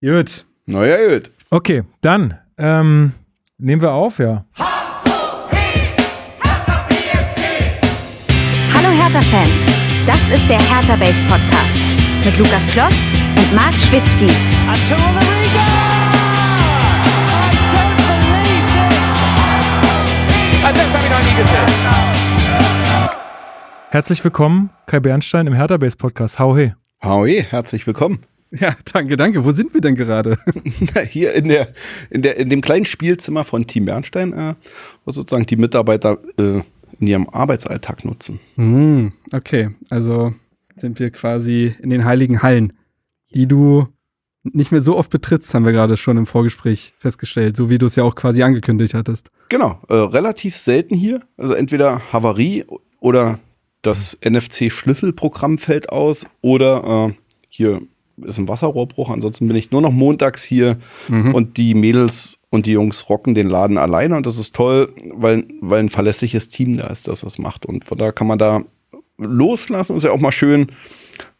Gut. Naja, gut. Okay, dann ähm, nehmen wir auf, ja. Hallo Hertha-Fans, das ist der Hertha Base Podcast mit Lukas Kloss und Marc Schwitzky. Herzlich willkommen, Kai Bernstein im Hertha Base Podcast. Hau. Howie, herzlich willkommen. Ja, danke, danke. Wo sind wir denn gerade? Hier in, der, in, der, in dem kleinen Spielzimmer von Team Bernstein, äh, wo sozusagen die Mitarbeiter äh, in ihrem Arbeitsalltag nutzen. Hm, okay, also sind wir quasi in den heiligen Hallen, die du nicht mehr so oft betrittst, haben wir gerade schon im Vorgespräch festgestellt, so wie du es ja auch quasi angekündigt hattest. Genau, äh, relativ selten hier. Also entweder Havarie oder das NFC-Schlüsselprogramm fällt aus oder äh, hier ist ein Wasserrohrbruch. Ansonsten bin ich nur noch montags hier und die Mädels und die Jungs rocken den Laden alleine und das ist toll, weil, weil ein verlässliches Team da ist, das was macht. Und da kann man da loslassen. Ist ja auch mal schön,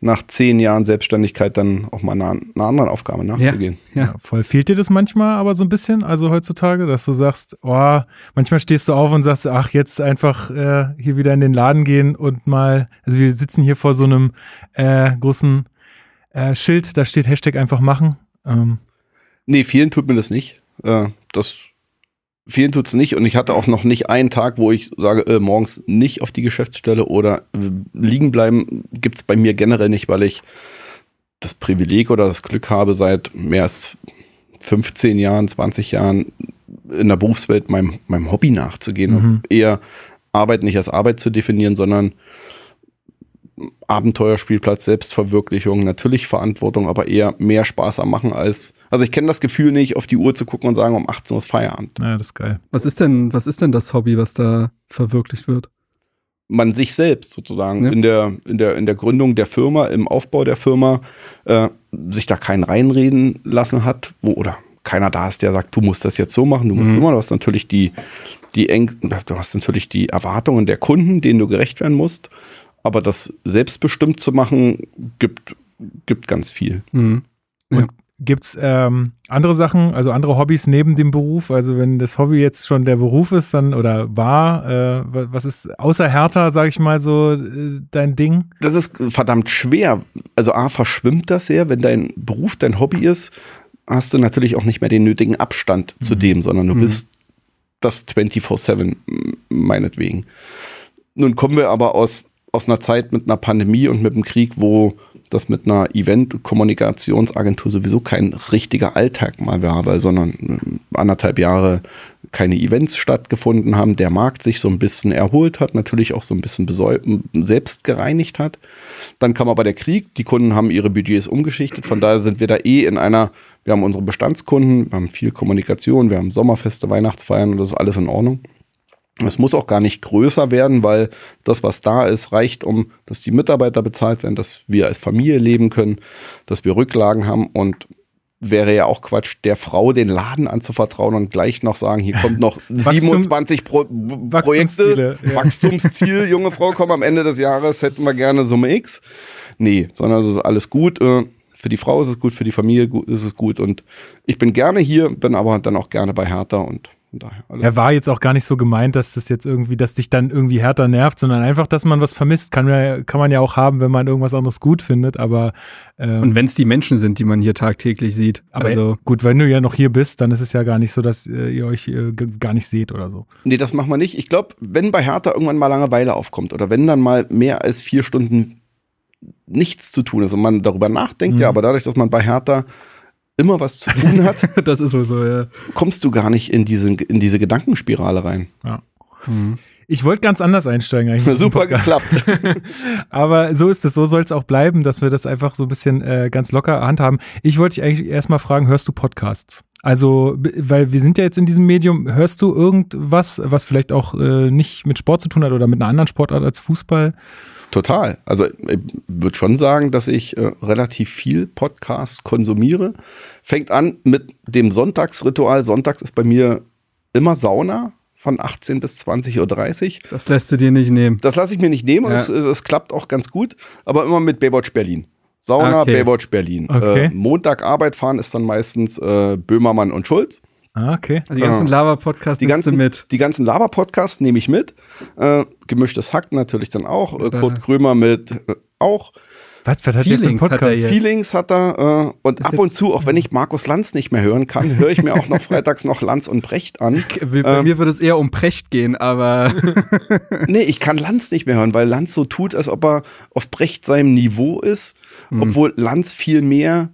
nach zehn Jahren Selbstständigkeit dann auch mal einer, einer anderen Aufgabe nachzugehen. Ja, Ja, voll. Fehlt dir das manchmal aber so ein bisschen, also heutzutage, dass du sagst, oh, manchmal stehst du auf und sagst, ach, jetzt einfach äh, hier wieder in den Laden gehen und mal, also wir sitzen hier vor so einem äh, großen äh, Schild, da steht Hashtag einfach machen. Ähm, Nee, vielen tut mir das nicht. Äh, das vielen tut's nicht und ich hatte auch noch nicht einen Tag, wo ich sage, äh, morgens nicht auf die Geschäftsstelle oder liegen bleiben gibt's bei mir generell nicht, weil ich das Privileg oder das Glück habe, seit mehr als 15 Jahren, 20 Jahren in der Berufswelt meinem, meinem Hobby nachzugehen Mhm. und eher Arbeit nicht als Arbeit zu definieren, sondern Abenteuerspielplatz, Selbstverwirklichung, natürlich Verantwortung, aber eher mehr Spaß am Machen als. Also ich kenne das Gefühl nicht, auf die Uhr zu gucken und sagen, um 18 Uhr ist Feierabend. naja, das ist geil. Was ist denn, was ist denn das Hobby, was da verwirklicht wird? Man sich selbst sozusagen Ja. in, der, in, der, in der Gründung der Firma, im Aufbau der Firma, äh, sich da keinen reinreden lassen hat, wo, oder keiner da ist, der sagt, du musst das jetzt so machen, du musst immer, du hast natürlich die, die Eng du hast natürlich die Erwartungen der Kunden, denen du gerecht werden musst. Aber das selbstbestimmt zu machen, gibt, gibt ganz viel. Hm. Ja. Und gibt's ähm, andere Sachen, also andere Hobbys neben dem Beruf? Also wenn das Hobby jetzt schon der Beruf ist, dann oder war, äh, wa- was ist außer Hertha, sag ich mal so, äh, dein Ding? Das ist verdammt schwer. Also A, verschwimmt das sehr. Wenn dein Beruf dein Hobby ist, hast du natürlich auch nicht mehr den nötigen Abstand zu dem, sondern du bist das 24-7 m- meinetwegen. Nun kommen wir aber aus, aus einer Zeit mit einer Pandemie und mit einem Krieg, wo das mit einer Event-Kommunikationsagentur sowieso kein richtiger Alltag mal war, weil sondern äh, anderthalb Jahre keine Events stattgefunden haben, der Markt sich so ein bisschen erholt hat, natürlich auch so ein bisschen selbst gereinigt hat. Dann kam aber der Krieg, die Kunden haben ihre Budgets umgeschichtet, von daher sind wir da eh in einer, wir haben unsere Bestandskunden, wir haben viel Kommunikation, wir haben Sommerfeste, Weihnachtsfeiern und das ist alles in Ordnung. Es muss auch gar nicht größer werden, weil das, was da ist, reicht, um, dass die Mitarbeiter bezahlt werden, dass wir als Familie leben können, dass wir Rücklagen haben und wäre ja auch Quatsch, der Frau den Laden anzuvertrauen und gleich noch sagen, hier kommt noch 27 Pro Wachstumsziele, Projekte, ja. Wachstumsziel, junge Frau, komm am Ende des Jahres, hätten wir gerne Summe X. Nee, sondern es ist alles gut. äh, Für die Frau ist es gut, für die Familie ist es gut und ich bin gerne hier, bin aber dann auch gerne bei Hertha und daher alles Er war jetzt auch gar nicht so gemeint, dass das jetzt irgendwie, dass dich dann irgendwie härter nervt, sondern einfach, dass man was vermisst. Kann, kann man ja auch haben, wenn man irgendwas anderes gut findet, aber, ähm, Und wenn es die Menschen sind, die man hier tagtäglich sieht. aber also, gut, wenn du ja noch hier bist, dann ist es ja gar nicht so, dass äh, ihr euch äh, gar nicht seht oder so. Nee, das machen wir nicht. Ich glaube, wenn bei Hertha irgendwann mal Langeweile aufkommt oder wenn dann mal mehr als vier Stunden nichts zu tun ist und man darüber nachdenkt, Mhm. ja, aber dadurch, dass man bei Hertha immer was zu tun hat, das ist wohl so, ja. kommst du gar nicht in diese, in diese Gedankenspirale rein. Ja. Ich wollte ganz anders einsteigen eigentlich. Super geklappt. Aber so ist es, so soll es auch bleiben, dass wir das einfach so ein bisschen äh, ganz locker handhaben. Ich wollte dich eigentlich erstmal fragen, hörst du Podcasts? Also, weil wir sind ja jetzt in diesem Medium, hörst du irgendwas, was vielleicht auch äh, nicht mit Sport zu tun hat oder mit einer anderen Sportart als Fußball? Total. Also ich würde schon sagen, dass ich äh, relativ viel Podcast konsumiere. Fängt an mit dem Sonntagsritual. Sonntags ist bei mir immer Sauna von 18 bis 20.30 Uhr. Das lässt du dir nicht nehmen. Das lasse ich mir nicht nehmen. Ja. Es, es klappt auch ganz gut. Aber immer mit Baywatch Berlin. Sauna, Okay. Baywatch Berlin. Okay. Äh, Montag Arbeit fahren ist dann meistens äh, Böhmermann und Schulz. Ah, okay. Also die ganzen Ah. Lava-Podcasts Die nimmst du ganzen, mit. die ganzen Laber-Podcasts nehme ich mit. Äh, gemischtes Hack natürlich dann auch. Äh, Kurt Krömer mit äh, auch. Was, was hat der für einen Feelings hat er Podcast? jetzt. Feelings hat er. Äh, und Ist ab und jetzt- zu, auch wenn ich Markus Lanz nicht mehr hören kann, höre ich mir auch noch freitags noch Lanz und Brecht an. Bei Ähm, mir würde es eher um Precht gehen, aber Nee, ich kann Lanz nicht mehr hören, weil Lanz so tut, als ob er auf Brecht seinem Niveau ist, Hm. obwohl Lanz viel mehr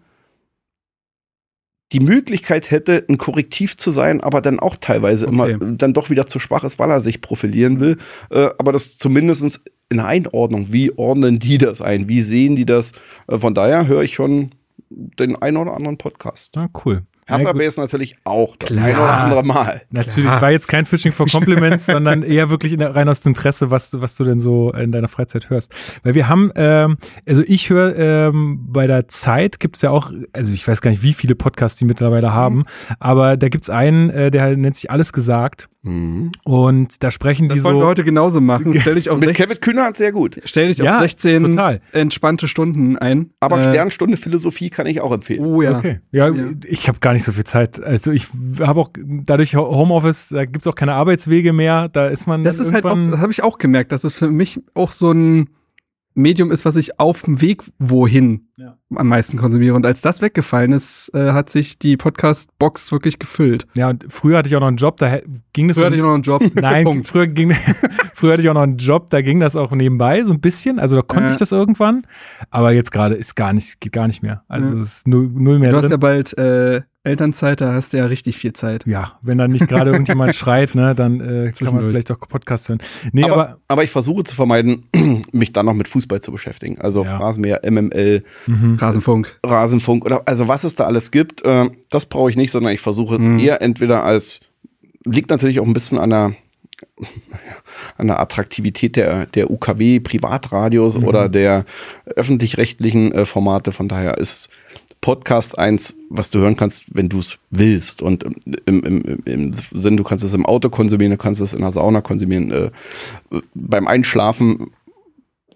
die Möglichkeit hätte, ein Korrektiv zu sein, aber dann auch teilweise Okay. immer dann doch wieder zu schwach ist, weil er sich profilieren will. Äh, aber das zumindest in Einordnung. Wie ordnen die das ein? Wie sehen die das? Äh, von daher höre ich schon den ein oder anderen Podcast. Ah, cool. Hertha. Base natürlich auch das Klar. ein oder andere Mal. Natürlich war jetzt kein Fishing for Compliments, sondern eher wirklich in der, rein aus dem Interesse, was, du- was du denn so in deiner Freizeit hörst. Weil wir haben, ähm, also ich höre ähm, bei der Zeit gibt es ja auch, also ich weiß gar nicht, wie viele Podcasts die mittlerweile haben, aber da gibt es einen, äh, der halt nennt sich Alles gesagt und da sprechen die das wollen wir so. heute genauso machen. Stell dich auf, Mit 16, Kevin Kühnert sehr gut. stell dich Ja, auf 16 total. entspannte Stunden ein. Aber Äh, Sternstunde Philosophie kann ich auch empfehlen. Oh ja. Okay. Ja, Ja. ich habe gar nicht so viel Zeit. Also ich habe auch dadurch Homeoffice, da gibt es auch keine Arbeitswege mehr. Da ist man. Das ist halt auch, das habe ich auch gemerkt, dass es für mich auch so ein Medium ist, was ich auf dem Weg wohin Ja. am meisten konsumiere. Und als das weggefallen ist, äh, hat sich die Podcast-Box wirklich gefüllt. Ja, und früher hatte ich auch noch einen Job, da ging das Früher hatte ich noch einen Job. Nein, Punkt. früher ging früher hatte ich auch noch einen Job, da ging das auch nebenbei so ein bisschen, also da konnte Ja. ich das irgendwann, aber jetzt gerade ist gar nicht geht gar nicht mehr. Also Ja. es ist null, null mehr Du hast ja drin. bald äh, Elternzeit, da hast du ja richtig viel Zeit. Ja, wenn dann nicht gerade irgendjemand schreit, ne, dann äh, kann man vielleicht auch Podcast hören. Nee, aber, aber, aber ich versuche zu vermeiden, mich dann noch mit Fußball zu beschäftigen. Also Ja. Rasenmäher, MML, mhm. Rasenfunk. Rasenfunk oder also was es da alles gibt, äh, das brauche ich nicht, sondern ich versuche es Mhm. eher entweder als liegt natürlich auch ein bisschen an der an der Attraktivität der, der UKW-Privatradios Mhm. oder der öffentlich-rechtlichen äh, Formate. Von daher ist Podcast eins, was du hören kannst, wenn du es willst. Und im, im, im, Sinn, du kannst es im Auto konsumieren, du kannst es in der Sauna konsumieren, äh, beim Einschlafen,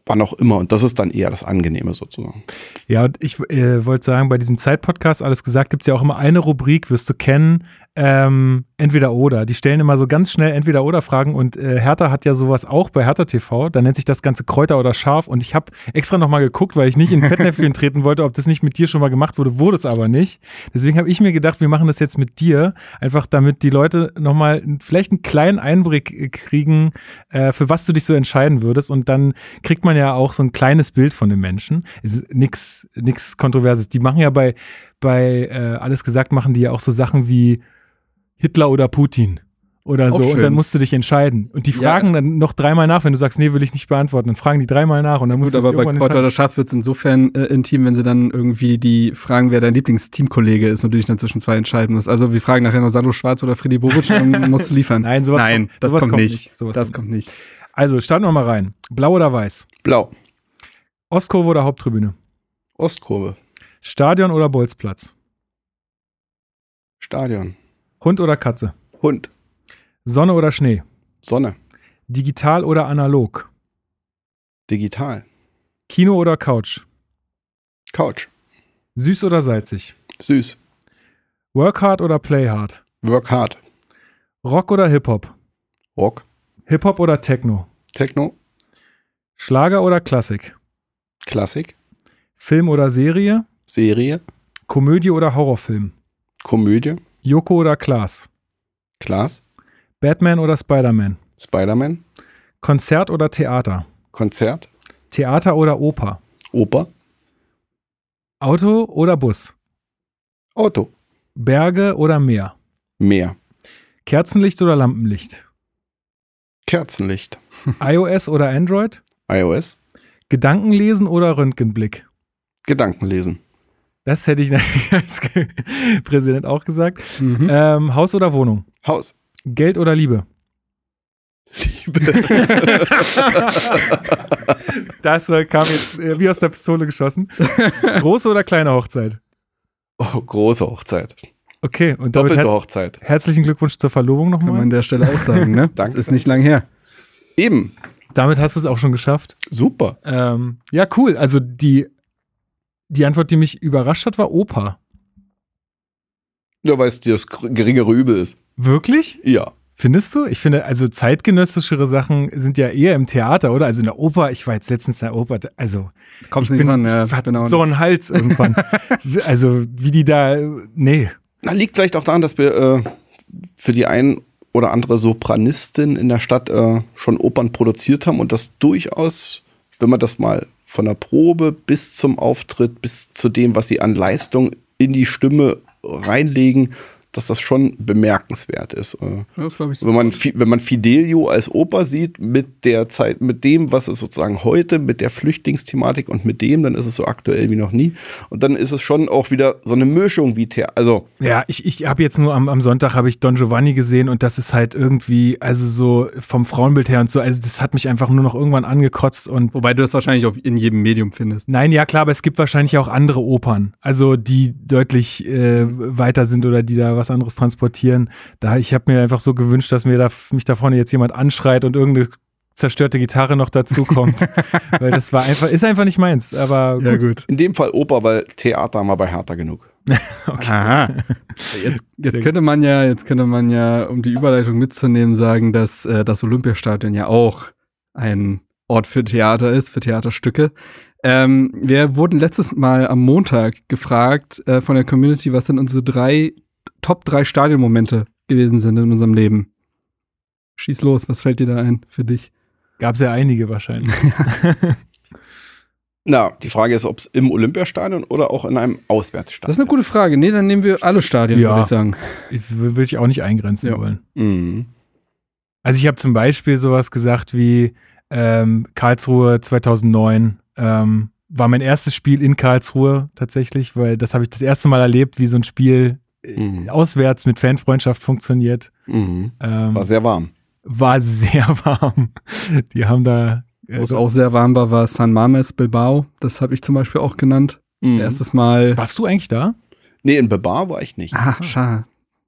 wann auch immer. Und das ist dann eher das Angenehme sozusagen. Ja, und ich äh, wollte sagen, bei diesem Zeitpodcast, alles gesagt, gibt es ja auch immer eine Rubrik, wirst du kennen, ähm, entweder oder. Die stellen immer so ganz schnell entweder oder Fragen und äh, Hertha hat ja sowas auch bei Hertha TV. Da nennt sich das Ganze Kräuter oder Scharf und ich habe extra nochmal geguckt, weil ich nicht in Fettnäpfchen treten wollte, ob das nicht mit dir schon mal gemacht wurde, wurde es aber nicht. Deswegen habe ich mir gedacht, wir machen das jetzt mit dir, einfach damit die Leute nochmal vielleicht einen kleinen Einblick äh, kriegen, äh, für was du dich so entscheiden würdest und dann kriegt man ja auch so ein kleines Bild von dem Menschen. Ist nix, nix Kontroverses. Die machen ja bei, bei äh, alles gesagt, machen die ja auch so Sachen wie Hitler oder Putin oder so. Und dann musst du dich entscheiden. Und die Ja. fragen dann noch dreimal nach, wenn du sagst, nee, will ich nicht beantworten. Dann fragen die dreimal nach und dann musst Gut, du aber dich bei entscheiden. oder Schaf wird es insofern äh, intim, wenn sie dann irgendwie die fragen, wer dein Lieblingsteamkollege ist und du dich dann zwischen zwei entscheiden musst. Also wir fragen nachher noch Sandro Schwarz oder Freddy Bobic und dann musst du liefern. Nein, sowas Nein, kommt- das sowas kommt, kommt nicht. nicht. Sowas das kommt kommt nicht. Also, starten wir mal rein. Blau oder weiß? Blau, Ostkurve oder Haupttribüne? Ostkurve, Stadion oder Bolzplatz? Stadion, Hund oder Katze? Hund, Sonne oder Schnee? Sonne, Digital oder analog? digital, Kino oder Couch? Couch, Süß oder salzig? süß, Work hard oder play hard? work hard, Rock oder Hip-Hop? Rock, Hip-Hop oder Techno? Techno, Schlager oder Klassik? Klassik, Film oder Serie? Serie, Komödie oder Horrorfilm? Komödie, Joko oder Klaas? Klaas, Batman oder Spider-Man? Spider-Man, Konzert oder Theater? Konzert, Theater oder Oper? Oper, Auto oder Bus? Auto, Berge oder Meer? Meer, Kerzenlicht oder Lampenlicht? Kerzenlicht, iOS oder Android? iOS, Gedankenlesen oder Röntgenblick? Gedankenlesen, Das hätte ich natürlich als Präsident auch gesagt. Mhm. Ähm, Haus oder Wohnung? Haus, Geld oder Liebe? Liebe, Das war, kam jetzt äh, wie aus der Pistole geschossen. Große oder kleine Hochzeit? oh, große Hochzeit, Okay, und damit doppelte herz Hochzeit, herzlichen Glückwunsch zur Verlobung Kann man nochmal. an der Stelle auch sagen, ne? das Danke. ist nicht lang her. eben, Damit hast du es auch schon geschafft. super, Ähm, ja, cool. Also die die Antwort, die mich überrascht hat, war Oper. Ja, weil es dir das geringere Übel ist. Wirklich? Ja. Findest du? Ich finde, also zeitgenössischere Sachen sind ja eher im Theater, oder? Also in der Oper, ich war jetzt letztens in der Oper, also Kommst ich nicht bin, ran, ja. ich hatte bin auch so einen Hals irgendwann. also wie die da, nee. Na, liegt vielleicht auch daran, dass wir äh, für die ein oder andere Sopranistin in der Stadt äh, schon Opern produziert haben und das durchaus, wenn man das mal von der Probe bis zum Auftritt, bis zu dem, was sie an Leistung in die Stimme reinlegen, dass das schon bemerkenswert ist. Äh, Ja, das glaube ich so. wenn man, wenn man Fidelio als Oper sieht, mit der Zeit, mit dem, was es sozusagen heute, mit der Flüchtlingsthematik und mit dem, dann ist es so aktuell wie noch nie. Und dann ist es schon auch wieder so eine Mischung wie Theater. Also, Ja, ich, ich habe jetzt nur am, am Sonntag habe ich Don Giovanni gesehen und das ist halt irgendwie, also so vom Frauenbild her und so, also das hat mich einfach nur noch irgendwann angekotzt und Wobei du das wahrscheinlich auf, in jedem Medium findest. Nein, ja klar, aber es gibt wahrscheinlich auch andere Opern, also die deutlich äh, weiter sind oder die da was anderes transportieren. Da ich habe mir einfach so gewünscht, dass mir da mich da vorne jetzt jemand anschreit und irgendeine zerstörte Gitarre noch dazu kommt, weil das war einfach ist einfach nicht meins. Aber gut. in dem Fall Oper, weil Theater haben wir bei Hertha genug. Aha. Jetzt, jetzt könnte man ja, jetzt könnte man ja, um die Überleitung mitzunehmen, sagen, dass äh, das Olympiastadion ja auch ein Ort für Theater ist, für Theaterstücke. Ähm, wir wurden letztes Mal am Montag gefragt äh, von der Community, was denn unsere drei Top drei Stadionmomente gewesen sind in unserem Leben. Schieß los, was fällt dir da ein für dich? Gab es ja einige wahrscheinlich. Na, die Frage ist, ob es im Olympiastadion oder auch in einem Auswärtsstadion. Das ist eine gute Frage. Nee, dann nehmen wir alle Stadien, Ja. würde ich sagen. Ich w- will ich auch nicht eingrenzen Ja. wollen. Mhm. Also ich habe zum Beispiel sowas gesagt wie ähm, Karlsruhe 2009 ähm, war mein erstes Spiel in Karlsruhe tatsächlich, weil das habe ich das erste Mal erlebt, wie so ein Spiel Mhm. auswärts mit Fanfreundschaft funktioniert. Mhm. Ähm, War sehr warm. war sehr warm. Die haben da äh, Wo es auch sehr warm war, war San Mames Bilbao. Das habe ich zum Beispiel auch genannt. Mhm. Erstes Mal. warst du eigentlich da? Nee, in Bebar war ich nicht. Ah, schade.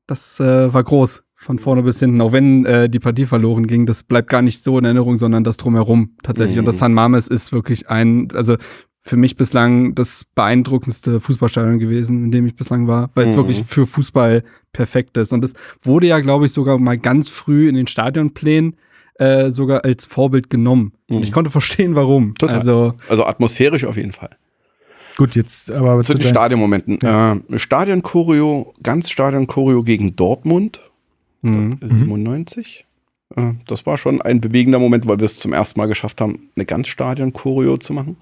Das äh, war groß, von vorne bis hinten. Auch wenn äh, die Partie verloren ging, das bleibt gar nicht so in Erinnerung, sondern das drumherum tatsächlich. Mhm. Und das San Mames ist wirklich ein, also für mich bislang das beeindruckendste Fußballstadion gewesen, in dem ich bislang war, weil es Mhm. wirklich für Fußball perfekt ist. Und es wurde ja, glaube ich, sogar mal ganz früh in den Stadionplänen äh, sogar als Vorbild genommen. Und Mhm. ich konnte verstehen, warum. Total. Also, Also atmosphärisch auf jeden Fall. Gut, jetzt aber Zu den Stadionmomenten. Äh, Stadion-Choreo, ganz Stadion-Choreo gegen Dortmund, mh. 97. Äh, das war schon ein bewegender Moment, weil wir es zum ersten Mal geschafft haben, eine ganz Stadion-Choreo zu machen.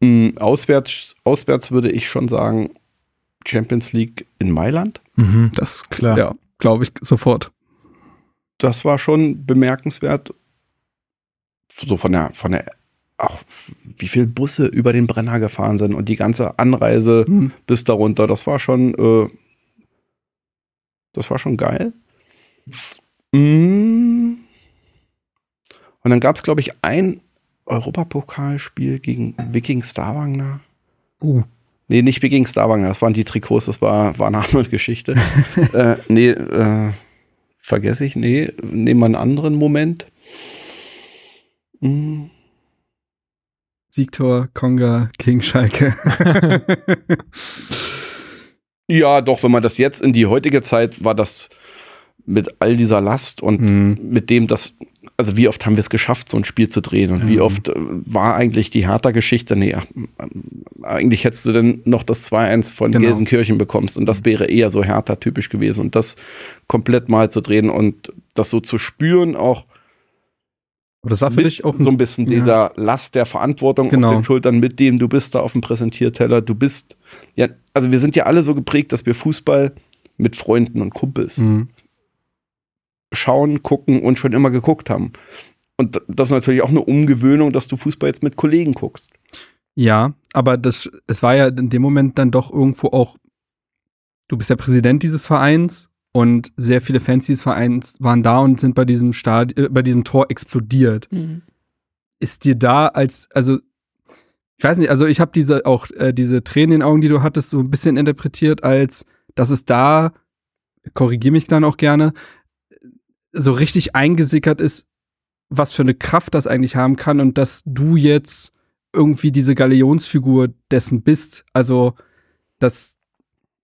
Mm, Auswärts, auswärts würde ich schon sagen, Champions League in Mailand. Mhm. das, Klar. ja, glaube ich sofort. Das war schon bemerkenswert. So von der, von der, auch wie viele Busse über den Brenner gefahren sind und die ganze Anreise Mhm. bis darunter, das war schon, äh, das war schon geil. Mm. Und dann gab es, glaube ich, ein Europapokalspiel gegen Viking Stavanger. Uh. Nee, nicht Viking Stavanger, das waren die Trikots, das war, war eine andere Geschichte. äh, nee, äh, vergesse ich, nee, nehmen wir einen anderen Moment. Mm. Siegtor, Konga, King Schalke. Ja, doch, wenn man das jetzt in die heutige Zeit war das mit all dieser Last und Mhm. mit dem, dass, also wie oft haben wir es geschafft, so ein Spiel zu drehen und wie Mhm. oft äh, war eigentlich die Hertha-Geschichte, nee, eigentlich hättest du denn noch das 2-1 von Genau. Gelsenkirchen bekommst und das wäre eher so Hertha-typisch gewesen und das komplett mal zu drehen und das so zu spüren, auch Aber das war für dich auch so ein bisschen ja. dieser Last der Verantwortung Genau. auf den Schultern, mit dem du bist da auf dem Präsentierteller, du bist, ja, also wir sind ja alle so geprägt, dass wir Fußball mit Freunden und Kumpels Mhm. Schauen, gucken und schon immer geguckt haben. Und das ist natürlich auch eine Umgewöhnung, dass du Fußball jetzt mit Kollegen guckst. Ja, aber das, es war ja in dem Moment dann doch irgendwo auch, du bist ja Präsident dieses Vereins und sehr viele Fans dieses Vereins waren da und sind bei diesem Stad äh, bei diesem Tor explodiert. Ist dir da als, also, ich weiß nicht, also ich habe diese auch äh, diese Tränen in den Augen, die du hattest, so ein bisschen interpretiert als, dass es da, korrigiere mich dann auch gerne, so richtig eingesickert ist, was für eine Kraft das eigentlich haben kann und dass du jetzt irgendwie diese Galionsfigur dessen bist. Also, dass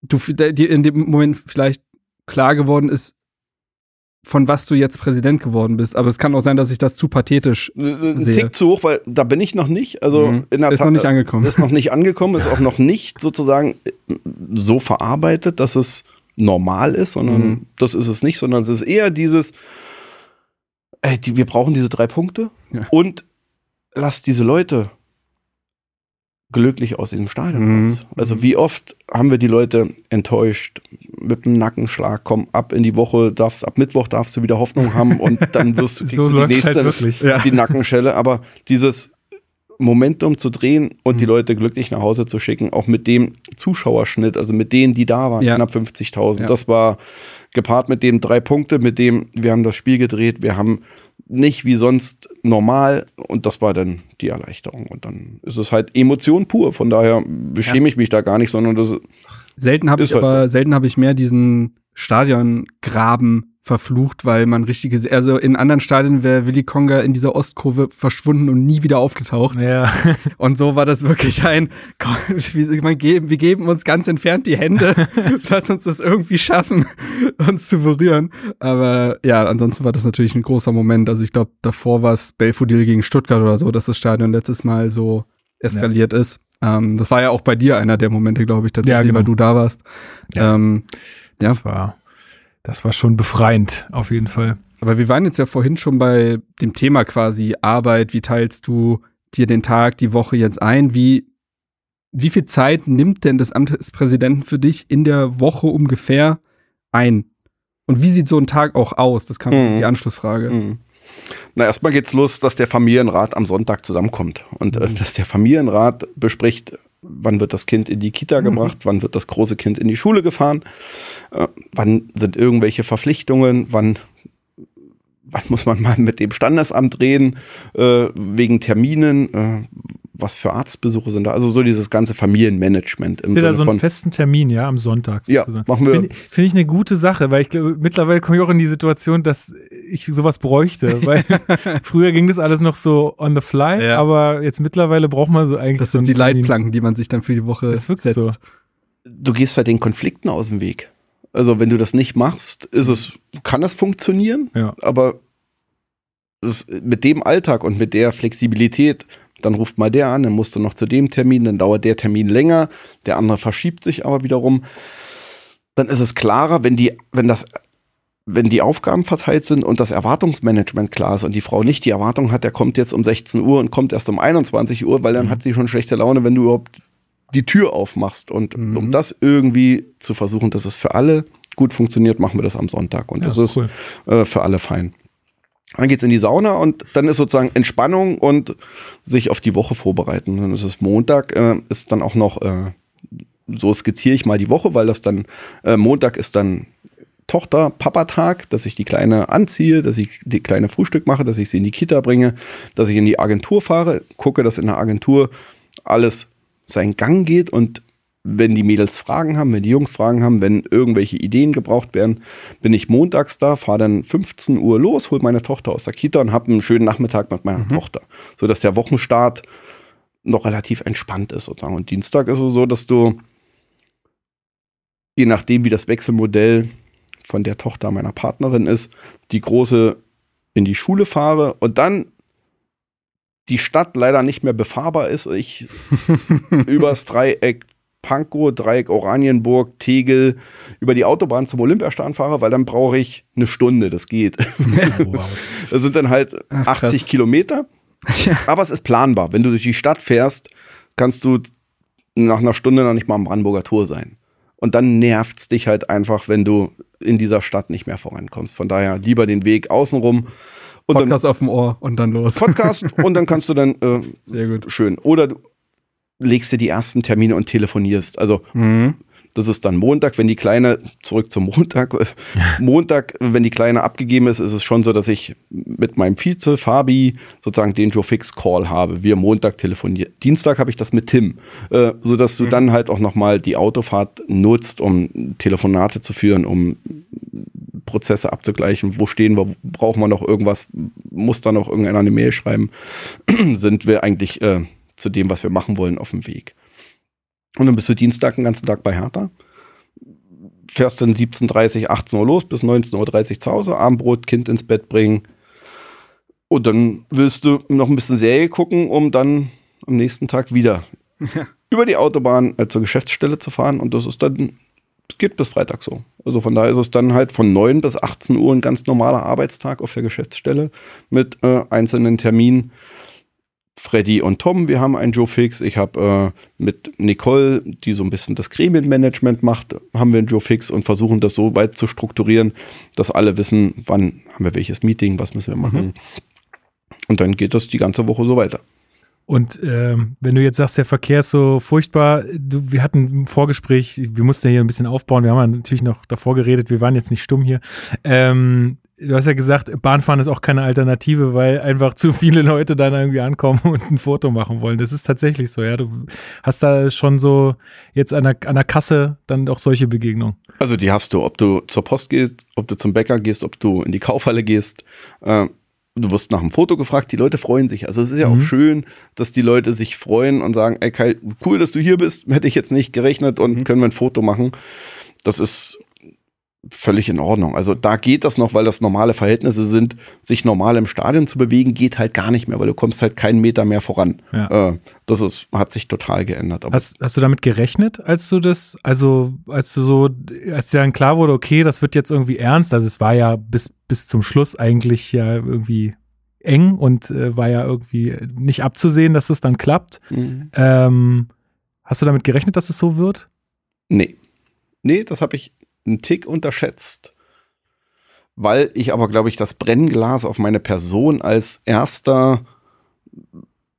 du dir in dem Moment vielleicht klar geworden ist, von was du jetzt Präsident geworden bist. Aber es kann auch sein, dass ich das zu pathetisch Ein Sehe. Tick zu hoch, weil da bin ich noch nicht. Also Mhm. in der Ist Tat- noch nicht angekommen. Ist noch nicht angekommen, ist auch noch nicht sozusagen so verarbeitet, dass es normal ist, sondern Mhm. das ist es nicht, sondern es ist eher dieses, ey, die, wir brauchen diese drei Punkte Ja. und lass diese Leute glücklich aus diesem Stadion Mhm. raus. Also wie oft haben wir die Leute enttäuscht mit einem Nackenschlag, komm ab in die Woche, darfst ab Mittwoch darfst du wieder Hoffnung haben und dann wirst kriegst So du die nächste halt wirklich. die Nackenschelle, aber dieses Momentum zu drehen und Mhm. die Leute glücklich nach Hause zu schicken, auch mit dem Zuschauerschnitt, also mit denen, die da waren, Ja. knapp 50.000. Ja. Das war gepaart mit dem drei Punkte, mit dem wir haben das Spiel gedreht, wir haben nicht wie sonst normal und das war dann die Erleichterung und dann ist es halt Emotion pur, von daher beschäme ich mich da gar nicht, sondern das Selten habe ich halt aber, selten habe ich mehr diesen Stadiongraben verflucht, weil man richtige, also in anderen Stadien wäre Willy Konga in dieser Ostkurve verschwunden und nie wieder aufgetaucht. Ja, Und so war das wirklich ein, wir, geben, wir geben uns ganz entfernt die Hände, lass uns das irgendwie schaffen, uns zu berühren. Aber ja, ansonsten war das natürlich ein großer Moment. Also ich glaube, davor war es Belfodil gegen Stuttgart oder so, dass das Stadion letztes Mal so eskaliert ist. Ähm, das war ja auch bei dir einer der Momente, glaube ich, tatsächlich, Ja, genau. weil du da warst. Ja. Ähm, ja, das war, das war schon befreiend, auf jeden Fall. aber wir waren jetzt ja vorhin schon bei dem Thema quasi Arbeit. Wie teilst du dir den Tag, die Woche jetzt ein? Wie, wie viel Zeit nimmt denn das Amt des Präsidenten für dich in der Woche ungefähr ein? Und wie sieht so ein Tag auch aus? Das kam Mhm. die Anschlussfrage. Mhm. Na, erstmal geht's los, dass der Familienrat am Sonntag zusammenkommt und äh, dass der Familienrat bespricht, wann wird das Kind in die Kita gebracht, wann wird das große Kind in die Schule gefahren, äh, wann sind irgendwelche Verpflichtungen, wann, wann muss man mal mit dem Standesamt reden, äh, wegen Terminen, äh, was für Arztbesuche sind da, also so dieses ganze Familienmanagement im ihr da Sinne so einen von, festen Termin, ja, am Sonntag? Ja, sozusagen? machen wir. Finde find ich eine gute Sache, weil ich glaube, mittlerweile komme ich auch in die Situation, dass ich sowas bräuchte, weil früher ging das alles noch so on the fly, Ja. aber jetzt mittlerweile braucht man so eigentlich Das so sind einen die Termin. Leitplanken, die man sich dann für die Woche Das ist wirklich setzt. so. du gehst halt den Konflikten aus dem Weg. Also wenn du das nicht machst, ist es, kann das funktionieren, Ja. aber das, mit dem Alltag und mit der Flexibilität, dann ruft mal der an, dann musst du noch zu dem Termin, dann dauert der Termin länger, der andere verschiebt sich aber wiederum. Dann ist es klarer, wenn die, wenn das, wenn die Aufgaben verteilt sind und das Erwartungsmanagement klar ist und die Frau nicht die Erwartung hat, der kommt jetzt um 16 Uhr und kommt erst um 21 Uhr, weil dann hat sie schon schlechte Laune, wenn du überhaupt die Tür aufmachst. Und Mhm. um das irgendwie zu versuchen, dass es für alle gut funktioniert, machen wir das am Sonntag. Und Ja, das ist cool. äh, für alle fein. Dann geht's in die Sauna und dann ist sozusagen Entspannung und sich auf die Woche vorbereiten. Dann ist es Montag, äh, ist dann auch noch, äh, so skizziere ich mal die Woche, weil das dann, äh, Montag ist dann Tochter-Papa-Tag, dass ich die Kleine anziehe, dass ich die Kleine Frühstück mache, dass ich sie in die Kita bringe, dass ich in die Agentur fahre, gucke, dass in der Agentur alles seinen Gang geht und wenn die Mädels Fragen haben, wenn die Jungs Fragen haben, wenn irgendwelche Ideen gebraucht werden, bin ich montags da, fahre dann 15 Uhr los, hole meine Tochter aus der Kita und habe einen schönen Nachmittag mit meiner Tochter, sodass der Wochenstart noch relativ entspannt ist sozusagen. Und Dienstag ist es so, dass du je nachdem, wie das Wechselmodell von der Tochter meiner Partnerin ist, die große in die Schule fahre und dann die Stadt leider nicht mehr befahrbar ist, ich übers Dreieck Pankow, Dreieck Oranienburg, Tegel über die Autobahn zum Olympiastadion fahre, weil dann brauche ich eine Stunde, das geht. Wow. Das sind dann halt Ach, 80 krass. Kilometer, aber es ist planbar. Wenn du durch die Stadt fährst, kannst du nach einer Stunde noch nicht mal am Brandenburger Tor sein. Und dann nervt es dich halt einfach, wenn du in dieser Stadt nicht mehr vorankommst. Von daher lieber den Weg außenrum und dann Podcast auf dem Ohr und dann los. Podcast und dann kannst du dann äh, Sehr gut. schön. Oder du legst dir die ersten Termine und telefonierst. Also Mhm. das ist dann Montag, wenn die Kleine, zurück zum Montag, äh, Montag, wenn die Kleine abgegeben ist, ist es schon so, dass ich mit meinem Vize, Fabi, sozusagen den Joe Fix Call habe. Wir Montag telefonieren. Dienstag habe ich das mit Tim, äh, sodass du dann halt auch nochmal die Autofahrt nutzt, um Telefonate zu führen, um Prozesse abzugleichen. Wo stehen wir? Brauchen wir noch irgendwas? Muss da noch irgendeiner eine Mail schreiben? Sind wir eigentlich äh, zu dem, was wir machen wollen, auf dem Weg. Und dann bist du Dienstag den ganzen Tag bei Hertha. Fährst dann 17.30, 18 Uhr los, bis 19.30 Uhr zu Hause, Abendbrot, Kind ins Bett bringen. Und dann willst du noch ein bisschen Serie gucken, um dann am nächsten Tag wieder über die Autobahn äh, zur Geschäftsstelle zu fahren. Und das ist dann, es geht bis Freitag so. Also von daher ist es dann halt von 9 bis 18 Uhr ein ganz normaler Arbeitstag auf der Geschäftsstelle mit äh, einzelnen Terminen. Freddy und Tom, wir haben einen Joe Fix. Ich habe äh, mit Nicole, die so ein bisschen das Gremienmanagement macht, haben wir einen Joe Fix und versuchen das so weit zu strukturieren, dass alle wissen, wann haben wir welches Meeting, was müssen wir machen. Und dann geht das die ganze Woche so weiter. Und ähm, wenn du jetzt sagst, der Verkehr ist so furchtbar, du, wir hatten ein Vorgespräch, wir mussten ja hier ein bisschen aufbauen, wir haben ja natürlich noch davor geredet, wir waren jetzt nicht stumm hier. Ähm, du hast ja gesagt, Bahnfahren ist auch keine Alternative, weil einfach zu viele Leute dann irgendwie ankommen und ein Foto machen wollen. Das ist tatsächlich so, ja. Du hast da schon so jetzt an der, an der Kasse dann auch solche Begegnungen. Also die hast du, ob du zur Post gehst, ob du zum Bäcker gehst, ob du in die Kaufhalle gehst. Äh, du wirst nach einem Foto gefragt, die Leute freuen sich. Also es ist ja auch schön, dass die Leute sich freuen und sagen, ey Kai, cool, dass du hier bist, hätte ich jetzt nicht gerechnet und können wir ein Foto machen. Das ist völlig in Ordnung. Also da geht das noch, weil das normale Verhältnisse sind. Sich normal im Stadion zu bewegen, geht halt gar nicht mehr, weil du kommst halt keinen Meter mehr voran. Ja. Äh, das ist, hat sich total geändert. Hast, hast du damit gerechnet, als du das, also als du so, als dir dann klar wurde, okay, das wird jetzt irgendwie ernst, also es war ja bis, bis zum Schluss eigentlich ja irgendwie eng und äh, war ja irgendwie nicht abzusehen, dass das dann klappt. Mhm. Ähm, hast du damit gerechnet, dass es so wird? Nee. Nee, das habe ich einen Tick unterschätzt. Weil ich aber, glaube ich, das Brennglas auf meine Person als erster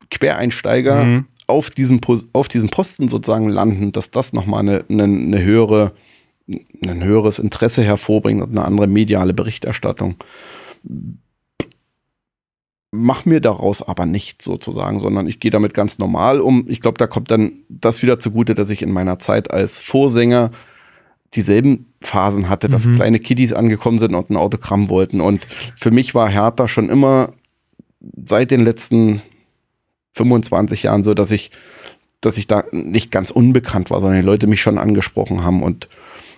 Quereinsteiger Mhm. auf, diesem, auf diesem Posten sozusagen landen, dass das nochmal eine, eine, eine höhere, ein höheres Interesse hervorbringt und eine andere mediale Berichterstattung. Mach mir daraus aber nichts sozusagen, sondern ich gehe damit ganz normal um. Ich glaube, da kommt dann das wieder zugute, dass ich in meiner Zeit als Vorsänger dieselben Phasen hatte, dass Mhm. kleine Kiddies angekommen sind und ein Autogramm wollten. Und für mich war Hertha schon immer seit den letzten 25 Jahren so, dass ich, dass ich da nicht ganz unbekannt war, sondern die Leute mich schon angesprochen haben. Und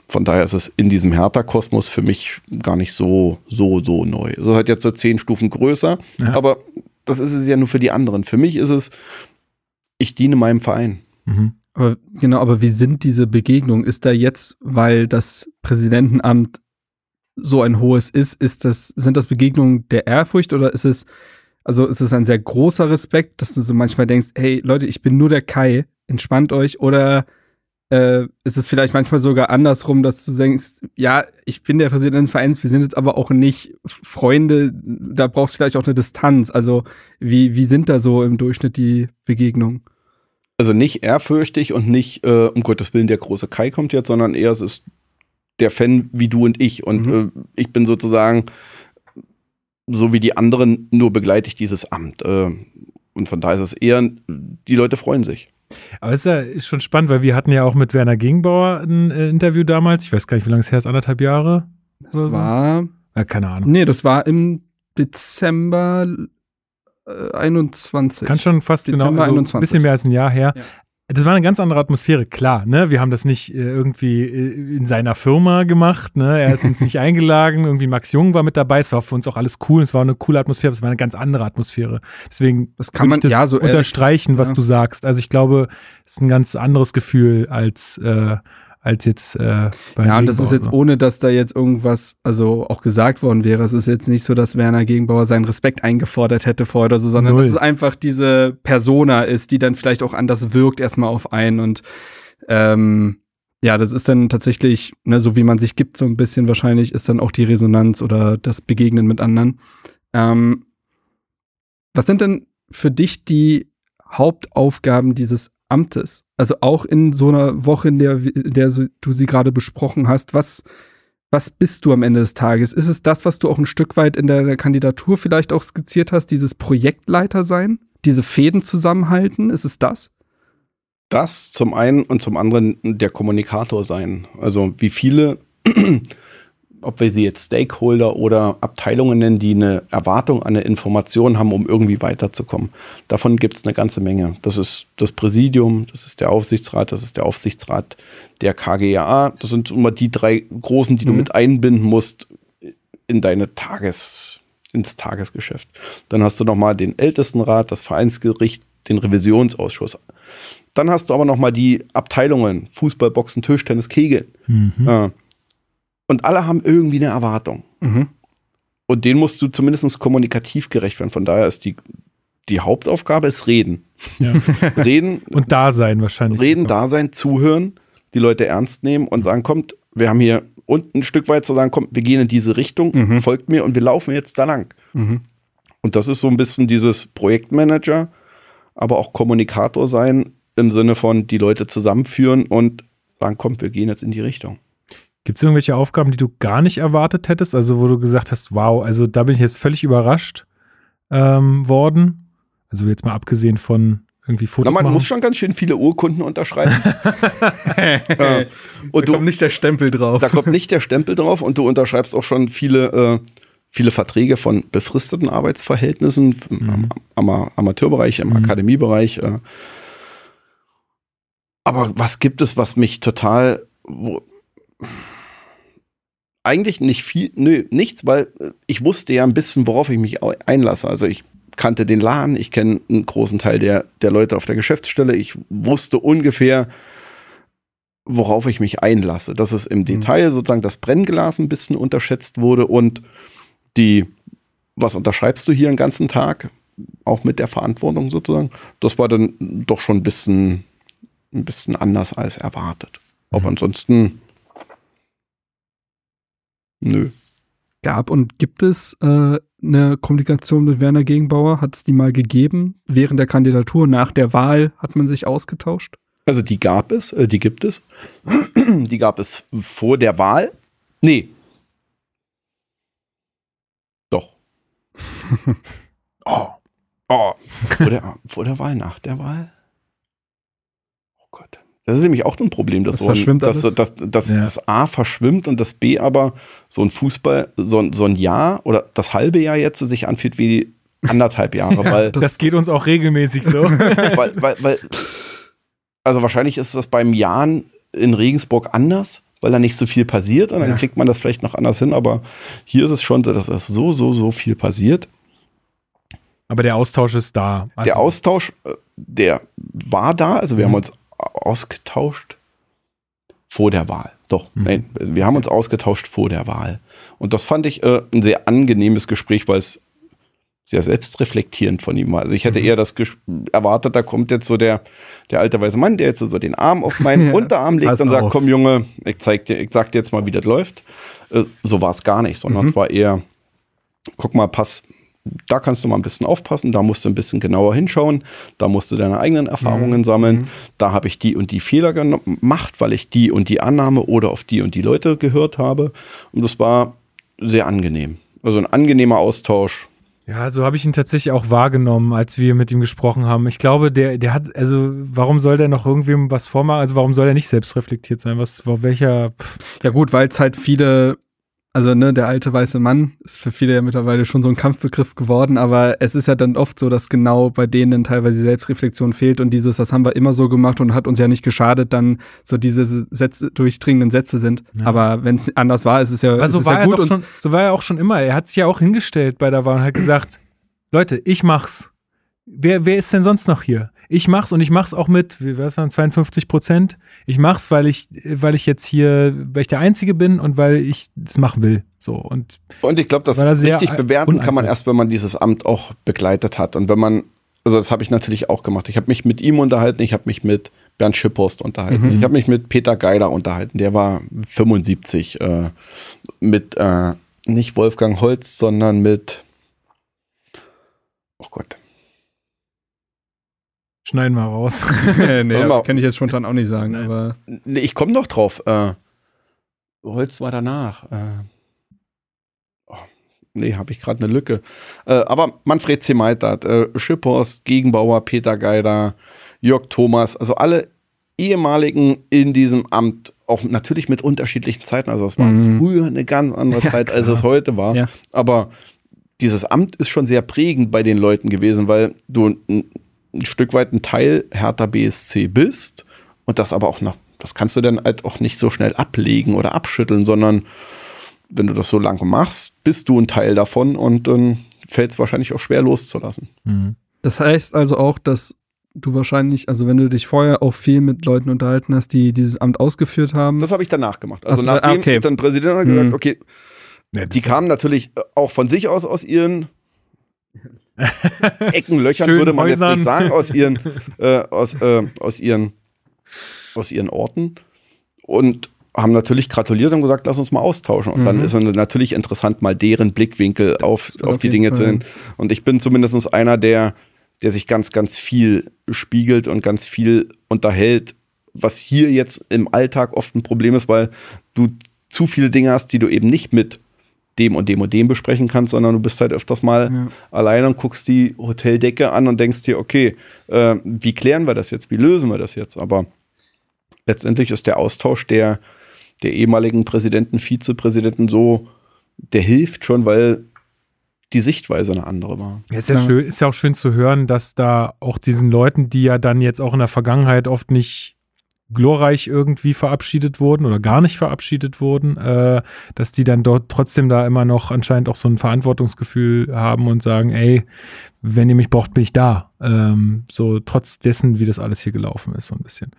von daher ist es in diesem Hertha-Kosmos für mich gar nicht so, so, so neu. Es ist halt jetzt so zehn Stufen größer, Ja. aber das ist es ja nur für die anderen. Für mich ist es, ich diene meinem Verein. Mhm. Aber genau, aber wie sind diese Begegnungen? Ist da jetzt, weil das Präsidentenamt so ein hohes ist, ist das, sind das Begegnungen der Ehrfurcht oder ist es, also ist es ein sehr großer Respekt, dass du so manchmal denkst, hey Leute, ich bin nur der Kai, entspannt euch oder äh, ist es vielleicht manchmal sogar andersrum, dass du denkst, ja, ich bin der Präsident des Vereins, wir sind jetzt aber auch nicht Freunde, da brauchst du vielleicht auch eine Distanz. Also wie, wie sind da so im Durchschnitt die Begegnungen? Also nicht ehrfürchtig und nicht, äh, um Gottes Willen, der große Kai kommt jetzt, sondern eher es ist der Fan wie du und ich. Und Mhm. äh, ich bin sozusagen, so wie die anderen, nur begleite ich dieses Amt. Äh, und von daher ist es eher, die Leute freuen sich. Aber es ist ja schon spannend, weil wir hatten ja auch mit Werner Gegenbauer ein äh, Interview damals. Ich weiß gar nicht, wie lange es her ist, anderthalb Jahre? so? War Ja, keine Ahnung. Nee, das war im Dezember äh, 21. Kann schon fast Dezember genau, also ein 21. bisschen mehr als ein Jahr her. Ja. Das war eine ganz andere Atmosphäre, klar. Ne? Wir haben das nicht äh, irgendwie äh, in seiner Firma gemacht. Ne? Er hat uns nicht eingeladen. Irgendwie Max Jung war mit dabei. Es war für uns auch alles cool. Es war eine coole Atmosphäre. aber Es war eine ganz andere Atmosphäre. Deswegen Das kann man- ja, so ehrlich- unterstreichen, was ja. du sagst. Also ich glaube, es ist ein ganz anderes Gefühl als äh, als jetzt äh, bei ja, und das ist jetzt so. ohne, dass da jetzt irgendwas, also auch gesagt worden wäre. Es ist jetzt nicht so, dass Werner Gegenbauer seinen Respekt eingefordert hätte vorher oder so, sondern Null. dass es einfach diese Persona ist, die dann vielleicht auch anders wirkt erstmal auf einen und ähm, ja, das ist dann tatsächlich, ne, so wie man sich gibt, so ein bisschen wahrscheinlich, ist dann auch die Resonanz oder das Begegnen mit anderen. Ähm, was sind denn für dich die Hauptaufgaben dieses Amtes? Also auch in so einer Woche, in der, in der du sie gerade besprochen hast, was, was bist du am Ende des Tages? Ist es das, was du auch ein Stück weit in der Kandidatur vielleicht auch skizziert hast, dieses Projektleiter sein? Diese Fäden zusammenhalten? Ist es das? Das zum einen und zum anderen der Kommunikator sein. Also wie viele ob wir sie jetzt Stakeholder oder Abteilungen nennen, die eine Erwartung an eine Information haben, um irgendwie weiterzukommen. Davon gibt es eine ganze Menge. Das ist das Präsidium, das ist der Aufsichtsrat, das ist der Aufsichtsrat der KGA. Das sind immer die drei großen, die du mit einbinden musst in deine Tages, ins Tagesgeschäft. Dann hast du nochmal den Ältestenrat, das Vereinsgericht, den Revisionsausschuss. Dann hast du aber nochmal die Abteilungen, Fußball, Boxen, Tischtennis, Kegeln. Äh, und alle haben irgendwie eine Erwartung. Mhm. Und den musst du zumindest kommunikativ gerecht werden. Von daher ist die, die Hauptaufgabe ist reden. Ja. Reden, Und da sein wahrscheinlich. reden, da sein, zuhören, die Leute ernst nehmen und sagen, kommt, wir haben hier unten ein Stück weit zu sagen, kommt, wir gehen in diese Richtung, Mhm. folgt mir und wir laufen jetzt da lang. Mhm. Und das ist so ein bisschen dieses Projektmanager, aber auch Kommunikator sein im Sinne von die Leute zusammenführen und sagen, kommt, wir gehen jetzt in die Richtung. Gibt es irgendwelche Aufgaben, die du gar nicht erwartet hättest? Also, wo du gesagt hast, wow, also da bin ich jetzt völlig überrascht ähm, worden. Also jetzt mal abgesehen von irgendwie Fotos Na, man machen. muss schon ganz schön viele Urkunden unterschreiben. und Da kommt nicht der Stempel drauf. da kommt nicht der Stempel drauf und du unterschreibst auch schon viele, äh, viele Verträge von befristeten Arbeitsverhältnissen im am, am, Amateurbereich, im Akademiebereich. Äh. Aber was gibt es, was mich total wo, eigentlich nicht viel, nö, nichts, weil äh, ich wusste ja ein bisschen, worauf ich mich einlasse. Also ich kannte den Laden, ich kenne einen großen Teil der, der Leute auf der Geschäftsstelle, ich wusste ungefähr, worauf ich mich einlasse. Dass es im Detail sozusagen das Brennglas ein bisschen unterschätzt wurde und die, was unterschreibst du hier den ganzen Tag, auch mit der Verantwortung sozusagen, das war dann doch schon ein bisschen, ein bisschen anders als erwartet. Aber ansonsten, nö. Gab und gibt es äh, eine Kommunikation mit Werner Gegenbauer? Hat es die mal gegeben? Während der Kandidatur, nach der Wahl hat man sich ausgetauscht? Also die gab es, äh, die gibt es. Die gab es vor der Wahl. Nee. Doch. oh. Oh. Vor der, vor der Wahl, nach der Wahl? Das ist nämlich auch ein Problem, dass Das so ein, dass, dass, dass Ja. das A verschwimmt und das B aber so ein Fußball, so, ein- so ein Jahr oder das halbe Jahr jetzt sich anfühlt wie anderthalb Jahre, weil das geht uns auch regelmäßig so. weil, weil, weil, also wahrscheinlich ist das beim Jahren in Regensburg anders, weil da nicht so viel passiert und dann Ja. kriegt man das vielleicht noch anders hin, aber hier ist es schon so, dass es so, so, so viel passiert. Aber der Austausch ist da. Also, Der Austausch, äh, der war da, also wir Mhm. haben uns ausgetauscht vor der Wahl. Doch, Mhm. nein, wir haben uns ausgetauscht vor der Wahl. Und das fand ich äh, ein sehr angenehmes Gespräch, weil es sehr selbstreflektierend von ihm war. Also ich hätte Mhm. eher das erwartet, da kommt jetzt so der, der alte weiße Mann, der jetzt so den Arm auf meinen Ja, Unterarm legt und sagt, auf. komm Junge, ich zeig dir, ich sag dir jetzt mal, wie das läuft. Äh, so war es gar nicht, sondern Mhm. es war eher, guck mal, pass, da kannst du mal ein bisschen aufpassen, da musst du ein bisschen genauer hinschauen, da musst du deine eigenen Erfahrungen sammeln, da habe ich die und die Fehler gemacht, weil ich die und die Annahme oder auf die und die Leute gehört habe. Und das war sehr angenehm. Also ein angenehmer Austausch. Ja, so habe ich ihn tatsächlich auch wahrgenommen, als wir mit ihm gesprochen haben. Ich glaube, der, der hat, also warum soll der noch irgendwem was vormachen? Also warum soll er nicht selbstreflektiert sein? Was, welcher, pff, Ja gut, weil es halt viele, also ne, der alte weiße Mann ist für viele ja mittlerweile schon so ein Kampfbegriff geworden, aber es ist ja dann oft so, dass genau bei denen teilweise die Selbstreflexion fehlt und dieses, das haben wir immer so gemacht und hat uns ja nicht geschadet, dann so diese Sätze, durchdringenden Sätze sind. Ja. Aber wenn es anders war, ist es ja, ist so war, ja er gut und schon, so war er auch schon immer. Er hat sich ja auch hingestellt bei der Wahl und hat gesagt, Leute, ich mach's. Wer, wer ist denn sonst noch hier? Ich mach's und ich mach's auch mit, wie was waren 52 Prozent? Ich mach's, weil ich, weil ich jetzt hier, weil ich der Einzige bin und weil ich das machen will. So und Und ich glaube, das richtig bewerten kann man erst, wenn man dieses Amt auch begleitet hat. Und wenn man, also das habe ich natürlich auch gemacht. Ich habe mich mit ihm unterhalten, ich habe mich mit Bernd Schipphorst unterhalten, Mhm. ich habe mich mit Peter Geiler unterhalten, der war 75, äh, mit äh, nicht Wolfgang Holz, sondern mit, oh Gott, schneiden wir raus. nee, kann ich jetzt spontan auch nicht sagen, Nein. aber nee, ich komme noch drauf. Äh, Holz war danach. Äh, oh, nee, habe ich gerade eine Lücke. Äh, aber Manfred C. Meitert, äh, Schipphorst, Gegenbauer, Peter Geider, Jörg Thomas, also alle ehemaligen in diesem Amt auch natürlich mit unterschiedlichen Zeiten. Also es war Mhm. früher eine ganz andere Ja, Zeit, als klar. es heute war. Ja. Aber dieses Amt ist schon sehr prägend bei den Leuten gewesen, weil du ein, Stück weit ein Teil Hertha BSC bist und das aber auch noch, das kannst du dann halt auch nicht so schnell ablegen oder abschütteln, sondern wenn du das so lange machst, bist du ein Teil davon und dann fällt es wahrscheinlich auch schwer loszulassen. Mhm. Das heißt also auch, dass du wahrscheinlich, also wenn du dich vorher auch viel mit Leuten unterhalten hast, die dieses Amt ausgeführt haben. Das habe ich danach gemacht. Also Ach nachdem okay. dann Präsident hat gesagt, Mhm. okay, Ja, die kamen natürlich auch von sich aus aus ihren Ecken, Löchern, Schönen würde man jetzt Häusern. nicht sagen, aus ihren, äh, aus, äh, aus ihren, aus ihren Orten und haben natürlich gratuliert und gesagt, lass uns mal austauschen. Und dann Mhm. ist es natürlich interessant, mal deren Blickwinkel auf, auf auf die Dinge zu Fall- sehen. Und ich bin zumindest einer, der, der sich ganz, ganz viel spiegelt und ganz viel unterhält, was hier jetzt im Alltag oft ein Problem ist, weil du zu viele Dinge hast, die du eben nicht mit dem und dem und dem besprechen kannst, sondern du bist halt öfters mal Ja. alleine und guckst die Hoteldecke an und denkst dir, okay, äh, wie klären wir das jetzt? Wie lösen wir das jetzt? Aber letztendlich ist der Austausch der, der ehemaligen Präsidenten, Vizepräsidenten so, der hilft schon, weil die Sichtweise eine andere war. Ja, ist ja, Ja. schön, ist ja auch schön zu hören, dass da auch diesen Leuten, die ja dann jetzt auch in der Vergangenheit oft nicht glorreich irgendwie verabschiedet wurden oder gar nicht verabschiedet wurden, äh, dass die dann dort trotzdem da immer noch anscheinend auch so ein Verantwortungsgefühl haben und sagen, ey, wenn ihr mich braucht, bin ich da. Ähm, so trotz dessen, wie das alles hier gelaufen ist, so ein bisschen.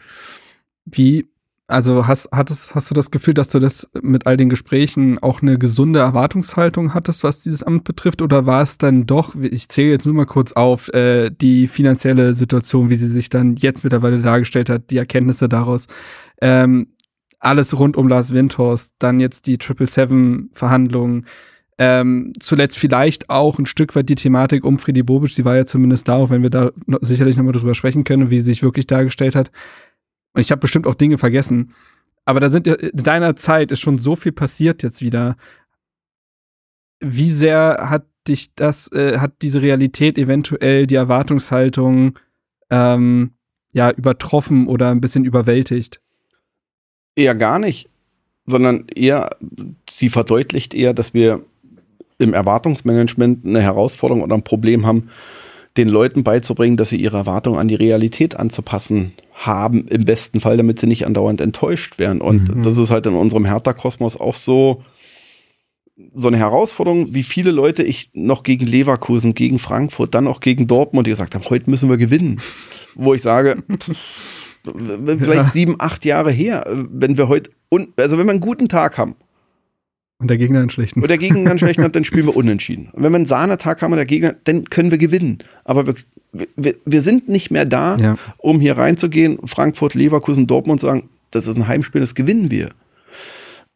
Wie, also hast, hattest, hast du das Gefühl, dass du das mit all den Gesprächen auch eine gesunde Erwartungshaltung hattest, was dieses Amt betrifft? Oder war es dann doch, ich zähle jetzt nur mal kurz auf, äh, die finanzielle Situation, wie sie sich dann jetzt mittlerweile dargestellt hat, die Erkenntnisse daraus, ähm, alles rund um Lars Windhorst, dann jetzt die Triple Seven Verhandlungen, ähm, zuletzt vielleicht auch ein Stück weit die Thematik um Friedi Bobic, sie war ja zumindest da, auch wenn wir da sicherlich nochmal drüber sprechen können, wie sie sich wirklich dargestellt hat. Und ich habe bestimmt auch Dinge vergessen. Aber da sind ja, in deiner Zeit ist schon so viel passiert jetzt wieder. Wie sehr hat dich das, äh, hat diese Realität eventuell die Erwartungshaltung ähm, ja übertroffen oder ein bisschen überwältigt? Eher gar nicht, sondern eher, sie verdeutlicht eher, dass wir im Erwartungsmanagement eine Herausforderung oder ein Problem haben, den Leuten beizubringen, dass sie ihre Erwartungen an die Realität anzupassen haben, im besten Fall, damit sie nicht andauernd enttäuscht werden. Und Mhm. das ist halt in unserem Hertha-Kosmos auch so, so eine Herausforderung, wie viele Leute ich noch gegen Leverkusen, gegen Frankfurt, dann auch gegen Dortmund gesagt haben, heute müssen wir gewinnen. Wo ich sage, vielleicht Ja. sieben, acht Jahre her, wenn wir heute, also wenn wir einen guten Tag haben Und der Gegner einen schlechten. und der Gegner einen schlechten hat, dann spielen wir unentschieden. Und wenn wir einen Sahnetag haben und der Gegner, dann können wir gewinnen. Aber wir, wir, wir sind nicht mehr da, Ja. um hier reinzugehen, Frankfurt, Leverkusen, Dortmund sagen, das ist ein Heimspiel, das gewinnen wir.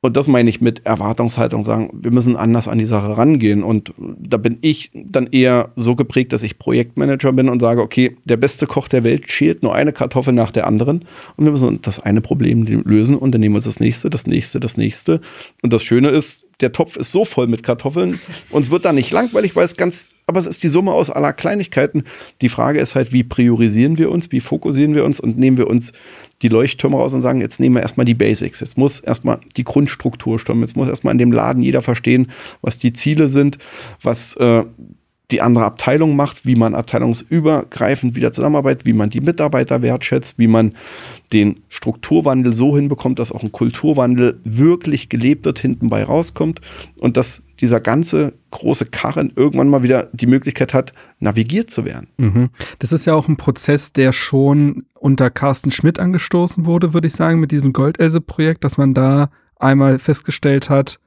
Und das meine ich mit Erwartungshaltung, sagen, wir müssen anders an die Sache rangehen. Und da bin ich dann eher so geprägt, dass ich Projektmanager bin und sage, okay, der beste Koch der Welt schält nur eine Kartoffel nach der anderen. Und wir müssen das eine Problem lösen und dann nehmen wir uns das nächste, das nächste, das nächste. Und das Schöne ist, der Topf ist so voll mit Kartoffeln, uns wird da nicht langweilig, weil es ganz, aber es ist die Summe aus aller Kleinigkeiten. Die Frage ist halt, wie priorisieren wir uns, wie fokussieren wir uns und nehmen wir uns die Leuchttürme raus und sagen, jetzt nehmen wir erstmal die Basics. Jetzt muss erstmal die Grundstruktur stimmen. Jetzt muss erstmal in dem Laden jeder verstehen, was die Ziele sind, was äh, die andere Abteilung macht, wie man abteilungsübergreifend wieder zusammenarbeitet, wie man die Mitarbeiter wertschätzt, wie man den Strukturwandel so hinbekommt, dass auch ein Kulturwandel wirklich gelebt wird, hinten bei rauskommt und dass dieser ganze große Karren irgendwann mal wieder die Möglichkeit hat, navigiert zu werden. Mhm. Das ist ja auch ein Prozess, der schon unter Carsten Schmidt angestoßen wurde, würde ich sagen, mit diesem Goldelse-Projekt, dass man da einmal festgestellt hat,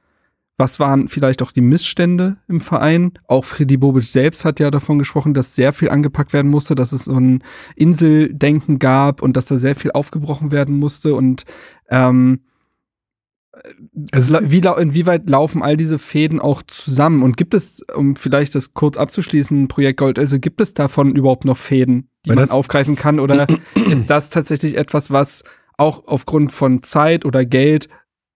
was waren vielleicht auch die Missstände im Verein. Auch Freddy Bobic selbst hat ja davon gesprochen, dass sehr viel angepackt werden musste, dass es so ein Inseldenken gab und dass da sehr viel aufgebrochen werden musste und ähm, Also, Wie, inwieweit laufen all diese Fäden auch zusammen? Und gibt es, um vielleicht das kurz abzuschließen, Projekt Goldelse, gibt es davon überhaupt noch Fäden, die Weil man aufgreifen kann? Oder ist das tatsächlich etwas, was auch aufgrund von Zeit oder Geld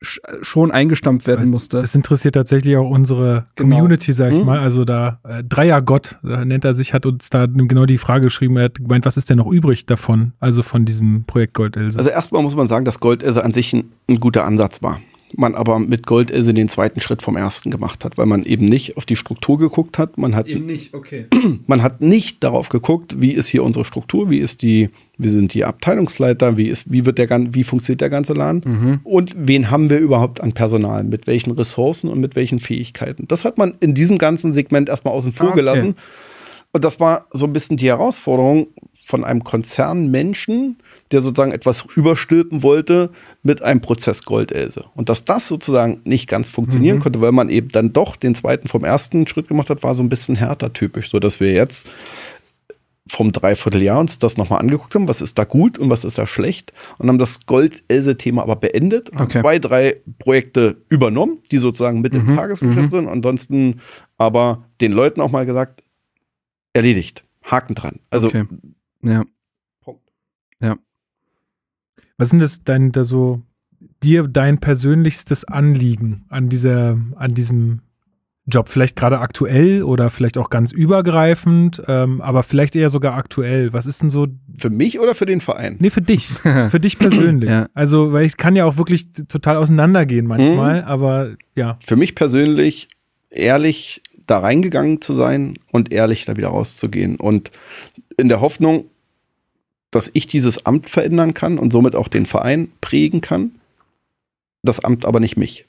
schon eingestampft werden Es- musste. Es interessiert tatsächlich auch unsere Genau. Community, sag ich Mhm. mal. Also da, äh, Dreiergott, da nennt er sich, hat uns da genau die Frage geschrieben. Er hat gemeint, was ist denn noch übrig davon? Also von diesem Projekt Goldelse. Also erstmal muss man sagen, dass Goldelse an sich ein, ein guter Ansatz war. Man aber mit Goldelse den zweiten Schritt vom ersten gemacht hat, weil man eben nicht auf die Struktur geguckt hat. Man hat, nicht, okay. man hat nicht darauf geguckt, wie ist hier unsere Struktur, wie ist die, wie sind die Abteilungsleiter, wie ist, wie wird der wie funktioniert der ganze Laden und wen haben wir überhaupt an Personal, mit welchen Ressourcen und mit welchen Fähigkeiten. Das hat man in diesem ganzen Segment erstmal außen vor Ah, okay. gelassen. Und das war so ein bisschen die Herausforderung von einem Konzernmenschen, der sozusagen etwas überstülpen wollte mit einem Prozess Goldelse. Und dass das sozusagen nicht ganz funktionieren konnte, weil man eben dann doch den zweiten vom ersten Schritt gemacht hat, war so ein bisschen härter typisch, so dass wir jetzt vom Dreivierteljahr uns das nochmal angeguckt haben, was ist da gut und was ist da schlecht und haben das Gold-Else-Thema aber beendet, haben Okay. zwei, drei Projekte übernommen, die sozusagen mit im Tagesgeschäft sind, ansonsten aber den Leuten auch mal gesagt, erledigt, Haken dran. Also okay. Ja. Was sind das dein, da so, dir dein persönlichstes Anliegen an dieser, an diesem Job? Vielleicht gerade aktuell oder vielleicht auch ganz übergreifend, ähm, aber vielleicht eher sogar aktuell. Was ist denn so, für mich oder für den Verein? nee, für dich, für dich persönlich. Ja. Also, weil ich kann ja auch wirklich total auseinandergehen manchmal, aber ja. Für mich persönlich ehrlich da reingegangen zu sein und ehrlich da wieder rauszugehen und in der Hoffnung, dass ich dieses Amt verändern kann und somit auch den Verein prägen kann. Das Amt aber nicht mich.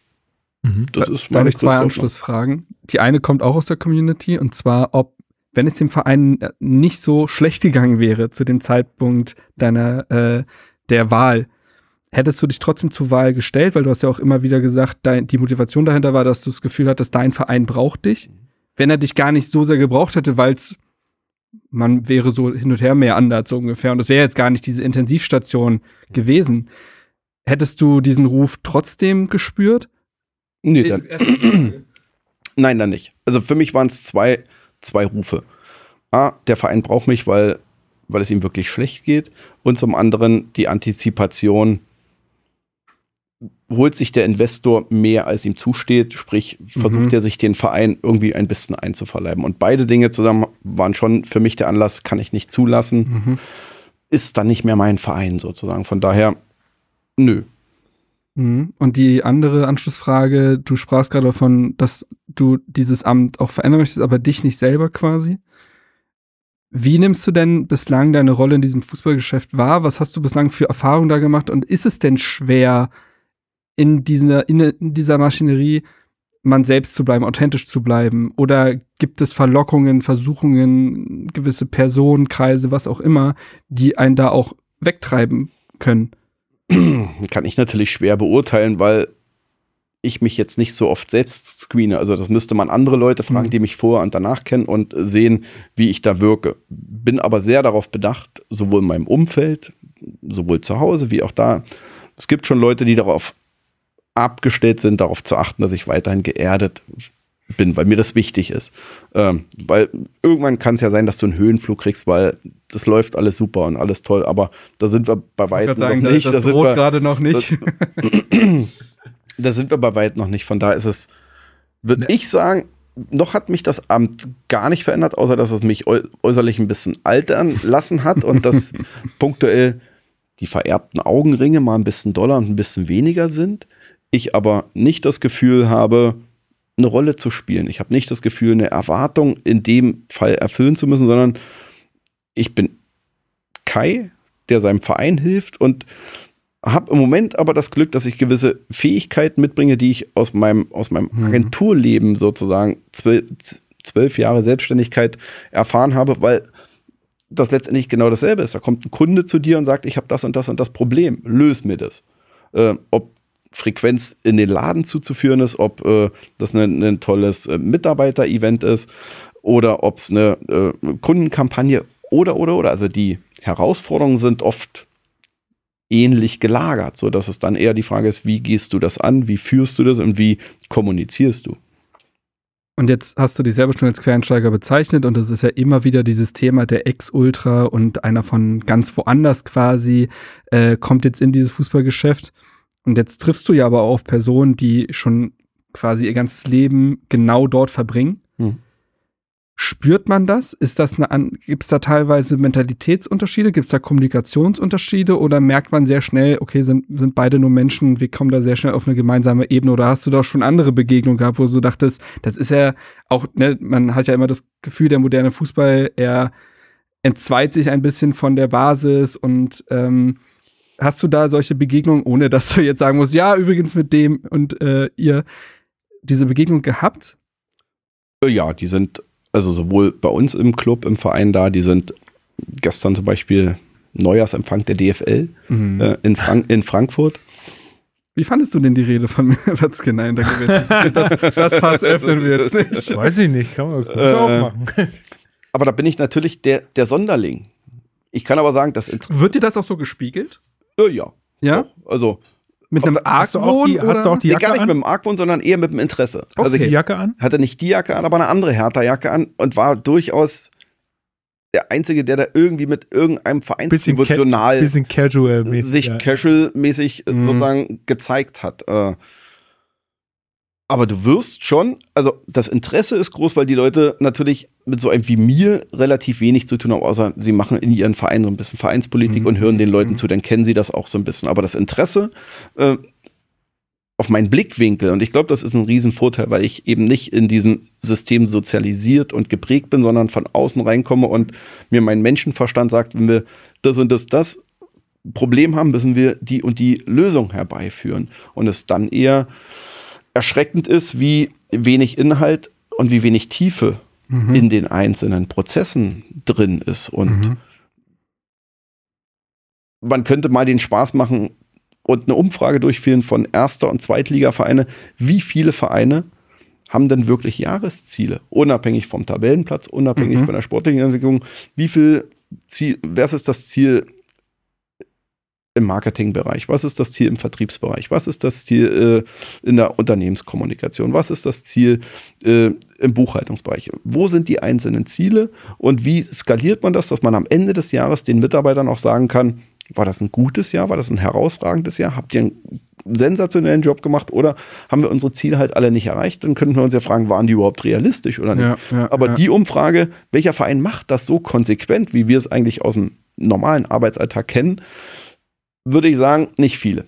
Mhm. Das Da- ist Da habe ich zwei. Anschlussfragen. Die eine kommt auch aus der Community und zwar, ob, wenn es dem Verein äh, nicht so schlecht gegangen wäre zu dem Zeitpunkt deiner äh, der Wahl, hättest du dich trotzdem zur Wahl gestellt, weil du hast ja auch immer wieder gesagt, dein, die Motivation dahinter war, dass du das Gefühl hattest, dein Verein braucht dich. Wenn er dich gar nicht so sehr gebraucht hätte, weil man wäre so hin und her mehr anders so ungefähr und das wäre jetzt gar nicht diese Intensivstation gewesen. Hättest du diesen Ruf trotzdem gespürt? Nee, dann, nein, dann nicht. Also für mich waren es zwei, zwei Rufe. A, der Verein braucht mich, weil, weil es ihm wirklich schlecht geht. Und zum anderen die Antizipation, holt sich der Investor mehr, als ihm zusteht, sprich, versucht Mhm. er sich den Verein irgendwie ein bisschen einzuverleiben. Und beide Dinge zusammen waren schon für mich der Anlass, kann ich nicht zulassen, Mhm. ist dann nicht mehr mein Verein sozusagen. Von daher, nö. Mhm. Und die andere Anschlussfrage, du sprachst gerade davon, dass du dieses Amt auch verändern möchtest, aber dich nicht selber quasi. Wie nimmst du denn bislang deine Rolle in diesem Fußballgeschäft wahr? Was hast du bislang für Erfahrungen da gemacht? Und ist es denn schwer, in dieser, in, in dieser Maschinerie man selbst zu bleiben, authentisch zu bleiben? Oder gibt es Verlockungen, Versuchungen, gewisse Personenkreise, was auch immer, die einen da auch wegtreiben können? kann ich natürlich schwer beurteilen, weil ich mich jetzt nicht so oft selbst screene. Also das müsste man andere Leute fragen, Mhm. die mich vorher und danach kennen und sehen, wie ich da wirke. Bin aber sehr darauf bedacht, sowohl in meinem Umfeld, sowohl zu Hause wie auch da. Es gibt schon Leute, die darauf abgestellt sind, darauf zu achten, dass ich weiterhin geerdet bin, weil mir das wichtig ist. Ähm, weil irgendwann kann es ja sein, dass du einen Höhenflug kriegst, weil das läuft alles super und alles toll, aber da sind wir bei weitem noch nicht. Da sind wir, gerade noch nicht. da sind wir bei weitem noch nicht. Von da ist es, würde Ne. ich sagen, noch hat mich das Amt gar nicht verändert, außer dass es mich äu äußerlich ein bisschen altern lassen hat und dass punktuell die vererbten Augenringe mal ein bisschen doller und ein bisschen weniger sind. Ich aber nicht das Gefühl habe, eine Rolle zu spielen. Ich habe nicht das Gefühl, eine Erwartung in dem Fall erfüllen zu müssen, sondern ich bin Kai, der seinem Verein hilft und habe im Moment aber das Glück, dass ich gewisse Fähigkeiten mitbringe, die ich aus meinem, aus meinem Mhm. Agenturleben sozusagen zwölf, zwölf Jahre Selbstständigkeit erfahren habe, weil das letztendlich genau dasselbe ist. Da kommt ein Kunde zu dir und sagt, ich habe das und das und das Problem, löse mir das. Äh, ob Frequenz in den Laden zuzuführen ist, ob äh, das ein, ein tolles äh, Mitarbeiter-Event ist oder ob es eine äh, Kundenkampagne oder, oder, oder. Also die Herausforderungen sind oft ähnlich gelagert, so dass es dann eher die Frage ist, wie gehst du das an, wie führst du das und wie kommunizierst du? Und jetzt hast du dich selber schon als Quereinsteiger bezeichnet und es ist ja immer wieder dieses Thema der Ex-Ultra und einer von ganz woanders quasi äh, kommt jetzt in dieses Fußballgeschäft. Und jetzt triffst du ja aber auf Personen, die schon quasi ihr ganzes Leben genau dort verbringen. Hm. Spürt man das? Ist das eine gibt es da teilweise Mentalitätsunterschiede? Gibt es da Kommunikationsunterschiede oder merkt man sehr schnell, okay, sind, sind beide nur Menschen, wir kommen da sehr schnell auf eine gemeinsame Ebene oder hast du da schon andere Begegnungen gehabt, wo du dachtest, das ist ja auch, ne, man hat ja immer das Gefühl, der moderne Fußball, er entzweit sich ein bisschen von der Basis und ähm, hast du da solche Begegnungen, ohne dass du jetzt sagen musst, ja, übrigens mit dem und äh, ihr diese Begegnung gehabt? Äh, Ja, die sind also sowohl bei uns im Club, im Verein da, die sind gestern zum Beispiel Neujahrsempfang der DFL äh, in, Frank in Frankfurt. Wie fandest du denn die Rede von Watzke? Nein, da das, das Fass öffnen wir jetzt nicht. Weiß ich nicht, kann man, man Äh, auch machen. Aber da bin ich natürlich der, der Sonderling. Ich kann aber sagen, das Inter Wird dir das auch so gespiegelt? Äh, ja. Ja? Doch. Also Mit einem Hast Argwohn? die, hast du auch die nee, Jacke gar nicht an? mit dem Argwohn, sondern eher mit dem Interesse. Also Hast du ich die Jacke an? hatte nicht die Jacke an, aber eine andere Hertha-Jacke an und war durchaus der Einzige, der da irgendwie mit irgendeinem Bisschen, ca Vereinsdevotional bisschen casual mäßig. sich ja. casual-mäßig äh, Mhm. sozusagen gezeigt hat. Äh, aber du wirst schon, also das Interesse ist groß, weil die Leute natürlich mit so einem wie mir relativ wenig zu tun haben, außer sie machen in ihren Vereinen so ein bisschen Vereinspolitik Mhm. und hören den Leuten zu, dann kennen sie das auch so ein bisschen. Aber das Interesse äh, auf meinen Blickwinkel, und ich glaube, das ist ein Riesenvorteil, weil ich eben nicht in diesem System sozialisiert und geprägt bin, sondern von außen reinkomme und mir mein Menschenverstand sagt, wenn wir das und das, das Problem haben, müssen wir die und die Lösung herbeiführen. Und es dann eher erschreckend ist, wie wenig Inhalt und wie wenig Tiefe in den einzelnen Prozessen drin ist. Und Mhm. man könnte mal den Spaß machen und eine Umfrage durchführen von Erster- und Zweitligavereine. Wie viele Vereine haben denn wirklich Jahresziele? Unabhängig vom Tabellenplatz, unabhängig Mhm. von der sportlichen Entwicklung. Wie viel Ziel, was ist das Ziel im Marketingbereich? Was ist das Ziel im Vertriebsbereich? Was ist das Ziel äh, in der Unternehmenskommunikation? Was ist das Ziel äh, im Buchhaltungsbereich? Wo sind die einzelnen Ziele und wie skaliert man das, dass man am Ende des Jahres den Mitarbeitern auch sagen kann, war das ein gutes Jahr, war das ein herausragendes Jahr? Habt ihr einen sensationellen Job gemacht oder haben wir unsere Ziele halt alle nicht erreicht? Dann könnten wir uns ja fragen, waren die überhaupt realistisch oder nicht? Ja, ja, Aber ja. die Umfrage, welcher Verein macht das so konsequent, wie wir es eigentlich aus dem normalen Arbeitsalltag kennen, würde ich sagen, nicht viele.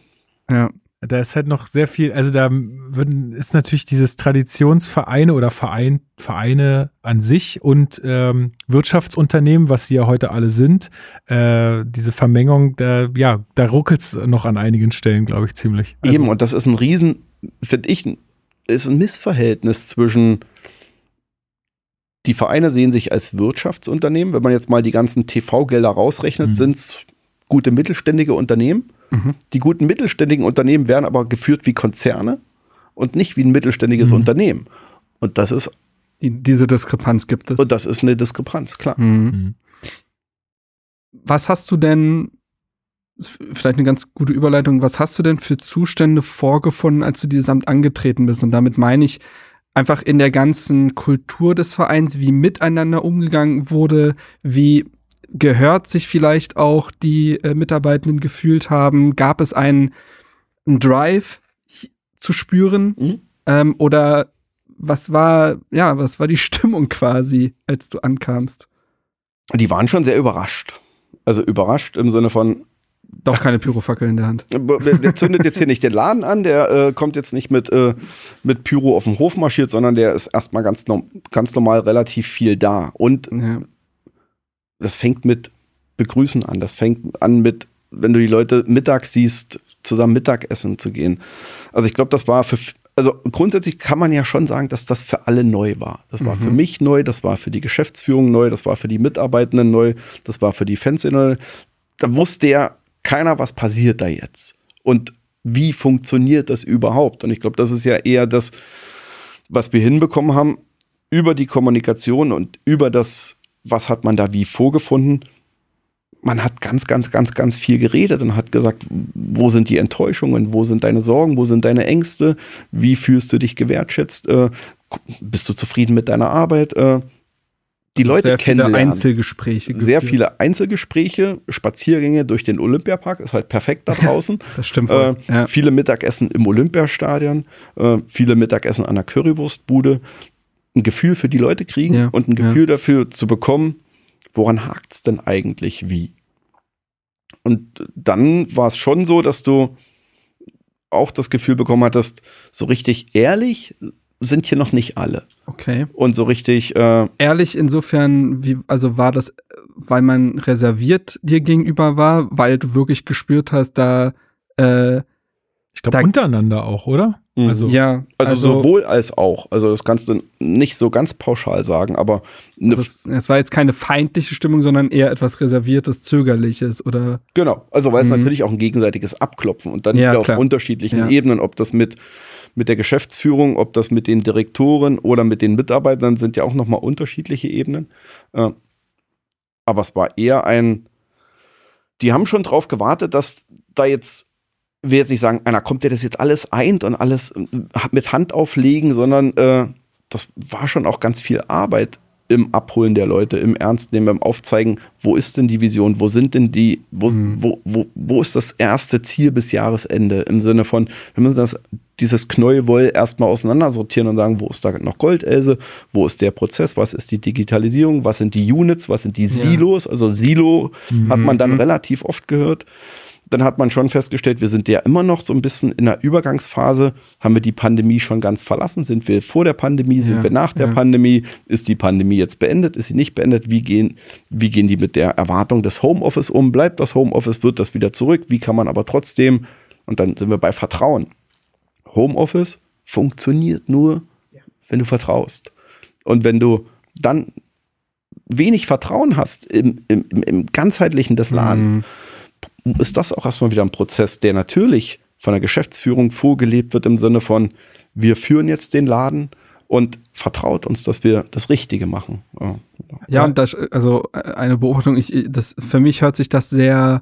Ja. Da ist halt noch sehr viel, also da würden, ist natürlich dieses Traditionsvereine oder Verein, Vereine an sich und ähm, Wirtschaftsunternehmen, was sie ja heute alle sind, äh, diese Vermengung, da, ja, da ruckelt es noch an einigen Stellen, glaube ich, ziemlich. Also, Eben, und das ist ein Riesen, finde ich, ist ein Missverhältnis zwischen die Vereine sehen sich als Wirtschaftsunternehmen. Wenn man jetzt mal die ganzen TV-Gelder rausrechnet, Mhm. sind es gute mittelständige Unternehmen. Mhm. Die guten mittelständigen Unternehmen werden aber geführt wie Konzerne und nicht wie ein mittelständiges Mhm. Unternehmen. Und das ist, Die, diese Diskrepanz gibt es. und das ist eine Diskrepanz, klar. Mhm. Mhm. Was hast du denn, vielleicht eine ganz gute Überleitung, was hast du denn für Zustände vorgefunden, als du dieses Amt angetreten bist? Und damit meine ich einfach in der ganzen Kultur des Vereins, wie miteinander umgegangen wurde, wie gehört sich vielleicht auch die äh, Mitarbeitenden gefühlt haben? Gab es einen, einen Drive zu spüren? Mhm. Ähm, oder was war, ja, was war die Stimmung quasi, als du ankamst? Die waren schon sehr überrascht. Also überrascht im Sinne von, Doch keine Pyrofackel in der Hand. Der, der zündet jetzt hier nicht den Laden an, der äh, kommt jetzt nicht mit, äh, mit Pyro auf den Hof marschiert, sondern der ist erstmal ganz, ganz normal relativ viel da. Und Ja. Das fängt mit Begrüßen an. Das fängt an mit, wenn du die Leute mittags siehst, zusammen Mittagessen zu gehen. Also ich glaube, das war für, also grundsätzlich kann man ja schon sagen, dass das für alle neu war. Das war für mich neu, das war für die Geschäftsführung neu, das war für die Mitarbeitenden neu, das war für die Fans neu. Da wusste ja keiner, was passiert da jetzt. Und wie funktioniert das überhaupt? Und ich glaube, das ist ja eher das, was wir hinbekommen haben, über die Kommunikation und über das, was hat man da wie vorgefunden. Man hat ganz, ganz, ganz, ganz viel geredet und hat gesagt, wo sind die Enttäuschungen, wo sind deine Sorgen, wo sind deine Ängste, wie fühlst du dich gewertschätzt, äh, bist du zufrieden mit deiner Arbeit? Äh, die Leute Sehr viele kennenlernen. Einzelgespräche. Sehr geführt. viele Einzelgespräche, Spaziergänge durch den Olympiapark, ist halt perfekt da draußen. Das stimmt Äh, ja. Viele Mittagessen im Olympiastadion, äh, viele Mittagessen an der Currywurstbude. Ein Gefühl für die Leute kriegen Ja, und ein ja. Gefühl dafür zu bekommen, woran hakt es denn eigentlich wie. Und dann war es schon so, dass du auch das Gefühl bekommen hattest, so richtig ehrlich sind hier noch nicht alle. Okay. Und so richtig, äh, Ehrlich insofern, wie, also war das, weil man reserviert dir gegenüber war, weil du wirklich gespürt hast, da, äh, Ich glaube, Da- untereinander auch, oder? Mhm. Also, ja, also, sowohl als auch. Also das kannst du nicht so ganz pauschal sagen, aber also es, es war jetzt keine feindliche Stimmung, sondern eher etwas reserviertes, zögerliches oder genau. Also weil es Mhm. natürlich auch ein gegenseitiges Abklopfen und dann Ja, wieder auf klar. unterschiedlichen Ja. Ebenen, ob das mit mit der Geschäftsführung, ob das mit den Direktoren oder mit den Mitarbeitern sind ja auch nochmal unterschiedliche Ebenen. Äh, aber es war eher ein, die haben schon drauf gewartet, dass da jetzt, will jetzt nicht sagen, einer kommt, der das jetzt alles eint und alles äh, mit Hand auflegen, sondern äh, das war schon auch ganz viel Arbeit im Abholen der Leute, im Ernst nehmen, beim Aufzeigen, wo ist denn die Vision, wo sind denn die, wo, wo, wo, wo ist das erste Ziel bis Jahresende? Im Sinne von, wir müssen das, dieses Knäuelwoll erstmal auseinandersortieren und sagen, wo ist da noch Goldelse, wo ist der Prozess, was ist die Digitalisierung, was sind die Units, was sind die Silos, also Silo hat man dann relativ oft gehört dann hat man schon festgestellt, wir sind ja immer noch so ein bisschen in der Übergangsphase. Haben wir die Pandemie schon ganz verlassen? Sind wir vor der Pandemie? Sind Ja, wir nach der ja. Pandemie? Ist die Pandemie jetzt beendet? Ist sie nicht beendet? Wie gehen, wie gehen die mit der Erwartung des Homeoffice um? Bleibt das Homeoffice? Wird das wieder zurück? Wie kann man aber trotzdem? Und dann sind wir bei Vertrauen. Homeoffice funktioniert nur, wenn du vertraust. Und wenn du dann wenig Vertrauen hast im, im, im- im ganzheitlichen des Ladens, Mhm. Ist das auch erstmal wieder ein Prozess, der natürlich von der Geschäftsführung vorgelebt wird im Sinne von, wir führen jetzt den Laden und vertraut uns, dass wir das Richtige machen. Ja. Ja, und das, also äh, eine Beobachtung, ich, das, für mich hört sich das sehr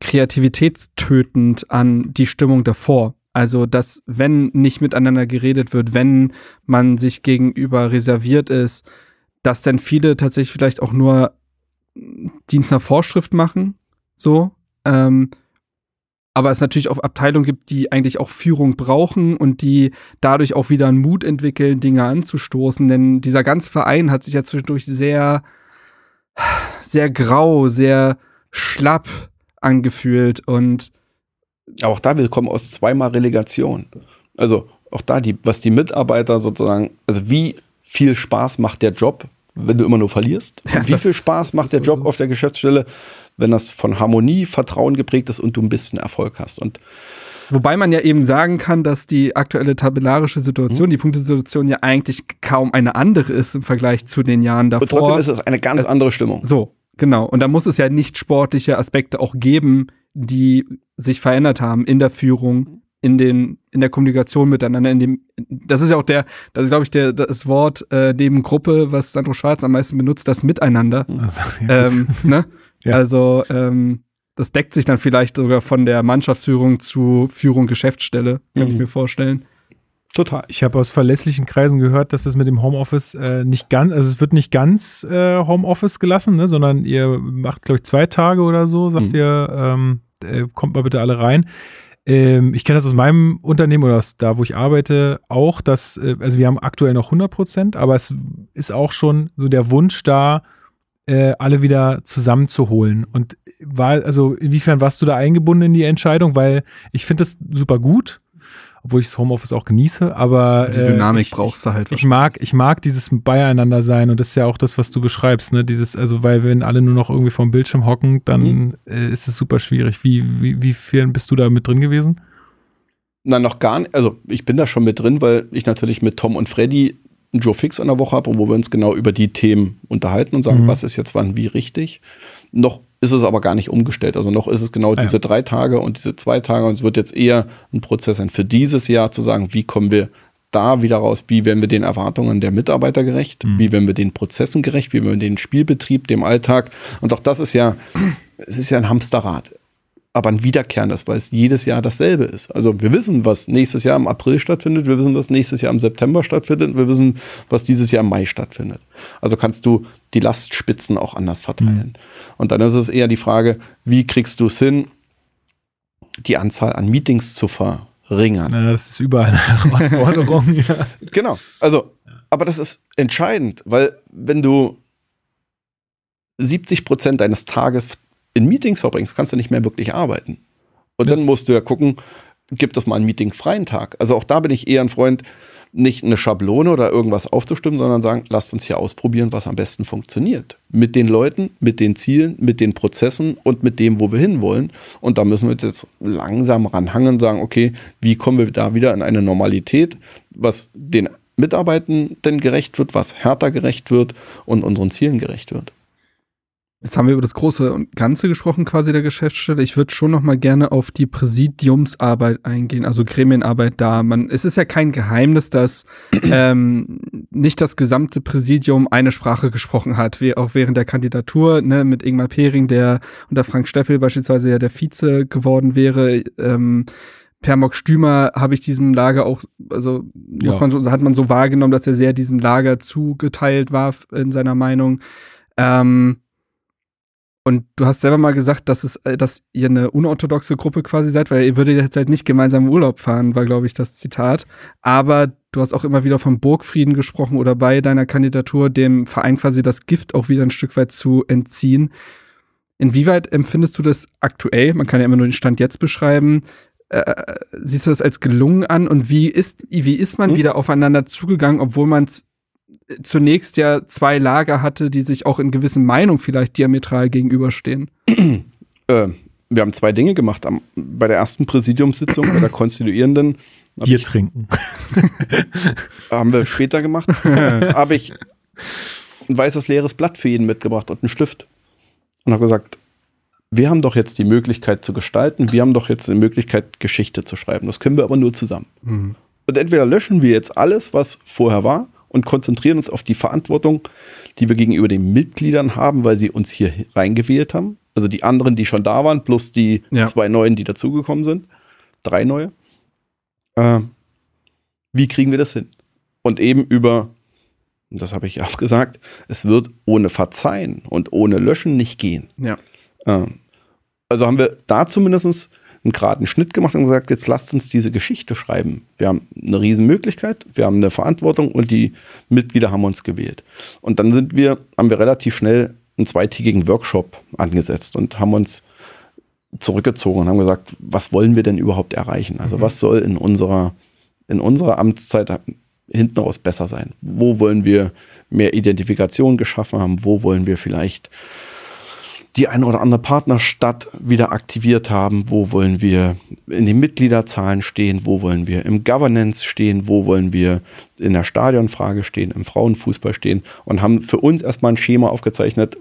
kreativitätstötend an die Stimmung davor. Also, dass, wenn nicht miteinander geredet wird, wenn man sich gegenüber reserviert ist, dass dann viele tatsächlich vielleicht auch nur Dienst nach Vorschrift machen, so. Ähm, aber es natürlich auch Abteilungen gibt, die eigentlich auch Führung brauchen und die dadurch auch wieder einen Mut entwickeln, Dinge anzustoßen. Denn dieser ganze Verein hat sich ja zwischendurch sehr, sehr grau, sehr schlapp angefühlt und Aber auch da, wir kommen aus zweimal Relegation. Also auch da, die, was die Mitarbeiter sozusagen, also wie viel Spaß macht der Job, wenn du immer nur verlierst? Ja, wie viel Spaß macht der Job auf der Geschäftsstelle, wenn das von Harmonie, Vertrauen geprägt ist und du ein bisschen Erfolg hast? Und Wobei man ja eben sagen kann, dass die aktuelle tabellarische Mhm. Situation, die Punktesituation ja eigentlich kaum eine andere ist im Vergleich zu den Jahren davor. Und trotzdem ist es eine ganz Es- andere Stimmung. So, genau. Und da muss es ja nicht sportliche Aspekte auch geben, die sich verändert haben in der Führung, in den, in der Kommunikation miteinander, in dem, das ist ja auch der, das ist, glaube ich, der, das Wort äh, neben Gruppe, was Sandro Schwarz am meisten benutzt, das Miteinander. Also, ja, ähm, ne? Ja. Also, ähm, das deckt sich dann vielleicht sogar von der Mannschaftsführung zu Führung Geschäftsstelle, kann ich Mhm. mir vorstellen. Total. Ich habe aus verlässlichen Kreisen gehört, dass das mit dem Homeoffice äh, nicht ganz, also es wird nicht ganz äh, Homeoffice gelassen, ne, sondern ihr macht, glaube ich, zwei Tage oder so, sagt Mhm. ihr, ähm, äh, kommt mal bitte alle rein. Ähm, ich kenne das aus meinem Unternehmen oder aus da, wo ich arbeite, auch, dass, äh, also wir haben aktuell noch 100 Prozent, aber es ist auch schon so der Wunsch da, äh, alle wieder zusammenzuholen. Und war, also inwiefern warst du da eingebunden in die Entscheidung? Weil ich finde das super gut, obwohl ich das Homeoffice auch genieße, aber Die äh, Dynamik ich, brauchst du halt. ich mag, ich mag dieses Beieinander sein und das ist ja auch das, was du beschreibst, ne? Dieses, also weil wenn alle nur noch irgendwie vom Bildschirm hocken, dann Mhm. äh, ist es super schwierig. Wie, wie, wie viel bist du da mit drin gewesen? Na, noch gar nicht. Also, ich bin da schon mit drin, weil ich natürlich mit Tom und Freddy einen Joe Fix in der Woche habe, wo wir uns genau über die Themen unterhalten und sagen, Mhm. was ist jetzt wann wie richtig. Noch ist es aber gar nicht umgestellt. Also noch ist es genau Ah, ja. diese drei Tage und diese zwei Tage und es wird jetzt eher ein Prozess sein für dieses Jahr zu sagen, wie kommen wir da wieder raus, wie werden wir den Erwartungen der Mitarbeiter gerecht, Mhm. wie werden wir den Prozessen gerecht, wie werden wir den Spielbetrieb, dem Alltag und auch das ist ja, es ist ja ein Hamsterrad aber ein wiederkehrendes, weil es jedes Jahr dasselbe ist. Also wir wissen, was nächstes Jahr im April stattfindet, wir wissen, was nächstes Jahr im September stattfindet, wir wissen, was dieses Jahr im Mai stattfindet. Also kannst du die Lastspitzen auch anders verteilen. Und dann ist es eher die Frage, wie kriegst du es hin, die Anzahl an Meetings zu verringern. Ja, das ist überall eine Herausforderung. ja. Genau. Also, aber das ist entscheidend, weil wenn du 70 Prozent deines Tages in Meetings verbringst, kannst du nicht mehr wirklich arbeiten. Und Ja. dann musst du ja gucken, gibt es mal einen meetingfreien Tag? Also auch da bin ich eher ein Freund, nicht eine Schablone oder irgendwas aufzustimmen, sondern sagen, lasst uns hier ausprobieren, was am besten funktioniert. Mit den Leuten, mit den Zielen, mit den Prozessen und mit dem, wo wir hinwollen. Und da müssen wir uns jetzt langsam ranhangen und sagen, okay, wie kommen wir da wieder in eine Normalität, was den Mitarbeitenden gerecht wird, was härter gerecht wird und unseren Zielen gerecht wird. Jetzt haben wir über das große und Ganze gesprochen, quasi der Geschäftsstelle. Ich würde schon noch mal gerne auf die Präsidiumsarbeit eingehen, also Gremienarbeit da. Man, es ist ja kein Geheimnis, dass ähm, nicht das gesamte Präsidium eine Sprache gesprochen hat, wie auch während der Kandidatur, ne, mit Ingmar Pering, der unter Frank Steffel beispielsweise ja der Vize geworden wäre. Ähm, Per Mock Stümer habe ich diesem Lager auch, also muss Ja. man so, hat man so wahrgenommen, dass er sehr diesem Lager zugeteilt war in seiner Meinung. Ähm, und du hast selber mal gesagt, dass es, äh, dass ihr eine unorthodoxe Gruppe quasi seid, weil ihr würdet jetzt halt nicht gemeinsam in Urlaub fahren, war, glaube ich, das Zitat. Aber du hast auch immer wieder vom Burgfrieden gesprochen oder bei deiner Kandidatur dem Verein quasi das Gift auch wieder ein Stück weit zu entziehen. Inwieweit empfindest du das aktuell? Man kann ja immer nur den Stand jetzt beschreiben. Äh, siehst du das als gelungen an? Und wie ist, wie ist man Hm? wieder aufeinander zugegangen, obwohl man zunächst ja zwei Lager hatte, die sich auch in gewissen Meinungen vielleicht diametral gegenüberstehen? Äh, wir haben zwei Dinge gemacht. Am, bei der ersten Präsidiumssitzung, bei der konstituierenden, Bier ich, trinken. haben wir später gemacht, habe ich ein weißes leeres Blatt für jeden mitgebracht und einen Stift. Und habe gesagt, wir haben doch jetzt die Möglichkeit zu gestalten, wir haben doch jetzt die Möglichkeit, Geschichte zu schreiben. Das können wir aber nur zusammen. Und entweder löschen wir jetzt alles, was vorher war, und konzentrieren uns auf die Verantwortung, die wir gegenüber den Mitgliedern haben, weil sie uns hier reingewählt haben. Also die anderen, die schon da waren, plus die Ja. zwei neuen, die dazugekommen sind. Drei neue. Äh, wie kriegen wir das hin? Und eben über, das habe ich ja auch gesagt, es wird ohne Verzeihen und ohne Löschen nicht gehen. Ja. Ähm, Also haben wir da zumindest einen geraden Schnitt gemacht und gesagt, jetzt lasst uns diese Geschichte schreiben. Wir haben eine Riesenmöglichkeit, wir haben eine Verantwortung und die Mitglieder haben uns gewählt. Und dann sind wir, haben wir relativ schnell einen zweitägigen Workshop angesetzt und haben uns zurückgezogen und haben gesagt, was wollen wir denn überhaupt erreichen? Also was soll in unserer, in unserer Amtszeit hinten raus besser sein? Wo wollen wir mehr Identifikation geschaffen haben? Wo wollen wir vielleicht die eine oder andere Partnerstadt wieder aktiviert haben, wo wollen wir in den Mitgliederzahlen stehen, wo wollen wir im Governance stehen, wo wollen wir in der Stadionfrage stehen, im Frauenfußball stehen? Und haben für uns erstmal ein Schema aufgezeichnet,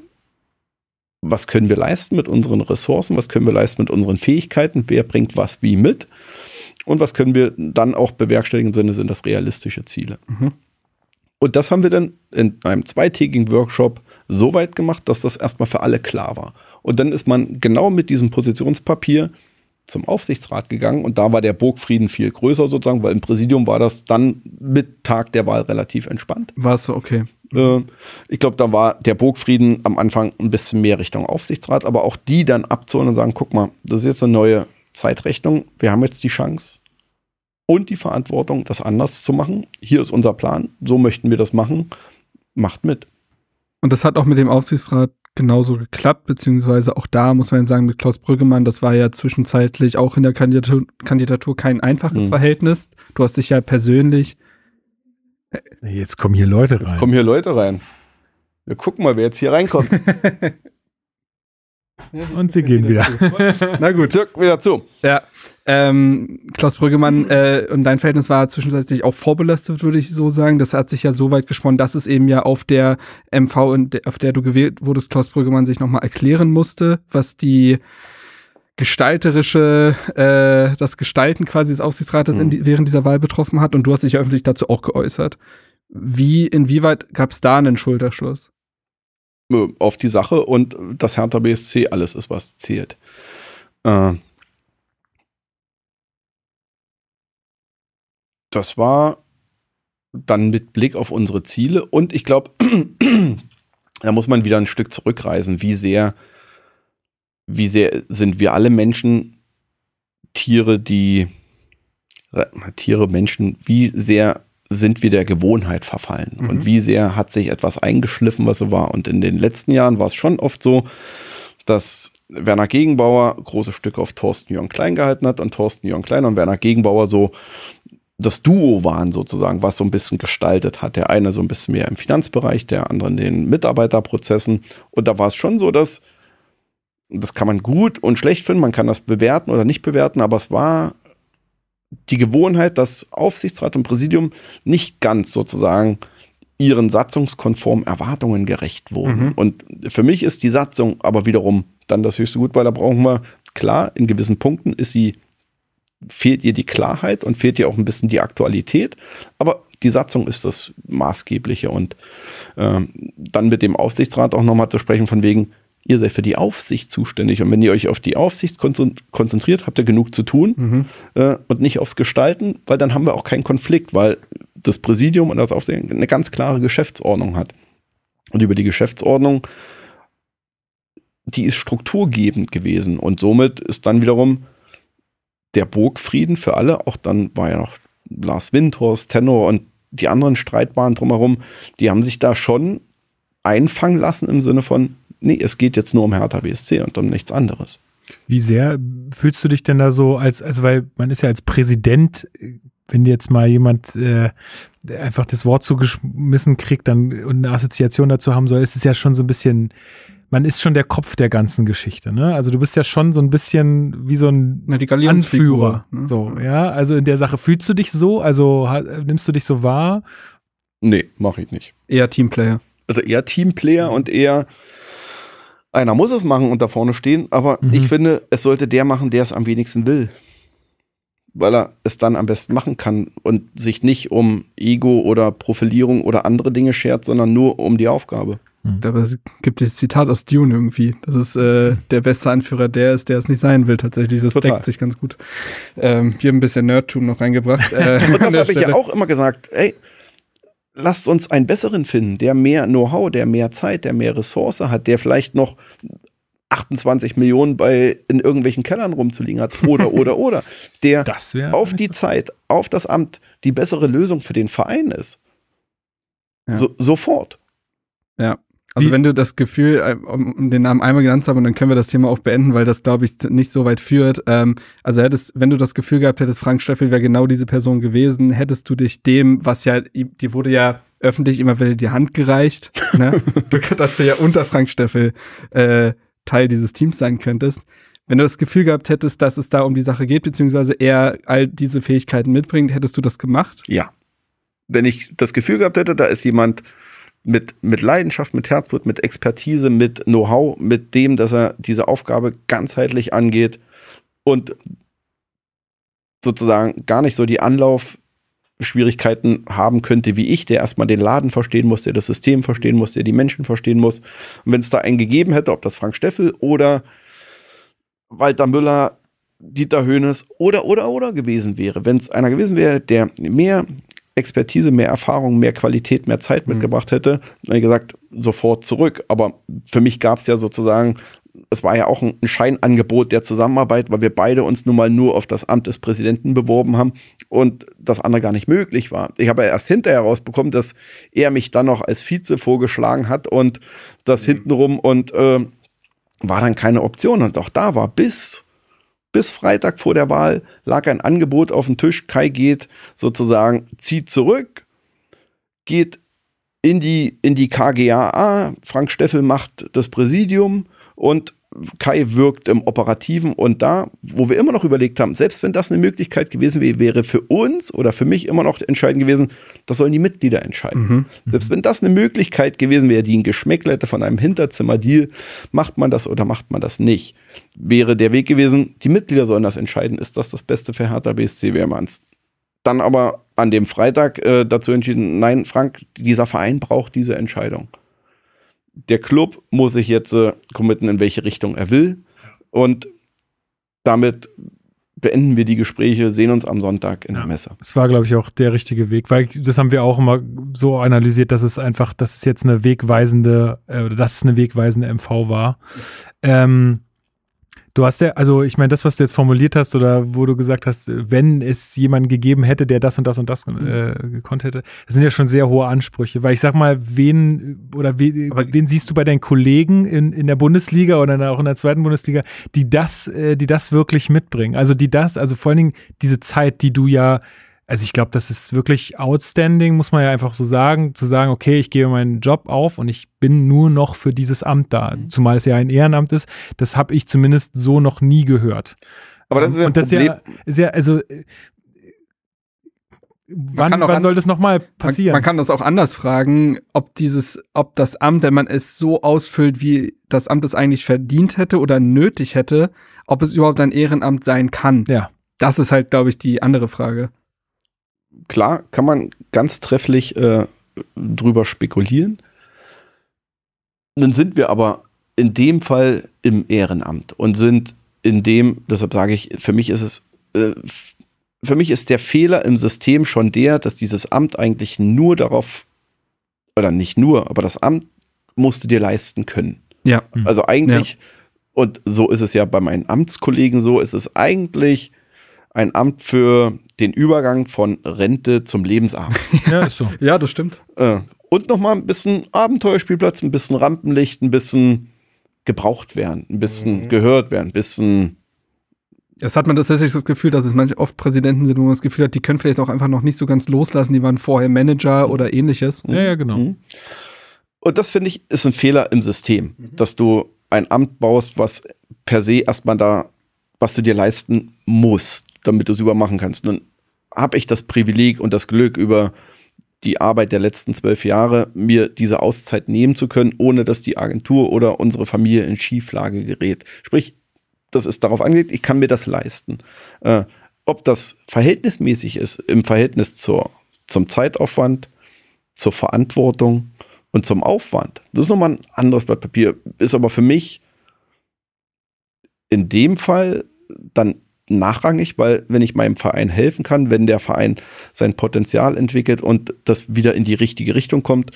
was können wir leisten mit unseren Ressourcen, was können wir leisten mit unseren Fähigkeiten, wer bringt was wie mit und was können wir dann auch bewerkstelligen im Sinne, sind das realistische Ziele. Und das haben wir dann in einem zweitägigen Workshop so weit gemacht, dass das erstmal für alle klar war. Und dann ist man genau mit diesem Positionspapier zum Aufsichtsrat gegangen und da war der Burgfrieden viel größer sozusagen, weil im Präsidium war das dann mit Tag der Wahl relativ entspannt. War es so, okay. Äh, ich glaube, da war der Burgfrieden am Anfang ein bisschen mehr Richtung Aufsichtsrat, aber auch die dann abzuholen und sagen, guck mal, das ist jetzt eine neue Zeitrechnung, wir haben jetzt die Chance und die Verantwortung, das anders zu machen. Hier ist unser Plan, so möchten wir das machen, macht mit. Und das hat auch mit dem Aufsichtsrat genauso geklappt, beziehungsweise auch da muss man sagen, mit Klaus Brüggemann, das war ja zwischenzeitlich auch in der Kandidatur, Kandidatur kein einfaches Mhm. Verhältnis. Du hast dich ja persönlich Jetzt kommen hier Leute rein. Jetzt kommen hier Leute rein. Wir gucken mal, wer jetzt hier reinkommt. Und sie gehen wieder. Na gut. Dirk, wieder zu. Ja. Ähm, Klaus Brüggemann äh, und dein Verhältnis war zwischenzeitlich auch vorbelastet, würde ich so sagen. Das hat sich ja so weit gesponnen, dass es eben ja auf der MV, auf der du gewählt wurdest, Klaus Brüggemann sich nochmal erklären musste, was die gestalterische, äh, das Gestalten quasi des Aufsichtsrates in die, während dieser Wahl betroffen hat. Und du hast dich ja öffentlich dazu auch geäußert. Wie, inwieweit gab es da einen Schulterschluss? Äh, Auf die Sache und das Hertha BSC alles ist, was zählt. Äh, das war dann mit Blick auf unsere Ziele und ich glaube, da muss man wieder ein Stück zurückreisen, wie sehr, wie sehr sind wir alle Menschen Tiere, die Tiere, Menschen, wie sehr sind wir der Gewohnheit verfallen Mhm. und wie sehr hat sich etwas eingeschliffen, was so war. Und in den letzten Jahren war es schon oft so, dass Werner Gegenbauer große Stücke auf Thorsten Jörn Klein gehalten hat und Thorsten Jörn Klein und Werner Gegenbauer so das Duo waren sozusagen, was so ein bisschen gestaltet hat. Der eine so ein bisschen mehr im Finanzbereich, der andere in den Mitarbeiterprozessen. Und da war es schon so, dass das kann man gut und schlecht finden, man kann das bewerten oder nicht bewerten, aber es war die Gewohnheit, dass Aufsichtsrat und Präsidium nicht ganz sozusagen ihren satzungskonformen Erwartungen gerecht wurden. Mhm. Und für mich ist die Satzung aber wiederum dann das höchste Gut, weil da brauchen wir, klar, in gewissen Punkten ist sie, fehlt ihr die Klarheit und fehlt ihr auch ein bisschen die Aktualität, aber die Satzung ist das Maßgebliche und ähm, dann mit dem Aufsichtsrat auch nochmal zu sprechen von wegen, ihr seid für die Aufsicht zuständig und wenn ihr euch auf die Aufsicht konzent- konzentriert, habt ihr genug zu tun Mhm. äh, und nicht aufs Gestalten, weil dann haben wir auch keinen Konflikt, weil das Präsidium und das Aufsehen eine ganz klare Geschäftsordnung hat. Und über die Geschäftsordnung, die ist strukturgebend gewesen und somit ist dann wiederum der Burgfrieden für alle, auch dann war ja noch Lars Windhorst, Tenor und die anderen Streitbaren drumherum, die haben sich da schon einfangen lassen im Sinne von, nee, es geht jetzt nur um Hertha BSC und um nichts anderes. Wie sehr fühlst du dich denn da so als, also weil man ist ja als Präsident, wenn jetzt mal jemand äh, einfach das Wort zugeschmissen kriegt dann und eine Assoziation dazu haben soll, ist es ja schon so ein bisschen, man ist schon der Kopf der ganzen Geschichte, ne? Also du bist ja schon so ein bisschen wie so ein Na, die Anführer. Ne? So, ja. Also in der Sache fühlst du dich so, also nimmst du dich so wahr? Nee, mache ich nicht. Eher Teamplayer. Also eher Teamplayer und eher einer muss es machen und da vorne stehen, aber Mhm. ich finde, es sollte der machen, der es am wenigsten will. Weil er es dann am besten machen kann und sich nicht um Ego oder Profilierung oder andere Dinge schert, sondern nur um die Aufgabe. Aber es gibt das Zitat aus Dune irgendwie. Das ist äh, der beste Anführer, der ist, der es nicht sein will, tatsächlich. Das Total. deckt sich ganz gut. Ähm, hier ein bisschen Nerdtum noch reingebracht. Äh, Und das habe ich ja auch immer gesagt, ey, lasst uns einen besseren finden, der mehr Know-how, der mehr Zeit, der mehr Ressource hat, der vielleicht noch 28 Millionen bei in irgendwelchen Kellern rumzuliegen hat oder oder oder, der auf die Zeit, auf das Amt die bessere Lösung für den Verein ist. Ja. So, sofort. Ja. Also wenn du das Gefühl, äh, um den Namen einmal genannt zu haben, dann können wir das Thema auch beenden, weil das, glaube ich, nicht so weit führt. Ähm, also hättest, wenn du das Gefühl gehabt hättest, Frank Steffel wäre genau diese Person gewesen, hättest du dich dem, was ja, die wurde ja öffentlich immer wieder die Hand gereicht, ne? du, dass du ja unter Frank Steffel äh, Teil dieses Teams sein könntest. Wenn du das Gefühl gehabt hättest, dass es da um die Sache geht, beziehungsweise er all diese Fähigkeiten mitbringt, hättest du das gemacht? Ja. Wenn ich das Gefühl gehabt hätte, da ist jemand mit, mit Leidenschaft, mit Herzblut, mit Expertise, mit Know-how, mit dem, dass er diese Aufgabe ganzheitlich angeht und sozusagen gar nicht so die Anlaufschwierigkeiten haben könnte wie ich, der erstmal den Laden verstehen muss, der das System verstehen muss, der die Menschen verstehen muss. Und wenn es da einen gegeben hätte, ob das Frank Steffel oder Walter Müller, Dieter Höhnes oder, oder, oder gewesen wäre, wenn es einer gewesen wäre, der mehr Expertise, mehr Erfahrung, mehr Qualität, mehr Zeit mitgebracht hätte, dann hätte ich gesagt, sofort zurück. Aber für mich gab es ja sozusagen, es war ja auch ein ein Scheinangebot der Zusammenarbeit, weil wir beide uns nun mal nur auf das Amt des Präsidenten beworben haben und das andere gar nicht möglich war. Ich habe ja erst hinterher rausbekommen, dass er mich dann noch als Vize vorgeschlagen hat und das hintenrum und äh, war dann keine Option. Und auch da war bis, bis Freitag vor der Wahl lag ein Angebot auf dem Tisch. Kai geht sozusagen, zieht zurück, geht in die, in die KGAA. Frank Steffel macht das Präsidium und Kai wirkt im Operativen und da, wo wir immer noch überlegt haben, selbst wenn das eine Möglichkeit gewesen wäre, wäre für uns oder für mich immer noch entscheidend gewesen, das sollen die Mitglieder entscheiden. Selbst wenn das eine Möglichkeit gewesen wäre, die ein Geschmäckle hätte von einem Hinterzimmerdeal, macht man das oder macht man das nicht, wäre der Weg gewesen, die Mitglieder sollen das entscheiden, ist das das Beste für Hertha BSC, wäre man Dann aber an dem Freitag äh, dazu entschieden, nein, Frank, dieser Verein braucht diese Entscheidung der Club muss sich jetzt äh, committen, in welche Richtung er will. Und damit beenden wir die Gespräche, sehen uns am Sonntag in der Messe. Es war, glaube ich, auch der richtige Weg, weil das haben wir auch immer so analysiert, dass es einfach, dass es jetzt eine wegweisende, äh, oder dass es eine wegweisende MV war. Ähm, du hast ja, also ich meine, das, was du jetzt formuliert hast oder wo du gesagt hast, wenn es jemanden gegeben hätte, der das und das und das äh, gekonnt hätte, das sind ja schon sehr hohe Ansprüche, weil ich sag mal, wen oder we, Aber- wen siehst du bei deinen Kollegen in, in der Bundesliga oder auch in der zweiten Bundesliga, die das, äh, die das wirklich mitbringen? Also die das, also vor allen Dingen diese Zeit, die du ja also ich glaube, das ist wirklich outstanding, muss man ja einfach so sagen, zu sagen, okay, ich gebe meinen Job auf und ich bin nur noch für dieses Amt da, zumal es ja ein Ehrenamt ist. Das habe ich zumindest so noch nie gehört. Aber das ist ja und das Problem. ist ja, ist ja also äh, wann, auch wann an- soll das nochmal Man, passieren? man kann das auch anders fragen, ob dieses, ob das Amt, wenn man es so ausfüllt, wie das Amt es eigentlich verdient hätte oder nötig hätte, ob es überhaupt ein Ehrenamt sein kann. ja. Das ist halt, glaube ich, die andere Frage. Klar kann man ganz trefflich äh, drüber spekulieren. Dann sind wir aber in dem Fall im Ehrenamt und sind in dem, deshalb sage ich, für mich ist es, äh, für mich ist der Fehler im System schon der, dass dieses Amt eigentlich nur darauf, oder nicht nur, aber das Amt musst du dir leisten können. Ja. Also eigentlich, und so ist es ja bei meinen Amtskollegen so, ist es eigentlich ein Amt für den Übergang von Rente zum Lebensabend. ja, ist so. Ja, das stimmt. äh, und nochmal ein bisschen Abenteuerspielplatz, ein bisschen Rampenlicht, ein bisschen gebraucht werden, ein bisschen gehört werden, ein bisschen. Jetzt hat man tatsächlich das Gefühl, dass es manche oft Präsidenten sind, wo man das Gefühl hat, die können vielleicht auch einfach noch nicht so ganz loslassen, die waren vorher Manager oder ähnliches. Ja, ja, genau. Mhm. Und das finde ich ist ein Fehler im System, dass du ein Amt baust, was per se erstmal da, was du dir leisten musst, damit du es übermachen kannst. Nun habe ich das Privileg und das Glück über die Arbeit der letzten zwölf Jahre, mir diese Auszeit nehmen zu können, ohne dass die Agentur oder unsere Familie in Schieflage gerät. Sprich, das ist darauf angelegt, ich kann mir das leisten. Äh, ob das verhältnismäßig ist im Verhältnis zur, zum Zeitaufwand, zur Verantwortung und zum Aufwand, das ist nochmal ein anderes Blatt Papier. Ist aber für mich in dem Fall dann nachrangig, weil wenn ich meinem Verein helfen kann, wenn der Verein sein Potenzial entwickelt und das wieder in die richtige Richtung kommt,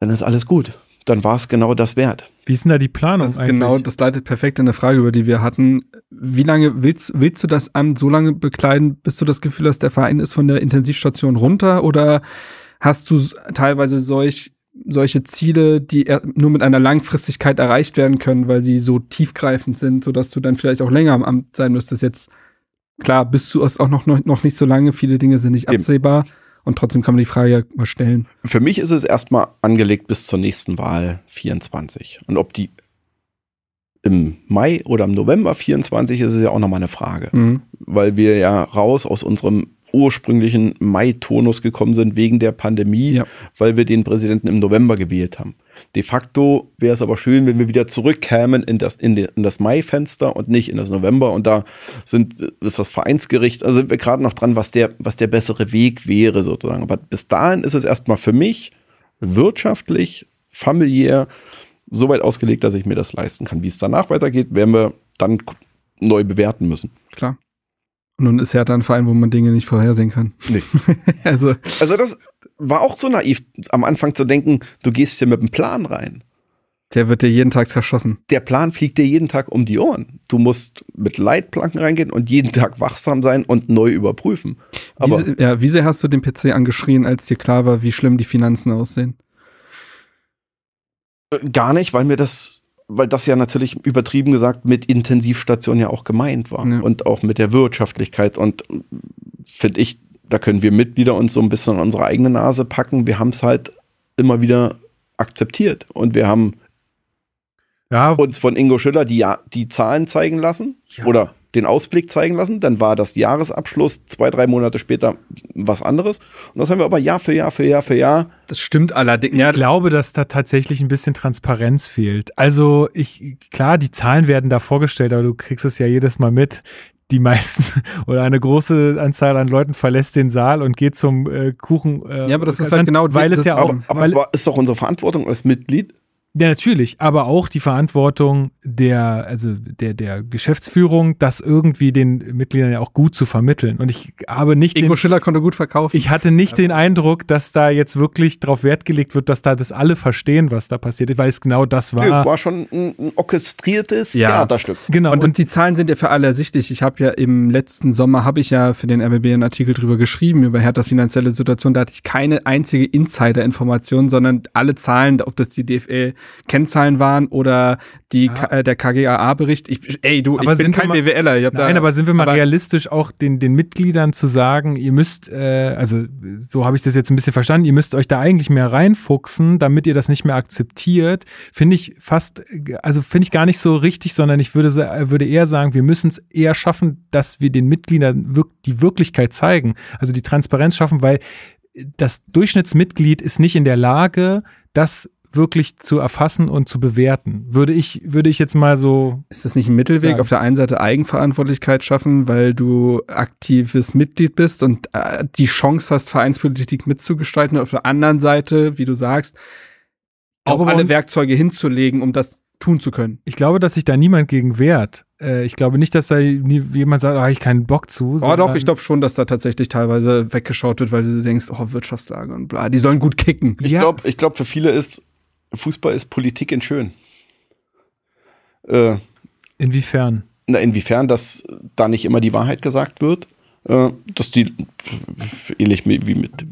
dann ist alles gut. Dann war es genau das wert. Wie ist denn da die Planung Das, eigentlich? genau, das leitet perfekt in eine Frage, über die wir hatten. Wie lange willst, willst du das Amt so lange bekleiden, bis du das Gefühl hast, der Verein ist von der Intensivstation runter? Oder hast du teilweise solch, solche Ziele, die nur mit einer Langfristigkeit erreicht werden können, weil sie so tiefgreifend sind, sodass du dann vielleicht auch länger am Amt sein müsstest? Jetzt, klar, bist du es auch noch, noch, noch nicht so lange, viele Dinge sind nicht Eben. absehbar. Und trotzdem kann man die Frage ja mal stellen. Für mich ist es erstmal angelegt bis zur nächsten Wahl 24. Und ob die im Mai oder im November 24 ist, ist ja auch nochmal eine Frage. Mhm. Weil wir ja raus aus unserem ursprünglichen Mai-Tonus gekommen sind wegen der Pandemie, Ja. weil wir den Präsidenten im November gewählt haben. De facto wäre es aber schön, wenn wir wieder zurückkämen in das, in, de, in das Mai-Fenster und nicht in das November. Und da sind, ist das Vereinsgericht, also sind wir gerade noch dran, was der, was der bessere Weg wäre, sozusagen. Aber bis dahin ist es erstmal für mich wirtschaftlich, familiär so weit ausgelegt, dass ich mir das leisten kann. Wie es danach weitergeht, werden wir dann neu bewerten müssen. Klar. Und nun ist Hertha ein Verein, wo man Dinge nicht vorhersehen kann. Nee. also, Also das war auch so naiv, am Anfang zu denken, du gehst hier mit einem Plan rein. der wird dir jeden Tag zerschossen. Der Plan fliegt dir jeden Tag um die Ohren. Du musst mit Leitplanken reingehen und jeden Tag wachsam sein und neu überprüfen. Aber wie, ja, wie sehr hast du den PC angeschrien, als dir klar war, wie schlimm die Finanzen aussehen? gar nicht, weil mir das, weil das ja natürlich übertrieben gesagt mit Intensivstation ja auch gemeint war. Ja. Und auch mit der Wirtschaftlichkeit. Und finde ich, da können wir Mitglieder uns so ein bisschen an unsere eigene Nase packen. Wir haben es halt immer wieder akzeptiert. Und wir haben ja, uns von Ingo Schüller die, die Zahlen zeigen lassen Ja. oder den Ausblick zeigen lassen. Dann war das Jahresabschluss zwei, drei Monate später was anderes. Und das haben wir aber Jahr für Jahr für Jahr für Jahr. Das stimmt allerdings. Ich glaube, dass da tatsächlich ein bisschen Transparenz fehlt. Also ich, klar, die Zahlen werden da vorgestellt, aber du kriegst es ja jedes Mal mit. Die meisten oder eine große Anzahl an Leuten verlässt den Saal und geht zum äh, Kuchen. Äh, Ja, aber das ist halt genau weil das- es ja auch, Aber, aber weil, es war, ist doch unsere Verantwortung als Mitglied, Ja, natürlich, aber auch die Verantwortung der, also der, der Geschäftsführung, das irgendwie den Mitgliedern ja auch gut zu vermitteln. Und ich habe nicht Ingo den, Schiller konnte gut verkaufen. ich hatte nicht den Eindruck, dass da jetzt wirklich drauf Wert gelegt wird, dass da das alle verstehen, was da passiert, weil es genau das war. war schon ein, ein orchestriertes Ja. Theaterstück. Genau. und, und die Zahlen sind ja für alle ersichtlich. Ich habe ja im letzten Sommer habe ich ja für den RBB einen Artikel drüber geschrieben über Herthas finanzielle Situation. Da hatte ich keine einzige Insider-Information, sondern alle Zahlen, ob das die DFL-Kennzahlen waren oder die, K- äh, der KGAA-Bericht. Ich, ey, du, Aber ich bin kein mal- BWLer. Nein, da, aber sind wir mal realistisch, auch den, den Mitgliedern zu sagen, ihr müsst, äh, also so habe ich das jetzt ein bisschen verstanden, ihr müsst euch da eigentlich mehr reinfuchsen, damit ihr das nicht mehr akzeptiert, finde ich fast, also finde ich gar nicht so richtig, sondern ich würde, würde eher sagen, wir müssen es eher schaffen, dass wir den Mitgliedern wirk die Wirklichkeit zeigen, also die Transparenz schaffen, weil das Durchschnittsmitglied ist nicht in der Lage, das wirklich zu erfassen und zu bewerten. Würde ich, würde ich jetzt mal so Ist das nicht ein Mittelweg? Sagen. Auf der einen Seite Eigenverantwortlichkeit schaffen, weil du aktives Mitglied bist und äh, die Chance hast, Vereinspolitik mitzugestalten. Auf der anderen Seite, wie du sagst, auch Darüber alle Werkzeuge hinzulegen, um das tun zu können. Ich glaube, dass sich da niemand gegen wehrt. Äh, ich glaube nicht, dass da nie, jemand sagt, da habe ich keinen Bock zu. Oh doch, ich glaube schon, dass da tatsächlich teilweise weggeschaut wird, weil du denkst, oh, Wirtschaftslage und bla, die sollen gut kicken. Ich Ja. glaube, ich glaub, für viele ist Fußball ist Politik in schön. Äh, Inwiefern? na, inwiefern, dass da nicht immer die Wahrheit gesagt wird, dass die ähnlich wie mit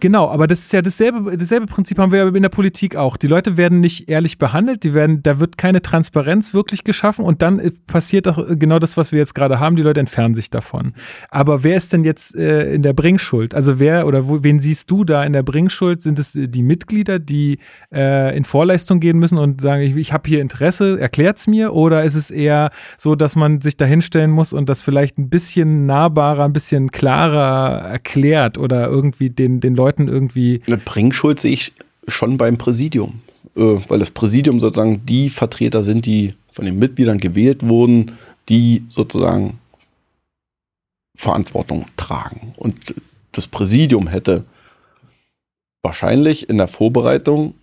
Genau, aber das ist ja dasselbe, dasselbe Prinzip haben wir ja in der Politik auch. Die Leute werden nicht ehrlich behandelt, die werden, da wird keine Transparenz wirklich geschaffen und dann äh, passiert auch genau das, was wir jetzt gerade haben. Die Leute entfernen sich davon. Aber wer ist denn jetzt äh, in der Bringschuld? Also wer oder wo, wen siehst du da in der Bringschuld? Sind es die Mitglieder, die äh, in Vorleistung gehen müssen und sagen, ich, ich habe hier Interesse, erklärt's mir? Oder ist es eher so, dass man sich da hinstellen muss und das vielleicht ein bisschen nahbarer, ein bisschen klarer erklärt oder irgendwie den, den Leuten irgendwie eine Bringschuld sehe ich schon beim Präsidium, äh, weil das Präsidium sozusagen die Vertreter sind, die von den Mitgliedern gewählt wurden, die sozusagen Verantwortung tragen. Und das Präsidium hätte wahrscheinlich in der Vorbereitung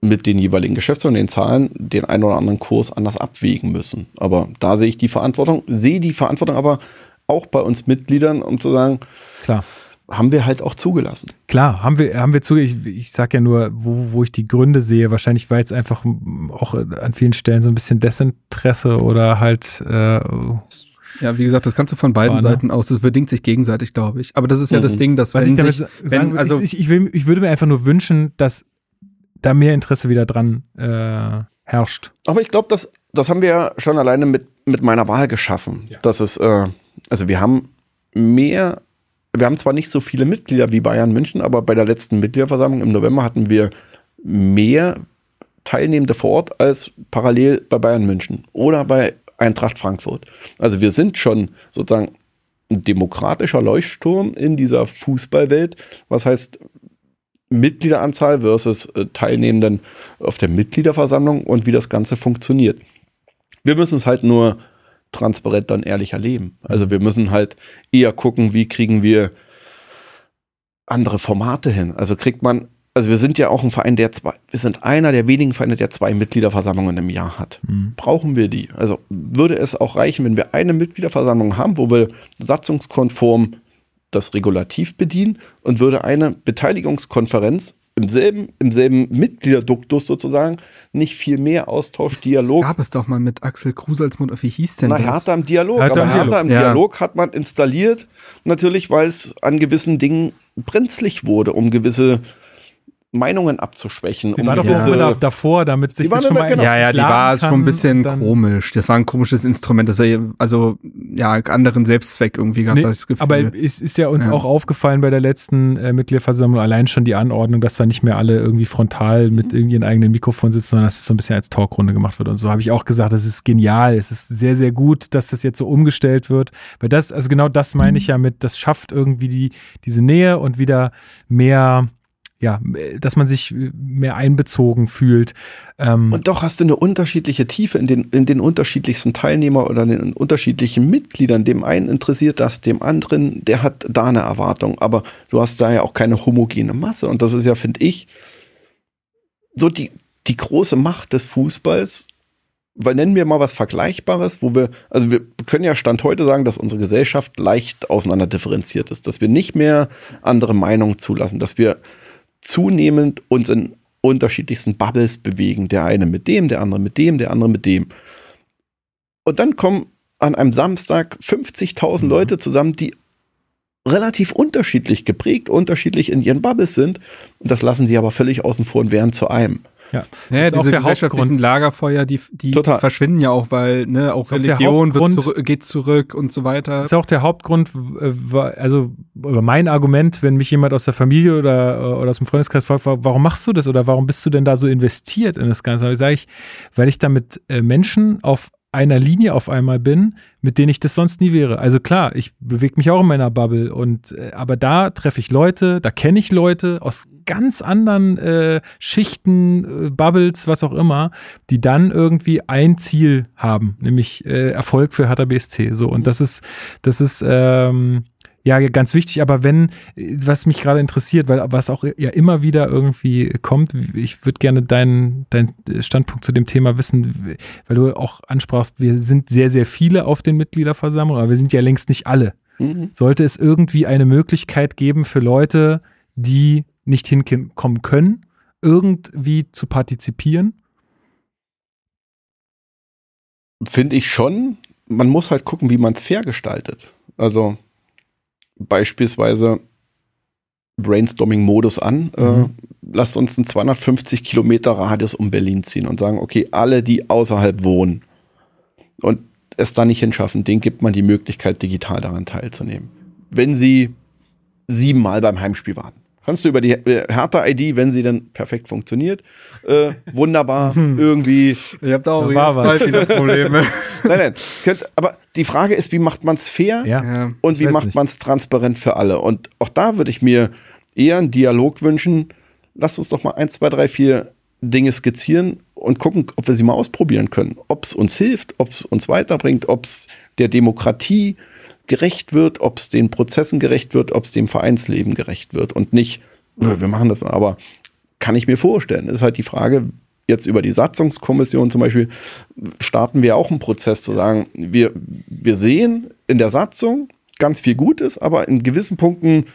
mit den jeweiligen Geschäftsführern, den Zahlen, den einen oder anderen Kurs anders abwägen müssen. Aber da sehe ich die Verantwortung, sehe die Verantwortung aber auch bei uns Mitgliedern, um zu sagen, klar. haben wir halt auch zugelassen. Klar, haben wir, haben wir zu, ich, ich sag ja nur, wo, wo ich die Gründe sehe, wahrscheinlich war jetzt einfach auch an vielen Stellen so ein bisschen Desinteresse oder halt, äh, Ja, wie gesagt, das kannst du von beiden War, ne? Seiten aus. Das bedingt sich gegenseitig, glaube ich. Aber das ist ja Mhm. das Ding, dass was wenn ich damit sich, sa- sagen wenn, würde, also ich, ich, will, ich würde mir einfach nur wünschen, dass da mehr Interesse wieder dran äh, herrscht. Aber ich glaube, das, das haben wir ja schon alleine mit, mit meiner Wahl geschaffen. Das ist, äh, also wir haben mehr, wir haben zwar nicht so viele Mitglieder wie Bayern München, aber bei der letzten Mitgliederversammlung im November hatten wir mehr Teilnehmende vor Ort als parallel bei Bayern München oder bei Eintracht Frankfurt. Also wir sind schon sozusagen ein demokratischer Leuchtturm in dieser Fußballwelt. Was heißt Mitgliederanzahl versus äh, Teilnehmenden auf der Mitgliederversammlung und wie das Ganze funktioniert. Wir müssen es halt nur transparent und ehrlich erleben. Also wir müssen halt eher gucken, wie kriegen wir andere Formate hin. Also kriegt man, also wir sind ja auch ein Verein, der zwei, wir sind einer der wenigen Vereine, der zwei Mitgliederversammlungen im Jahr hat. Brauchen wir die? Also würde es auch reichen, wenn wir eine Mitgliederversammlung haben, wo wir satzungskonform das Regulativ bedienen und würde eine Beteiligungskonferenz im selben, im selben Mitgliederduktus sozusagen nicht viel mehr Austausch, das Dialog gab es doch mal mit Axel Kruse als. Wie hieß denn na, das? Hertha im Dialog. Hertha aber im Hertha Dialog. im Ja. Dialog hat man installiert, natürlich, weil es an gewissen Dingen brenzlig wurde, um gewisse Meinungen abzuschwächen. Die um war doch immer da, davor, damit sich das schon mal genau. Ja, ja, die war schon kann ein bisschen komisch. Das war ein komisches Instrument, das war ja- also ja anderen Selbstzweck irgendwie gehabt, Nee, das Gefühl. aber es ist ja uns Ja. auch aufgefallen bei der letzten äh, Mitgliederversammlung, allein schon die Anordnung, dass da nicht mehr alle irgendwie frontal mit irgendwie ihren eigenen Mikrofon sitzen, sondern dass es so ein bisschen als Talkrunde gemacht wird. Und so habe ich auch gesagt, das ist genial. Es ist sehr, sehr gut, dass das jetzt so umgestellt wird. Weil das, also genau das meine ich ja mit, das schafft irgendwie die, diese Nähe und wieder mehr, ja, dass man sich mehr einbezogen fühlt. Ähm, Und doch hast du eine unterschiedliche Tiefe in den, in den unterschiedlichsten Teilnehmer oder den unterschiedlichen Mitgliedern. Dem einen interessiert das, dem anderen, der hat da eine Erwartung. Aber du hast da ja auch keine homogene Masse. Und das ist ja, finde ich, so die die große Macht des Fußballs, weil nennen wir mal was Vergleichbares, wo wir, also wir können ja Stand heute sagen, dass unsere Gesellschaft leicht auseinander differenziert ist, dass wir nicht mehr andere Meinungen zulassen, dass wir zunehmend uns in unterschiedlichsten Bubbles bewegen. Der eine mit dem, der andere mit dem, der andere mit dem. Und dann kommen an einem Samstag 50.000 Leute zusammen, die relativ unterschiedlich geprägt, unterschiedlich in ihren Bubbles sind. Und das lassen sie aber völlig außen vor und werden zu einem. Ja, Ja, Das ist auch diese der Hauptgrund. Lagerfeuer, die, die Total. verschwinden ja auch, weil ne, auch ist auch der Religion wird zurück, geht zurück und so weiter. Das ist auch der Hauptgrund, äh, also oder mein Argument, wenn mich jemand aus der Familie oder, äh, oder aus dem Freundeskreis fragt, wa- warum machst du das oder warum bist du denn da so investiert in das Ganze? Aber sage ich, weil ich damit äh, Menschen auf einer Linie auf einmal bin, mit denen ich das sonst nie wäre. Also klar, ich bewege mich auch in meiner Bubble und äh, aber da treffe ich Leute, da kenne ich Leute aus ganz anderen äh, Schichten, äh, Bubbles, was auch immer, die dann irgendwie ein Ziel haben, nämlich äh, Erfolg für Hertha. So und das ist das ist ähm, ja, ganz wichtig, aber wenn, was mich gerade interessiert, weil was auch ja immer wieder irgendwie kommt, ich würde gerne deinen deinen Standpunkt zu dem Thema wissen, weil du auch ansprachst, wir sind sehr, sehr viele auf den Mitgliederversammlungen, aber wir sind ja längst nicht alle. Sollte es irgendwie eine Möglichkeit geben für Leute, die nicht hinkommen können, irgendwie zu partizipieren? Finde ich schon. Man muss halt gucken, wie man es fair gestaltet. Also beispielsweise Brainstorming-Modus an. Äh, Mhm. lasst uns einen 250 Kilometer Radius um Berlin ziehen und sagen, okay, alle, die außerhalb wohnen und es da nicht hinschaffen, denen gibt man die Möglichkeit, digital daran teilzunehmen. Wenn sie siebenmal beim Heimspiel waren. Kannst du über die äh, Hertha-ID, wenn sie dann perfekt funktioniert, äh, wunderbar irgendwie Ihr habt auch Da war was. weiß ich, Probleme. Nein, nein. Könnt, aber die Frage ist, wie macht man es fair Ja. ja. und wie macht man es transparent für alle? Und auch da würde ich mir eher einen Dialog wünschen. Lasst uns doch mal eins, zwei, drei, vier Dinge skizzieren und gucken, ob wir sie mal ausprobieren können. Ob es uns hilft, ob es uns weiterbringt, ob es der Demokratie gerecht wird, ob es den Prozessen gerecht wird, ob es dem Vereinsleben gerecht wird und nicht, "Nö, wir machen das, mal." aber kann ich mir vorstellen. Ist halt die Frage, jetzt über die Satzungskommission zum Beispiel, starten wir auch einen Prozess zu sagen, wir, wir sehen in der Satzung ganz viel Gutes, aber in gewissen Punkten,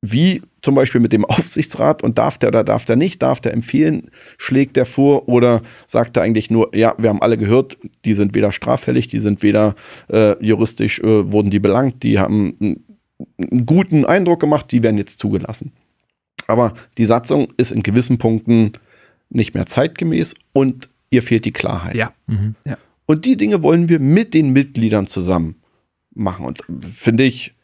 wie zum Beispiel mit dem Aufsichtsrat und darf der oder darf der nicht, darf der empfehlen, schlägt der vor oder sagt er eigentlich nur, ja, wir haben alle gehört, die sind weder straffällig, die sind weder äh, juristisch, äh, wurden die belangt, die haben einen, guten Eindruck gemacht, die werden jetzt zugelassen. Aber die Satzung ist in gewissen Punkten nicht mehr zeitgemäß und ihr fehlt die Klarheit. Ja. Mhm. Und die Dinge wollen wir mit den Mitgliedern zusammen machen. Und finde ich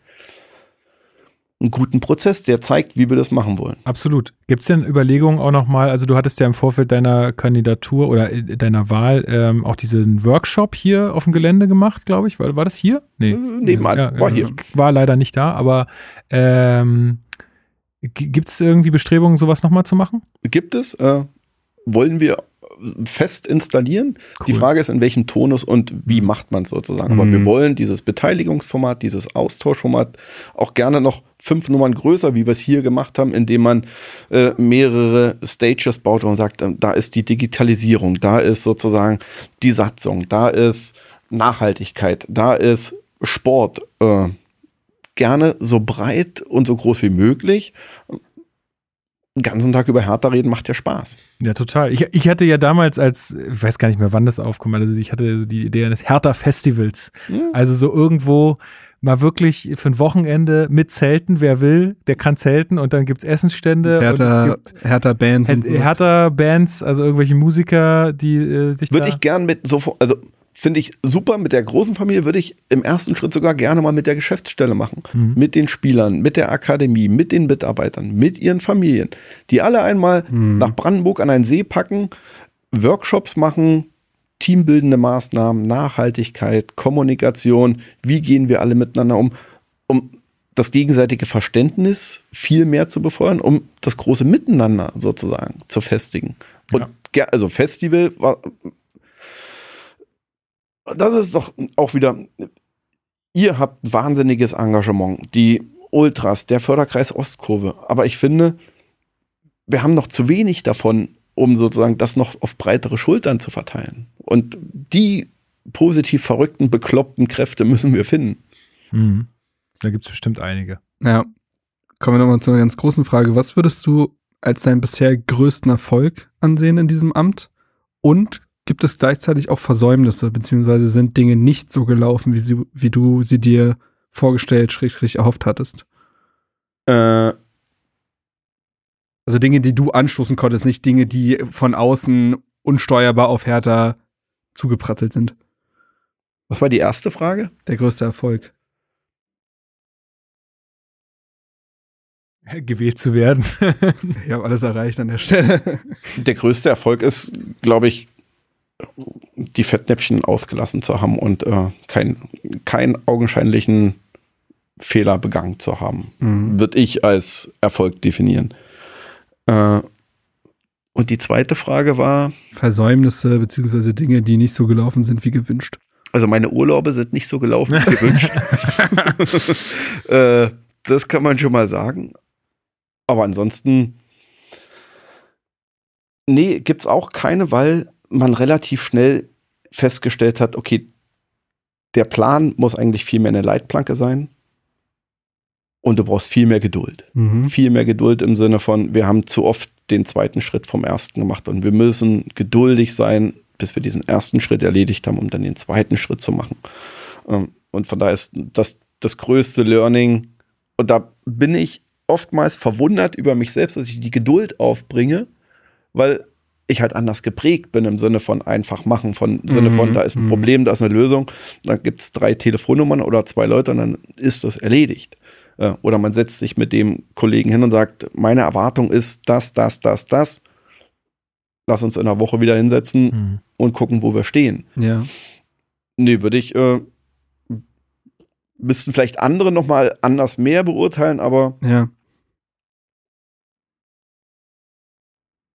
einen guten Prozess, der zeigt, wie wir das machen wollen. Absolut. Gibt es denn Überlegungen auch nochmal, also du hattest ja im Vorfeld deiner Kandidatur oder äh, deiner Wahl ähm, auch diesen Workshop hier auf dem Gelände gemacht, glaube ich. War, war das hier? Nee. Äh, nebenan. War hier. War leider nicht da, aber ähm, gibt es irgendwie Bestrebungen, sowas nochmal zu machen? Gibt es, äh, wollen wir fest installieren. Die Cool. Frage ist, in welchem Tonus und wie macht man es sozusagen. Aber Mhm. wir wollen dieses Beteiligungsformat, dieses Austauschformat auch gerne noch fünf Nummern größer, wie wir es hier gemacht haben, indem man äh, mehrere Stages baut und sagt, ähm, da ist die Digitalisierung, da ist sozusagen die Satzung, da ist Nachhaltigkeit, da ist Sport. Äh, gerne so breit und so groß wie möglich. Den ganzen Tag über Hertha reden macht ja Spaß. Ja, total. Ich, ich hatte ja damals als, ich weiß gar nicht mehr, wann das aufkommt, also ich hatte so die Idee eines Hertha-Festivals. Also so irgendwo mal wirklich für ein Wochenende mit Zelten, wer will, der kann zelten und dann gibt's Essensstände Hertha, und es gibt Hertha Bands und so. Hertha-Bands, also irgendwelche Musiker, die äh, sich Würde da ich gern mit sofort, also finde ich super, mit der großen Familie würde ich im ersten Schritt sogar gerne mal mit der Geschäftsstelle machen. Mhm. Mit den Spielern, mit der Akademie, mit den Mitarbeitern, mit ihren Familien, die alle einmal Mhm. nach Brandenburg an einen See packen, Workshops machen, teambildende Maßnahmen, Nachhaltigkeit, Kommunikation, wie gehen wir alle miteinander um, um das gegenseitige Verständnis viel mehr zu befeuern, um das große Miteinander sozusagen zu festigen. Und Ja. also Festival war, das ist doch auch wieder, ihr habt wahnsinniges Engagement, die Ultras, der Förderkreis Ostkurve, aber ich finde, wir haben noch zu wenig davon um sozusagen das noch auf breitere Schultern zu verteilen. Und die positiv verrückten, bekloppten Kräfte müssen wir finden. Mhm. Da gibt es bestimmt einige. Ja. Kommen wir nochmal zu einer ganz großen Frage. Was würdest du als deinen bisher größten Erfolg ansehen in diesem Amt? Und gibt es gleichzeitig auch Versäumnisse, beziehungsweise sind Dinge nicht so gelaufen, wie, sie, wie du sie dir vorgestellt, schrägstrich erhofft hattest? Äh, Also Dinge, die du anstoßen konntest, nicht Dinge, die von außen unsteuerbar auf Hertha zugepratzelt sind. was war die erste Frage? Der größte Erfolg. Gewählt zu werden. Ich habe alles erreicht an der Stelle. Der größte Erfolg ist, glaube ich, die Fettnäpfchen ausgelassen zu haben und äh, keinen kein augenscheinlichen Fehler begangen zu haben. Mhm. Würde ich als Erfolg definieren. Äh, und die zweite Frage war, Versäumnisse, beziehungsweise Dinge, die nicht so gelaufen sind wie gewünscht. also meine Urlaube sind nicht so gelaufen wie gewünscht. äh, das kann man schon mal sagen. Aber ansonsten, nee, gibt's auch keine, weil man relativ schnell festgestellt hat, okay, der Plan muss eigentlich viel mehr eine Leitplanke sein. Und du brauchst viel mehr Geduld. Mhm. Viel mehr Geduld im Sinne von, wir haben zu oft den zweiten Schritt vom ersten gemacht und wir müssen geduldig sein, bis wir diesen ersten Schritt erledigt haben, um dann den zweiten Schritt zu machen. Ähm, Und von daher ist das das größte Learning. Und da bin ich oftmals verwundert über mich selbst, dass ich die Geduld aufbringe, weil ich halt anders geprägt bin im Sinne von einfach machen, von im Sinne von, Mhm, da ist ein mhm. Problem, da ist eine Lösung, dann gibt es drei Telefonnummern oder zwei Leute und dann ist das erledigt. Äh, Oder man setzt sich mit dem Kollegen hin und sagt, meine Erwartung ist das, das, das, das. Lass uns in einer Woche wieder hinsetzen Mhm. und gucken, wo wir stehen. Ja. Nee, würde ich, äh, müssten vielleicht andere nochmal anders mehr beurteilen, aber Ja.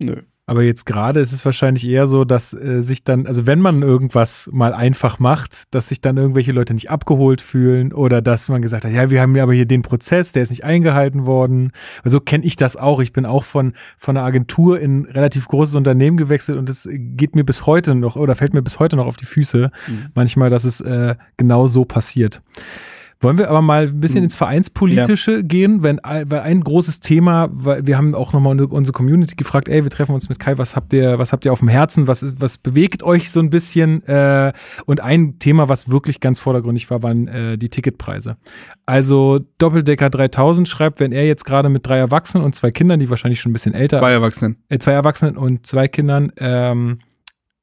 nö. Aber jetzt gerade ist es wahrscheinlich eher so, dass äh, sich dann, also wenn man irgendwas mal einfach macht, dass sich dann irgendwelche Leute nicht abgeholt fühlen oder dass man gesagt hat, ja, wir haben ja aber hier den Prozess, der ist nicht eingehalten worden. Also kenne ich das auch. Ich bin auch von, von einer Agentur in ein relativ großes Unternehmen gewechselt und es geht mir bis heute noch oder fällt mir bis heute noch auf die Füße, manchmal, dass es äh, genau so passiert. Wollen wir aber mal ein bisschen Hm. ins Vereinspolitische gehen, wenn, weil ein großes Thema, weil wir haben auch nochmal unsere Community gefragt, ey, wir treffen uns mit Kai, was habt ihr, was habt ihr auf dem Herzen, was, ist, was bewegt euch so ein bisschen? Äh, und ein Thema, was wirklich ganz vordergründig war, waren äh, die Ticketpreise. Also Doppeldecker 3000 schreibt, wenn er jetzt gerade mit drei Erwachsenen und zwei Kindern, die wahrscheinlich schon ein bisschen älter Zwei als- Erwachsenen. äh, zwei Erwachsenen und zwei Kindern ähm,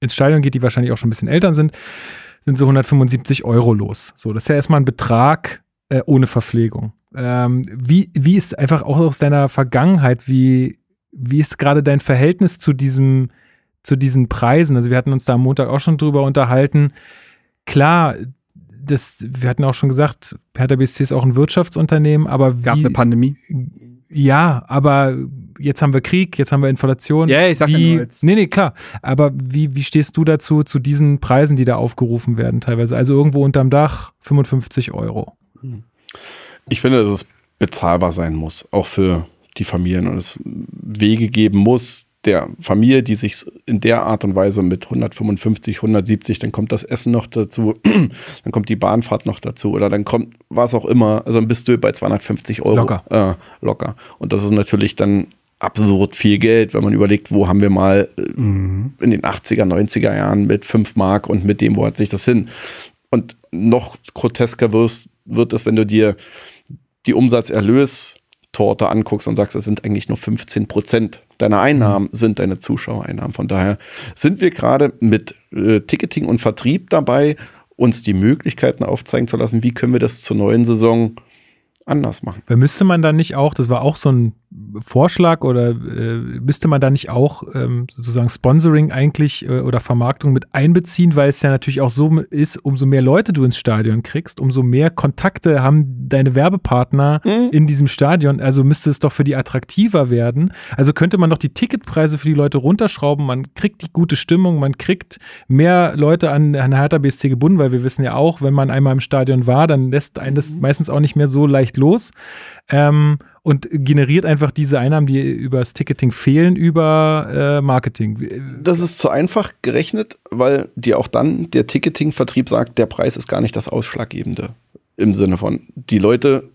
ins Stadion geht, die wahrscheinlich auch schon ein bisschen älter sind, sind so 175 Euro los. So, das ist ja erstmal ein Betrag äh, ohne Verpflegung. Ähm, wie, wie ist einfach auch aus deiner Vergangenheit, wie, wie ist gerade dein Verhältnis zu diesem, zu diesen Preisen? Also wir hatten uns da am Montag auch schon drüber unterhalten. Klar, das, wir hatten auch schon gesagt, Hertha BSC ist auch ein Wirtschaftsunternehmen, aber wie, Gab eine Pandemie. ja, aber jetzt haben wir Krieg, jetzt haben wir Inflation. Ja, ich sag ja wie, nur als- Nee, nee, klar. Aber wie, wie stehst du dazu, zu diesen Preisen, die da aufgerufen werden teilweise? Also irgendwo unterm Dach 55 Euro. Ich finde, dass es bezahlbar sein muss, auch für die Familien und es Wege geben muss, der Familie, die sich in der Art und Weise mit 155, 170, dann kommt das Essen noch dazu, dann kommt die Bahnfahrt noch dazu oder dann kommt was auch immer, also dann bist du bei 250 Euro. Locker. Äh, locker. Und das ist natürlich dann absurd viel Geld, wenn man überlegt, wo haben wir mal äh, in den 80er, 90er Jahren mit 5 Mark und mit dem, wo hat sich das hin? Und noch grotesker wirst, wird es, wenn du dir die Umsatzerlöstorte anguckst und sagst, es sind eigentlich nur 15 Prozent deiner Einnahmen sind deine Zuschauereinnahmen. Von daher sind wir gerade mit äh, Ticketing und Vertrieb dabei, uns die Möglichkeiten aufzeigen zu lassen, wie können wir das zur neuen Saison anders machen. Müsste man da nicht auch, das war auch so ein Vorschlag oder äh, müsste man da nicht auch ähm, sozusagen Sponsoring eigentlich äh, oder Vermarktung mit einbeziehen, weil es ja natürlich auch so ist, umso mehr Leute du ins Stadion kriegst, umso mehr Kontakte haben deine Werbepartner in diesem Stadion. Also müsste es doch für die attraktiver werden. Also könnte man doch die Ticketpreise für die Leute runterschrauben. Man kriegt die gute Stimmung, man kriegt mehr Leute an, an Hertha BSC gebunden, weil wir wissen ja auch, wenn man einmal im Stadion war, dann lässt einen das meistens auch nicht mehr so leicht los. Ähm, und generiert einfach diese Einnahmen, die über das Ticketing fehlen, über äh, Marketing. Das ist zu einfach gerechnet, weil dir auch dann der Ticketing-Vertrieb sagt, der Preis ist gar nicht das Ausschlaggebende. Im Sinne von, die Leute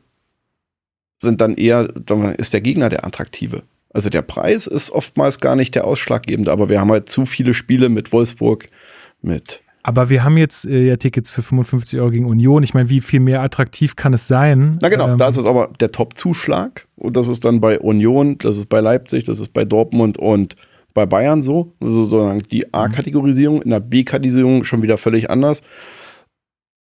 sind dann eher, ist der Gegner der attraktive. Also der Preis ist oftmals gar nicht der ausschlaggebende, aber wir haben halt zu viele Spiele mit Wolfsburg, mit Aber wir haben jetzt äh, ja Tickets für 55 Euro gegen Union. Ich meine, wie viel mehr attraktiv kann es sein? Na genau, Ähm, da ist es aber der Top-Zuschlag. Und das ist dann bei Union, das ist bei Leipzig, das ist bei Dortmund und bei Bayern so. Also sozusagen die A-Kategorisierung, in der B-Kategorisierung schon wieder völlig anders.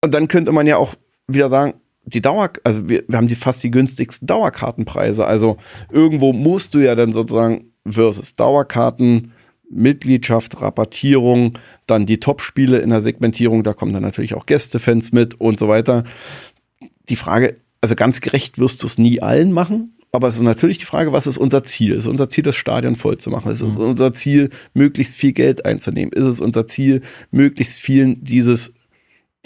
Und dann könnte man ja auch wieder sagen, die Dauer, also wir, wir haben die fast die günstigsten Dauerkartenpreise. Also irgendwo musst du ja dann sozusagen versus Dauerkarten, Mitgliedschaft, Rabattierung, dann die Top-Spiele in der Segmentierung, da kommen dann natürlich auch Gästefans mit und so weiter. Die Frage, also ganz gerecht wirst du es nie allen machen, aber es ist natürlich die Frage, was ist unser Ziel? Ist unser Ziel, das Stadion voll zu machen? Ist es unser Ziel, möglichst viel Geld einzunehmen? Ist es unser Ziel, möglichst vielen dieses,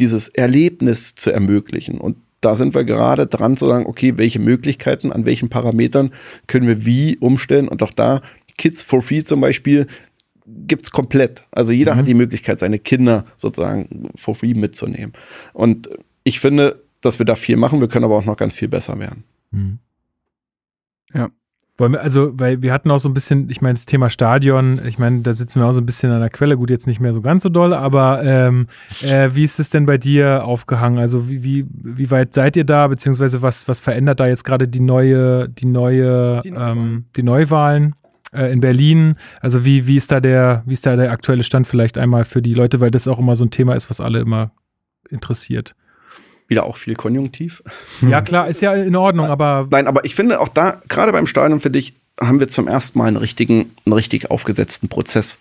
dieses Erlebnis zu ermöglichen? Und da sind wir gerade dran zu sagen, okay, welche Möglichkeiten, an welchen Parametern können wir wie umstellen? Und auch da, Kids for Free zum Beispiel, gibt's komplett. Also jeder hat die Möglichkeit, seine Kinder sozusagen for free mitzunehmen. Und ich finde, dass wir da viel machen, wir können aber auch noch ganz viel besser werden. Mhm. Ja. Wollen wir, also, weil wir hatten auch so ein bisschen, ich meine, das Thema Stadion, ich meine, da sitzen wir auch so ein bisschen an der Quelle, gut, jetzt nicht mehr so ganz so doll, aber ähm, äh, wie ist es denn bei dir aufgehangen? Also wie, wie, wie weit seid ihr da, beziehungsweise was, was verändert da jetzt gerade die neue, die neue, Die ähm, die Neuwahlen äh, in Berlin? Also wie, wie ist da der, wie ist da der aktuelle Stand vielleicht einmal für die Leute, weil das auch immer so ein Thema ist, was alle immer interessiert. Wieder auch viel Konjunktiv. Ja, klar, ist ja in Ordnung, aber Nein, aber ich finde auch da, gerade beim Stadion, finde ich, haben wir zum ersten Mal einen richtigen, einen richtig aufgesetzten Prozess.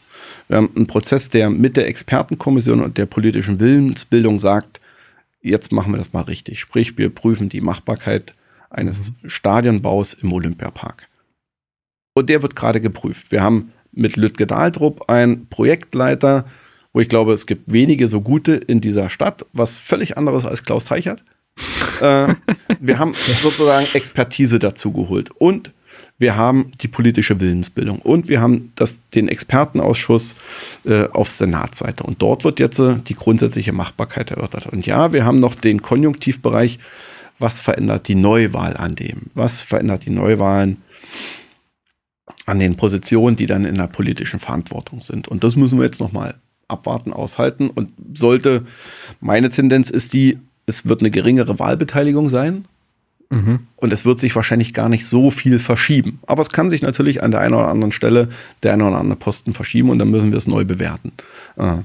Wir haben einen Prozess, der mit der Expertenkommission und der politischen Willensbildung sagt, jetzt machen wir das mal richtig. Sprich, wir prüfen die Machbarkeit eines Stadionbaus im Olympiapark. Und der wird gerade geprüft. Wir haben mit Lütke Dahldrup einen Projektleiter, wo ich glaube, es gibt wenige so gute in dieser Stadt, was völlig anderes als Klaus Teichert. äh, wir haben sozusagen Expertise dazu geholt und wir haben die politische Willensbildung und wir haben das, den Expertenausschuss äh, auf Senatsseite. Und dort wird jetzt äh, die grundsätzliche Machbarkeit erörtert. Und ja, wir haben noch den Konjunktivbereich. Was verändert die Neuwahl an dem? Was verändert die Neuwahlen an den Positionen, die dann in der politischen Verantwortung sind? Und das müssen wir jetzt nochmal abwarten, aushalten. Und sollte, meine Tendenz ist die, es wird eine geringere Wahlbeteiligung sein. Und es wird sich wahrscheinlich gar nicht so viel verschieben. Aber es kann sich natürlich an der einen oder anderen Stelle der eine oder andere Posten verschieben und dann müssen wir es neu bewerten. Äh,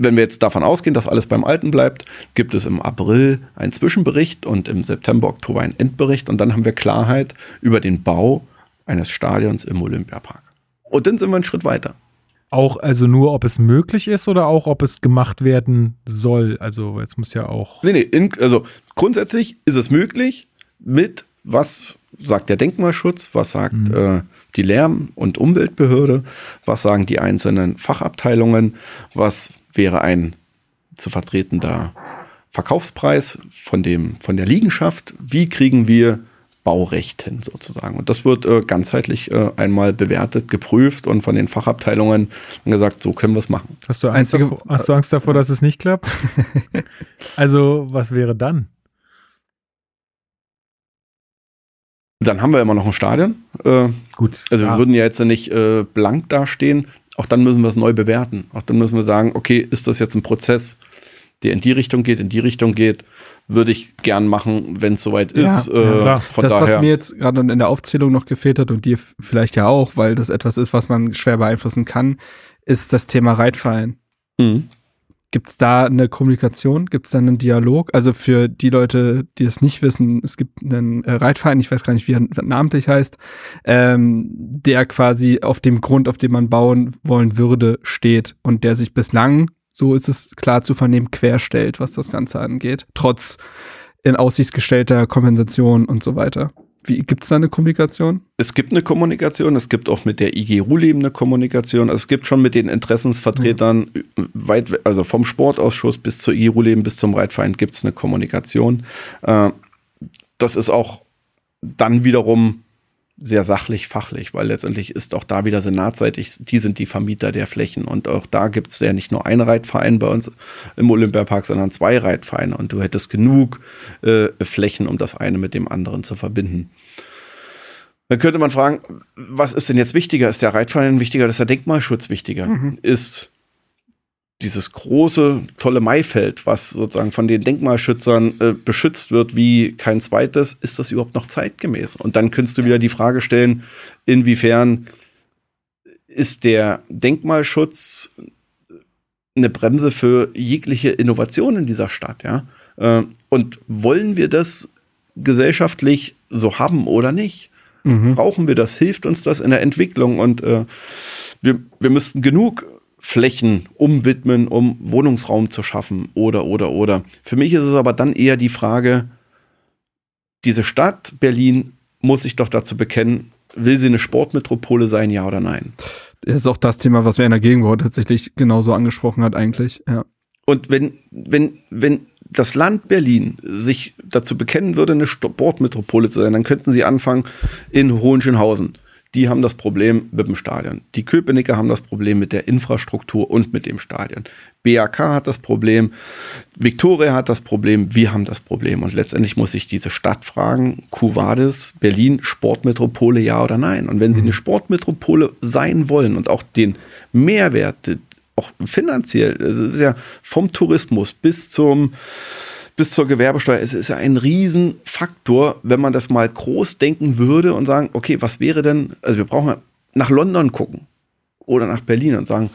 wenn wir jetzt davon ausgehen, dass alles beim Alten bleibt, gibt es im April einen Zwischenbericht und im September, Oktober einen Endbericht und dann haben wir Klarheit über den Bau eines Stadions im Olympiapark. Und dann sind wir einen Schritt weiter. Auch, also nur, ob es möglich ist oder auch, ob es gemacht werden soll. Also, jetzt muss ja auch. Nee, nee, in, also grundsätzlich ist es möglich mit, was sagt der Denkmalschutz, was sagt äh, die Lärm- und Umweltbehörde, was sagen die einzelnen Fachabteilungen, was wäre ein zu vertretender Verkaufspreis von, dem, von der Liegenschaft, wie kriegen wir Baurecht hin sozusagen. Und das wird äh, ganzheitlich äh, einmal bewertet, geprüft und von den Fachabteilungen gesagt, so können wir es machen. Hast du, Angst Einzige- davor, hast du Angst davor, dass es nicht klappt? also, was wäre dann? Dann haben wir immer noch ein Stadion. Äh, Gut. Also ja. wir würden ja jetzt nicht äh, blank dastehen. Auch dann müssen wir es neu bewerten. Auch dann müssen wir sagen, okay, ist das jetzt ein Prozess, der in die Richtung geht, in die Richtung geht? Würde ich gern machen, wenn es soweit Ja, ist. äh, von das, daher. was mir jetzt gerade in der Aufzählung noch gefehlt hat und dir vielleicht ja auch, weil das etwas ist, was man schwer beeinflussen kann, ist das Thema Reitverein. Mhm. Gibt es da eine Kommunikation? Gibt es da einen Dialog? Also für die Leute, die es nicht wissen, es gibt einen äh, Reitverein, ich weiß gar nicht, wie er namentlich heißt, ähm, der quasi auf dem Grund, auf dem man bauen wollen würde, steht und der sich bislang, so ist es klar zu vernehmen, querstellt, was das Ganze angeht, trotz in Aussicht gestellter Kompensation und so weiter. Wie gibt es da eine Kommunikation? Es gibt eine Kommunikation, es gibt auch mit der IG Ruhleben eine Kommunikation, also es gibt schon mit den Interessensvertretern weit, also vom Sportausschuss bis zur IG Ruhleben bis zum Reitverein gibt es eine Kommunikation. Äh, das ist auch dann wiederum sehr sachlich, fachlich, weil letztendlich ist auch da wieder senatseitig, die sind die Vermieter der Flächen und auch da gibt es ja nicht nur einen Reitverein bei uns im Olympiapark, sondern zwei Reitvereine und du hättest genug äh, Flächen, um das eine mit dem anderen zu verbinden. Dann könnte man fragen, was ist denn jetzt wichtiger? Ist der Reitverein wichtiger, ist der Denkmalschutz wichtiger? Ist dieses große, tolle Maifeld, was sozusagen von den Denkmalschützern äh, beschützt wird wie kein zweites, ist das überhaupt noch zeitgemäß? Und dann könntest du wieder die Frage stellen, inwiefern ist der Denkmalschutz eine Bremse für jegliche Innovation in dieser Stadt, ja? Äh, und wollen wir das gesellschaftlich so haben oder nicht? Brauchen wir das? Hilft uns das in der Entwicklung? Und äh, wir, wir müssten genug Flächen umwidmen, um Wohnungsraum zu schaffen oder, oder, oder. Für mich ist es aber dann eher die Frage, diese Stadt Berlin muss sich doch dazu bekennen, will sie eine Sportmetropole sein, ja oder nein? Das ist auch das Thema, was wir in der Gegenwart tatsächlich genauso angesprochen hat, eigentlich. Ja. Und wenn, wenn, wenn das Land Berlin sich dazu bekennen würde, eine Sportmetropole zu sein, dann könnten sie anfangen in Hohenschönhausen. Die haben das Problem mit dem Stadion. Die Köpenicker haben das Problem mit der Infrastruktur und mit dem Stadion. BAK hat das Problem, Victoria hat das Problem, wir haben das Problem. Und letztendlich muss sich diese Stadt fragen, Cuvades, Berlin, Sportmetropole, ja oder nein? Und wenn sie eine Sportmetropole sein wollen und auch den Mehrwert, auch finanziell, es ist ja vom Tourismus bis zum bis zur Gewerbesteuer, es ist ja ein Riesenfaktor, wenn man das mal groß denken würde und sagen, okay, was wäre denn, also wir brauchen nach London gucken oder nach Berlin und sagen,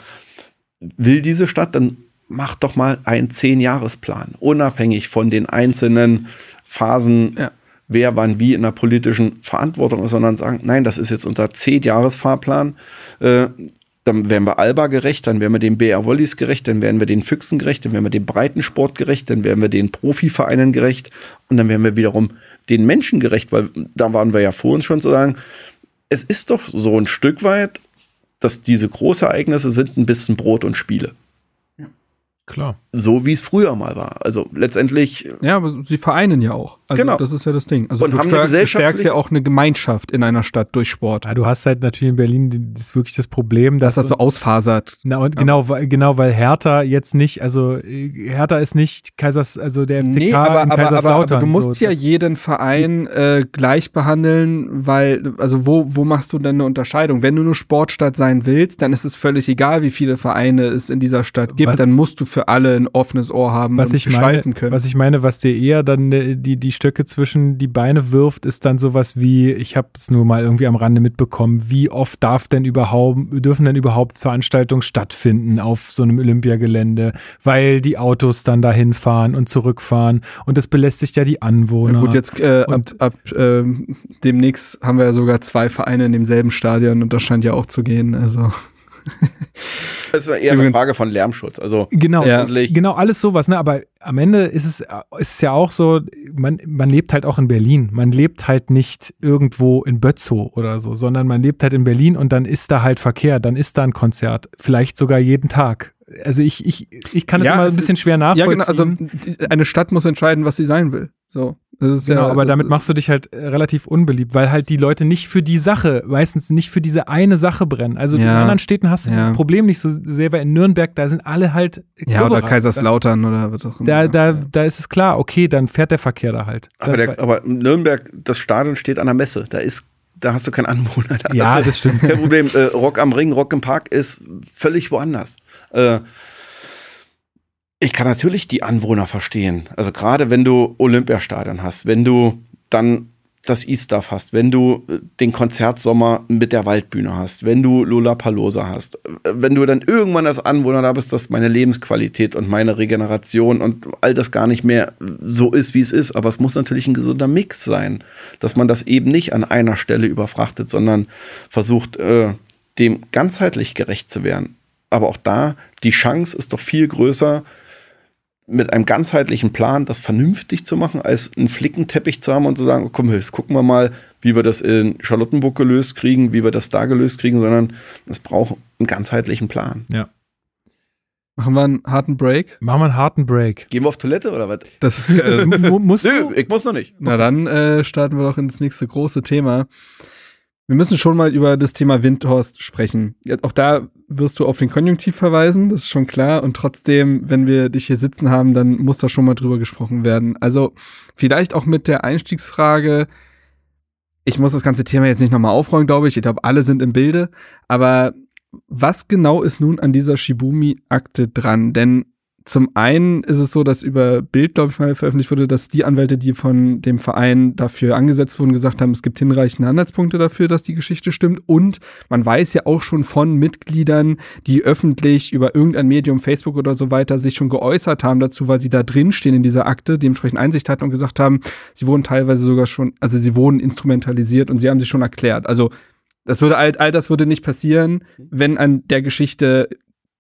will diese Stadt, dann mach doch mal einen Zehn-Jahres-Plan, unabhängig von den einzelnen Phasen, Ja. wer wann wie in der politischen Verantwortung ist, sondern sagen, nein, das ist jetzt unser Zehn-Jahres-Fahrplan. Äh, dann wären wir Alba gerecht, dann wären wir den BR Wollis gerecht, dann wären wir den Füchsen gerecht, dann wären wir dem Breitensport gerecht, dann wären wir den Profivereinen gerecht und dann wären wir wiederum den Menschen gerecht, weil da waren wir ja vor uns schon zu sagen, es ist doch so ein Stück weit, dass diese Großereignisse sind ein bisschen Brot und Spiele. Klar. So wie es früher mal war. Also letztendlich Ja, aber sie vereinen ja auch. Also Genau. das ist ja das Ding. Also Und du, haben stärkst, du stärkst ja auch eine Gemeinschaft in einer Stadt durch Sport. Ja, du hast halt natürlich in Berlin die- das ist wirklich das Problem, dass Dass das so ausfasert. Na und genau, weil- genau, weil Hertha jetzt nicht, also äh, Hertha ist nicht Kaisers, also der FCK Nee, in aber, aber, aber, Kaiserslautern. aber du musst so, ja jeden Verein äh, gleich behandeln, weil, also wo, wo machst du denn eine Unterscheidung? Wenn du eine Sportstadt sein willst, dann ist es völlig egal, wie viele Vereine es in dieser Stadt gibt, Was- dann musst du für alle ein offenes Ohr haben was und ich meine, gestalten können. was ich meine, was dir eher dann äh, die die Stöcke zwischen die Beine wirft, ist dann sowas wie, ich habe es nur mal irgendwie am Rande mitbekommen, wie oft darf denn überhaupt dürfen denn überhaupt Veranstaltungen stattfinden auf so einem Olympiagelände, weil die Autos dann dahin fahren und zurückfahren und das belästigt ja die Anwohner. Ja, gut, jetzt äh, ab, Und- ab ähm, demnächst haben wir ja sogar zwei Vereine in demselben Stadion und das scheint ja auch zu gehen. Also das ist ja eher eine Übrigens- Frage von Lärmschutz. Also Genau, Ja. genau, alles sowas, ne? Aber am Ende ist es, ist es ja auch so, man, man lebt halt auch in Berlin. Man lebt halt nicht irgendwo in Bötzow oder so, sondern man lebt halt in Berlin und dann ist da halt Verkehr, dann ist da ein Konzert, vielleicht sogar jeden Tag. Also ich, ich, ich kann das Ja, immer es ein bisschen ist- schwer ja, nachvollziehen. genau. Also eine Stadt muss entscheiden, was sie sein will. So, Genau, ja, aber damit machst du dich halt äh, relativ unbeliebt, weil halt die Leute nicht für die Sache, meistens nicht für diese eine Sache brennen. Also in Ja. anderen Städten hast du Ja. dieses Problem nicht so sehr, weil in Nürnberg, da sind alle halt ja oder Klubberer. Kaiserslautern oder was auch immer. Da, da, da ist es klar, okay, dann fährt der Verkehr da halt. Aber, der, aber Nürnberg, das Stadion steht an der Messe. Da ist, da hast du keinen Anwohner. Da Ja, das stimmt. Kein Problem. Äh, Rock am Ring, Rock im Park ist völlig woanders. Äh, ich kann natürlich die Anwohner verstehen. Also gerade wenn du Olympiastadion hast, wenn du dann das E-Stuff hast, wenn du äh, den Konzertsommer mit der Waldbühne hast, wenn du Lollapalooza hast, äh, wenn du dann irgendwann als Anwohner da bist, dass meine Lebensqualität und meine Regeneration und all das gar nicht mehr so ist, wie es ist. Aber es muss natürlich ein gesunder Mix sein, dass man das eben nicht an einer Stelle überfrachtet, sondern versucht, äh, dem ganzheitlich gerecht zu werden. Aber auch da, die Chance ist doch viel größer, mit einem ganzheitlichen Plan das vernünftig zu machen, als einen Flickenteppich zu haben und zu sagen, komm, jetzt gucken wir mal, wie wir das in Charlottenburg gelöst kriegen, wie wir das da gelöst kriegen, sondern es braucht einen ganzheitlichen Plan. Ja. Machen wir einen harten Break? Machen wir einen harten Break. Gehen wir auf Toilette oder was? Das, äh, Mu- musst Nö, du? ich muss noch nicht. na dann äh, starten wir doch ins nächste große Thema. Wir müssen schon mal über das Thema Windhorst sprechen. Auch da wirst du auf den Konjunktiv verweisen, das ist schon klar. Und trotzdem, wenn wir dich hier sitzen haben, dann muss da schon mal drüber gesprochen werden. Also vielleicht auch mit der Einstiegsfrage. Ich muss das ganze Thema jetzt nicht nochmal aufrollen, glaube ich. Ich glaube, alle sind im Bilde. Aber was genau ist nun an dieser Shibumi-Akte dran? Denn zum einen ist es so, dass über Bild, glaube ich mal, veröffentlicht wurde, dass die Anwälte, die von dem Verein dafür angesetzt wurden, gesagt haben, es gibt hinreichende Anhaltspunkte dafür, dass die Geschichte stimmt. Und man weiß ja auch schon von Mitgliedern, die öffentlich über irgendein Medium, Facebook oder so weiter, sich schon geäußert haben dazu, weil sie da drin stehen in dieser Akte, dementsprechend Einsicht hatten und gesagt haben, sie wurden teilweise sogar schon, also sie wurden instrumentalisiert und sie haben sich schon erklärt. Also das würde all, all das würde nicht passieren, wenn an der Geschichte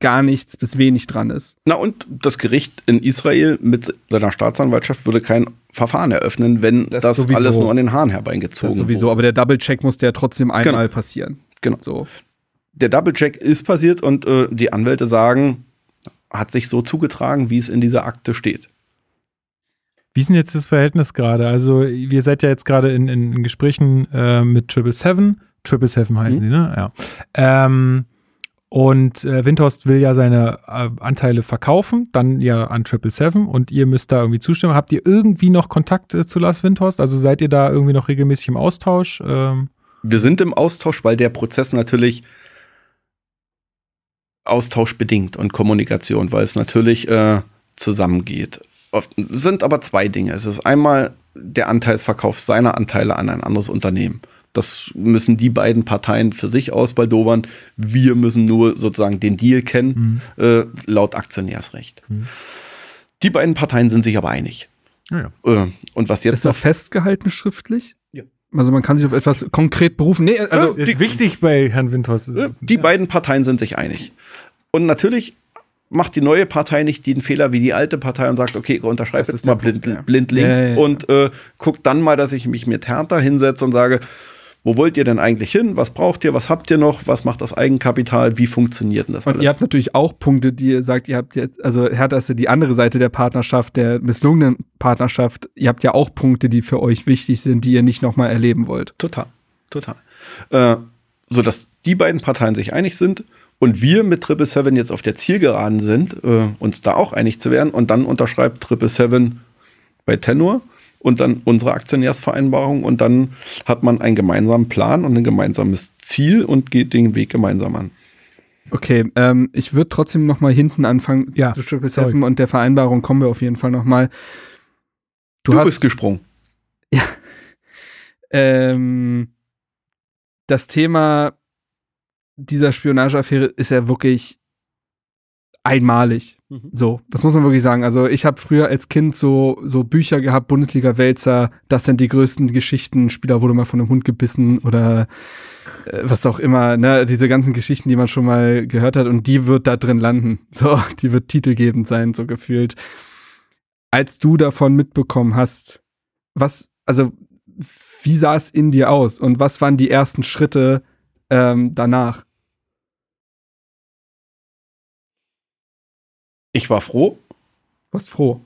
gar nichts bis wenig dran ist. Na und das Gericht in Israel mit seiner Staatsanwaltschaft würde kein Verfahren eröffnen, wenn Das das, sowieso. alles nur an den Haaren Das herbeigezogen sowieso, wurde. aber der Double-Check musste ja trotzdem einmal Genau. passieren. Genau. So. Der Double-Check ist passiert und äh, die Anwälte sagen, hat sich so zugetragen, wie es in dieser Akte steht. Wie ist denn jetzt das Verhältnis gerade? Also, ihr seid ja jetzt gerade in, in, in Gesprächen äh, mit Triple Seven. Triple Seven heißen Mhm. die, ne? Ja. Ähm, und äh, Windhorst will ja seine äh, Anteile verkaufen, dann ja an Triple Seven und ihr müsst da irgendwie zustimmen. Habt ihr irgendwie noch Kontakt äh, zu Lars Windhorst? Also seid ihr da irgendwie noch regelmäßig im Austausch? Ähm, Wir sind im Austausch, weil der Prozess natürlich austauschbedingt und Kommunikation, weil es natürlich äh, zusammengeht. Oft, sind aber zwei Dinge. Es ist einmal der Anteilsverkauf seiner Anteile an ein anderes Unternehmen. Das müssen die beiden Parteien für sich ausbaldowern. Wir müssen nur sozusagen den Deal kennen, äh, laut Aktionärsrecht. Die beiden Parteien sind sich aber einig. ja. Äh, und was jetzt Ist das festgehalten schriftlich? Ja. Also man kann sich auf etwas konkret berufen. Nee, also Das ist wichtig bei Herrn Windhorst. Ist- Die beiden Parteien sind sich einig. Und natürlich macht die neue Partei nicht den Fehler wie die alte Partei und sagt, okay, ich unterschreibe Das jetzt mal blind, ja. blind links Ja, ja, ja. und äh, guck dann mal, dass ich mich mit Hertha hinsetze und sage, wo wollt ihr denn eigentlich hin? Was braucht ihr? Was habt ihr noch? Was macht das Eigenkapital? Wie funktioniert denn das und ihr habt natürlich auch Punkte, die ihr sagt, ihr habt jetzt, also Hertha ist ja die andere Seite der Partnerschaft, der misslungenen Partnerschaft. Ihr habt ja auch Punkte, die für euch wichtig sind, die ihr nicht nochmal erleben wollt. Total, total. Äh, so dass die beiden Parteien sich einig sind und wir mit Triple Seven jetzt auf der Zielgeraden sind, äh, uns da auch einig zu werden. Und dann unterschreibt Triple Seven bei Tenor und dann unsere Aktionärsvereinbarung und dann hat man einen gemeinsamen Plan und ein gemeinsames Ziel und geht den Weg gemeinsam an. Okay, ähm, ich würde trotzdem noch mal hinten anfangen. Ja, zu Triple sorry. Seven und der Vereinbarung kommen wir auf jeden Fall noch mal. Du, Du, hast bist gesprungen. ähm, das Thema dieser Spionageaffäre ist ja wirklich einmalig. Mhm. So, das muss man wirklich sagen. Also ich habe früher als Kind so, so Bücher gehabt, Bundesliga-Wälzer, das sind die größten Geschichten, Spieler wurde mal von einem Hund gebissen oder äh, was auch immer, ne, diese ganzen Geschichten, die man schon mal gehört hat und die wird da drin landen. So, die wird titelgebend sein, so gefühlt. Als du davon mitbekommen hast, was, also wie sah es in dir aus und was waren die ersten Schritte ähm, danach? Ich war froh. Was froh.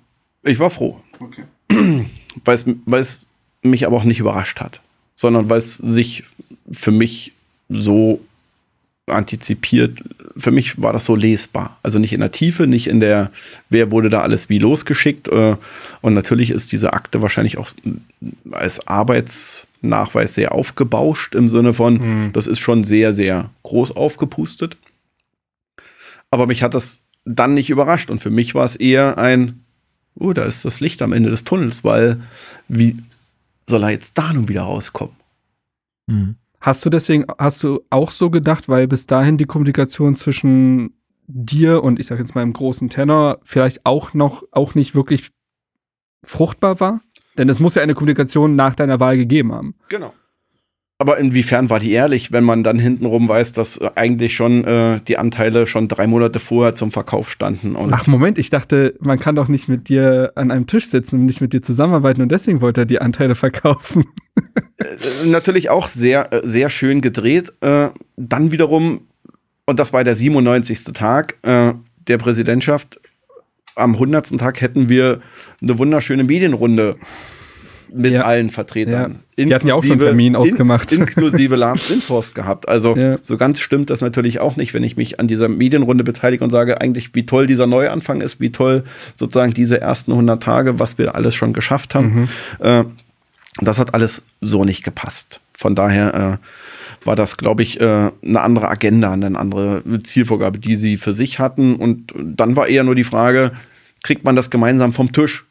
Ich war froh. Weil es, weil es mich aber auch nicht überrascht hat, sondern weil es sich für mich so antizipiert, für mich war das so lesbar. Also nicht in der Tiefe, nicht in der, wer wurde da alles wie losgeschickt. äh, Und natürlich ist diese Akte wahrscheinlich auch als Arbeitsnachweis sehr aufgebauscht im Sinne von, das ist schon sehr, sehr groß aufgepustet. Aber mich hat das dann nicht überrascht und für mich war es eher ein, oh, da ist das Licht am Ende des Tunnels, weil wie soll er jetzt da nun wieder rauskommen? Mhm. Hast du deswegen, hast du auch so gedacht, weil bis dahin die Kommunikation zwischen dir und ich sag jetzt mal im großen Tenor vielleicht auch noch, auch nicht wirklich fruchtbar war? Denn es muss ja eine Kommunikation nach deiner Wahl gegeben haben. Genau. Aber inwiefern war die ehrlich, wenn man dann hintenrum weiß, dass äh, eigentlich schon äh, die Anteile schon drei Monate vorher zum Verkauf standen? Und Ach, Moment, ich dachte, man kann doch nicht mit dir an einem Tisch sitzen und nicht mit dir zusammenarbeiten und deswegen wollte er die Anteile verkaufen. äh, natürlich auch sehr, äh, sehr schön gedreht. Dann wiederum, und das war der 97. Tag, der Präsidentschaft am 100. Tag hätten wir eine wunderschöne Medienrunde mit Ja. allen Vertretern. Ja. Die hatten ja auch schon einen Termin ausgemacht. In, inklusive Lars Windhorst gehabt. Also Ja. so ganz stimmt das natürlich auch nicht, wenn ich mich an dieser Medienrunde beteilige und sage eigentlich, wie toll dieser Neuanfang ist, wie toll sozusagen diese ersten 100 Tage, was wir alles schon geschafft haben. Äh, das hat alles so nicht gepasst. Von daher äh, war das, glaube ich, äh, eine andere Agenda, eine andere Zielvorgabe, die sie für sich hatten. Und dann war eher nur die Frage, kriegt man das gemeinsam vom Tisch?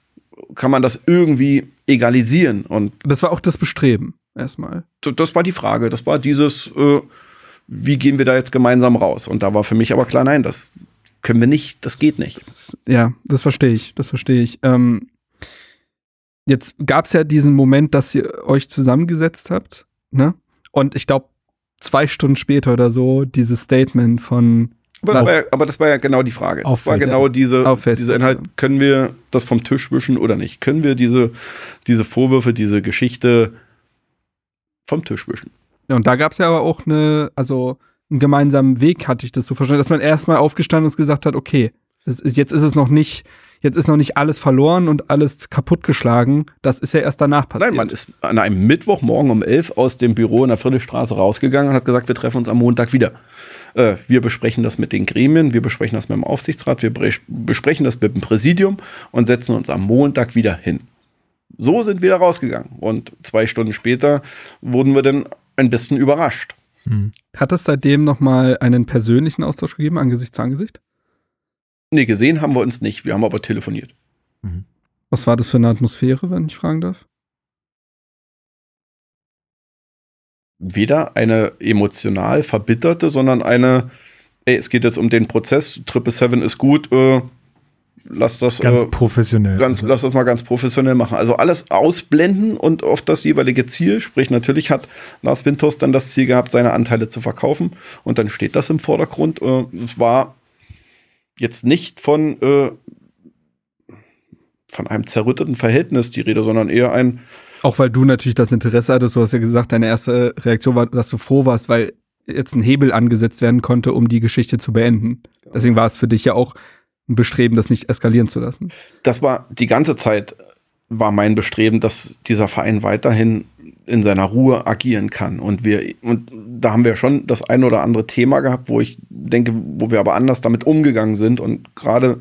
Kann man das irgendwie egalisieren? Und Das war auch das Bestreben, erstmal. das war die Frage. Das war dieses, äh, wie gehen wir da jetzt gemeinsam raus? Und da war für mich aber klar, nein, das können wir nicht, das geht nicht. Das, ja, das verstehe ich, das verstehe ich. Ähm, jetzt gab es ja diesen Moment, dass ihr euch zusammengesetzt habt, ne? Und ich glaube, zwei Stunden später oder so, dieses Statement von Aber, das war ja, aber das war ja genau die Frage. Auf war genau diese, dieser Inhalt. ja. Können wir das vom Tisch wischen oder nicht? Können wir diese, diese Vorwürfe, diese Geschichte vom Tisch wischen? Ja, und da gab es ja aber auch eine, also einen gemeinsamen Weg, hatte ich das so verstanden, dass man erstmal aufgestanden und gesagt hat, okay, ist, jetzt ist es noch nicht, jetzt ist noch nicht alles verloren und alles kaputtgeschlagen. Das ist ja erst danach passiert. Nein, man ist an einem Mittwochmorgen um 11 aus dem Büro in der Friedrichstraße rausgegangen und hat gesagt, wir treffen uns am Montag wieder. Äh, wir besprechen das mit den Gremien, wir besprechen das mit dem Aufsichtsrat, wir besprechen das mit dem Präsidium und setzen uns am Montag wieder hin. So sind wir da rausgegangen. Und zwei Stunden später wurden wir dann ein bisschen überrascht. Hat es seitdem nochmal einen persönlichen Austausch gegeben, Angesicht zu Angesicht? Nee, gesehen haben wir uns nicht, wir haben aber telefoniert. Was war das für eine Atmosphäre, wenn ich fragen darf? Weder eine emotional verbitterte, sondern eine, ey, es geht jetzt um den Prozess, Triple Seven ist gut, äh, lass das Ganz äh, professionell. ganz, Also, lass das mal ganz professionell machen. Also alles ausblenden und auf das jeweilige Ziel. Sprich, natürlich hat Lars Windhorst dann das Ziel gehabt, seine Anteile zu verkaufen. Und dann steht das im Vordergrund. Äh, Es war jetzt nicht von, äh, von einem zerrütteten Verhältnis die Rede, sondern eher ein, Auch weil du natürlich das Interesse hattest, du hast ja gesagt, deine erste Reaktion war, dass du froh warst, weil jetzt ein Hebel angesetzt werden konnte, um die Geschichte zu beenden. Deswegen war es für dich ja auch ein Bestreben, das nicht eskalieren zu lassen. das war die ganze Zeit war mein Bestreben, dass dieser Verein weiterhin in seiner Ruhe agieren kann. Und wir, und da haben wir schon das ein oder andere Thema gehabt, wo ich denke, wo wir aber anders damit umgegangen sind. Und gerade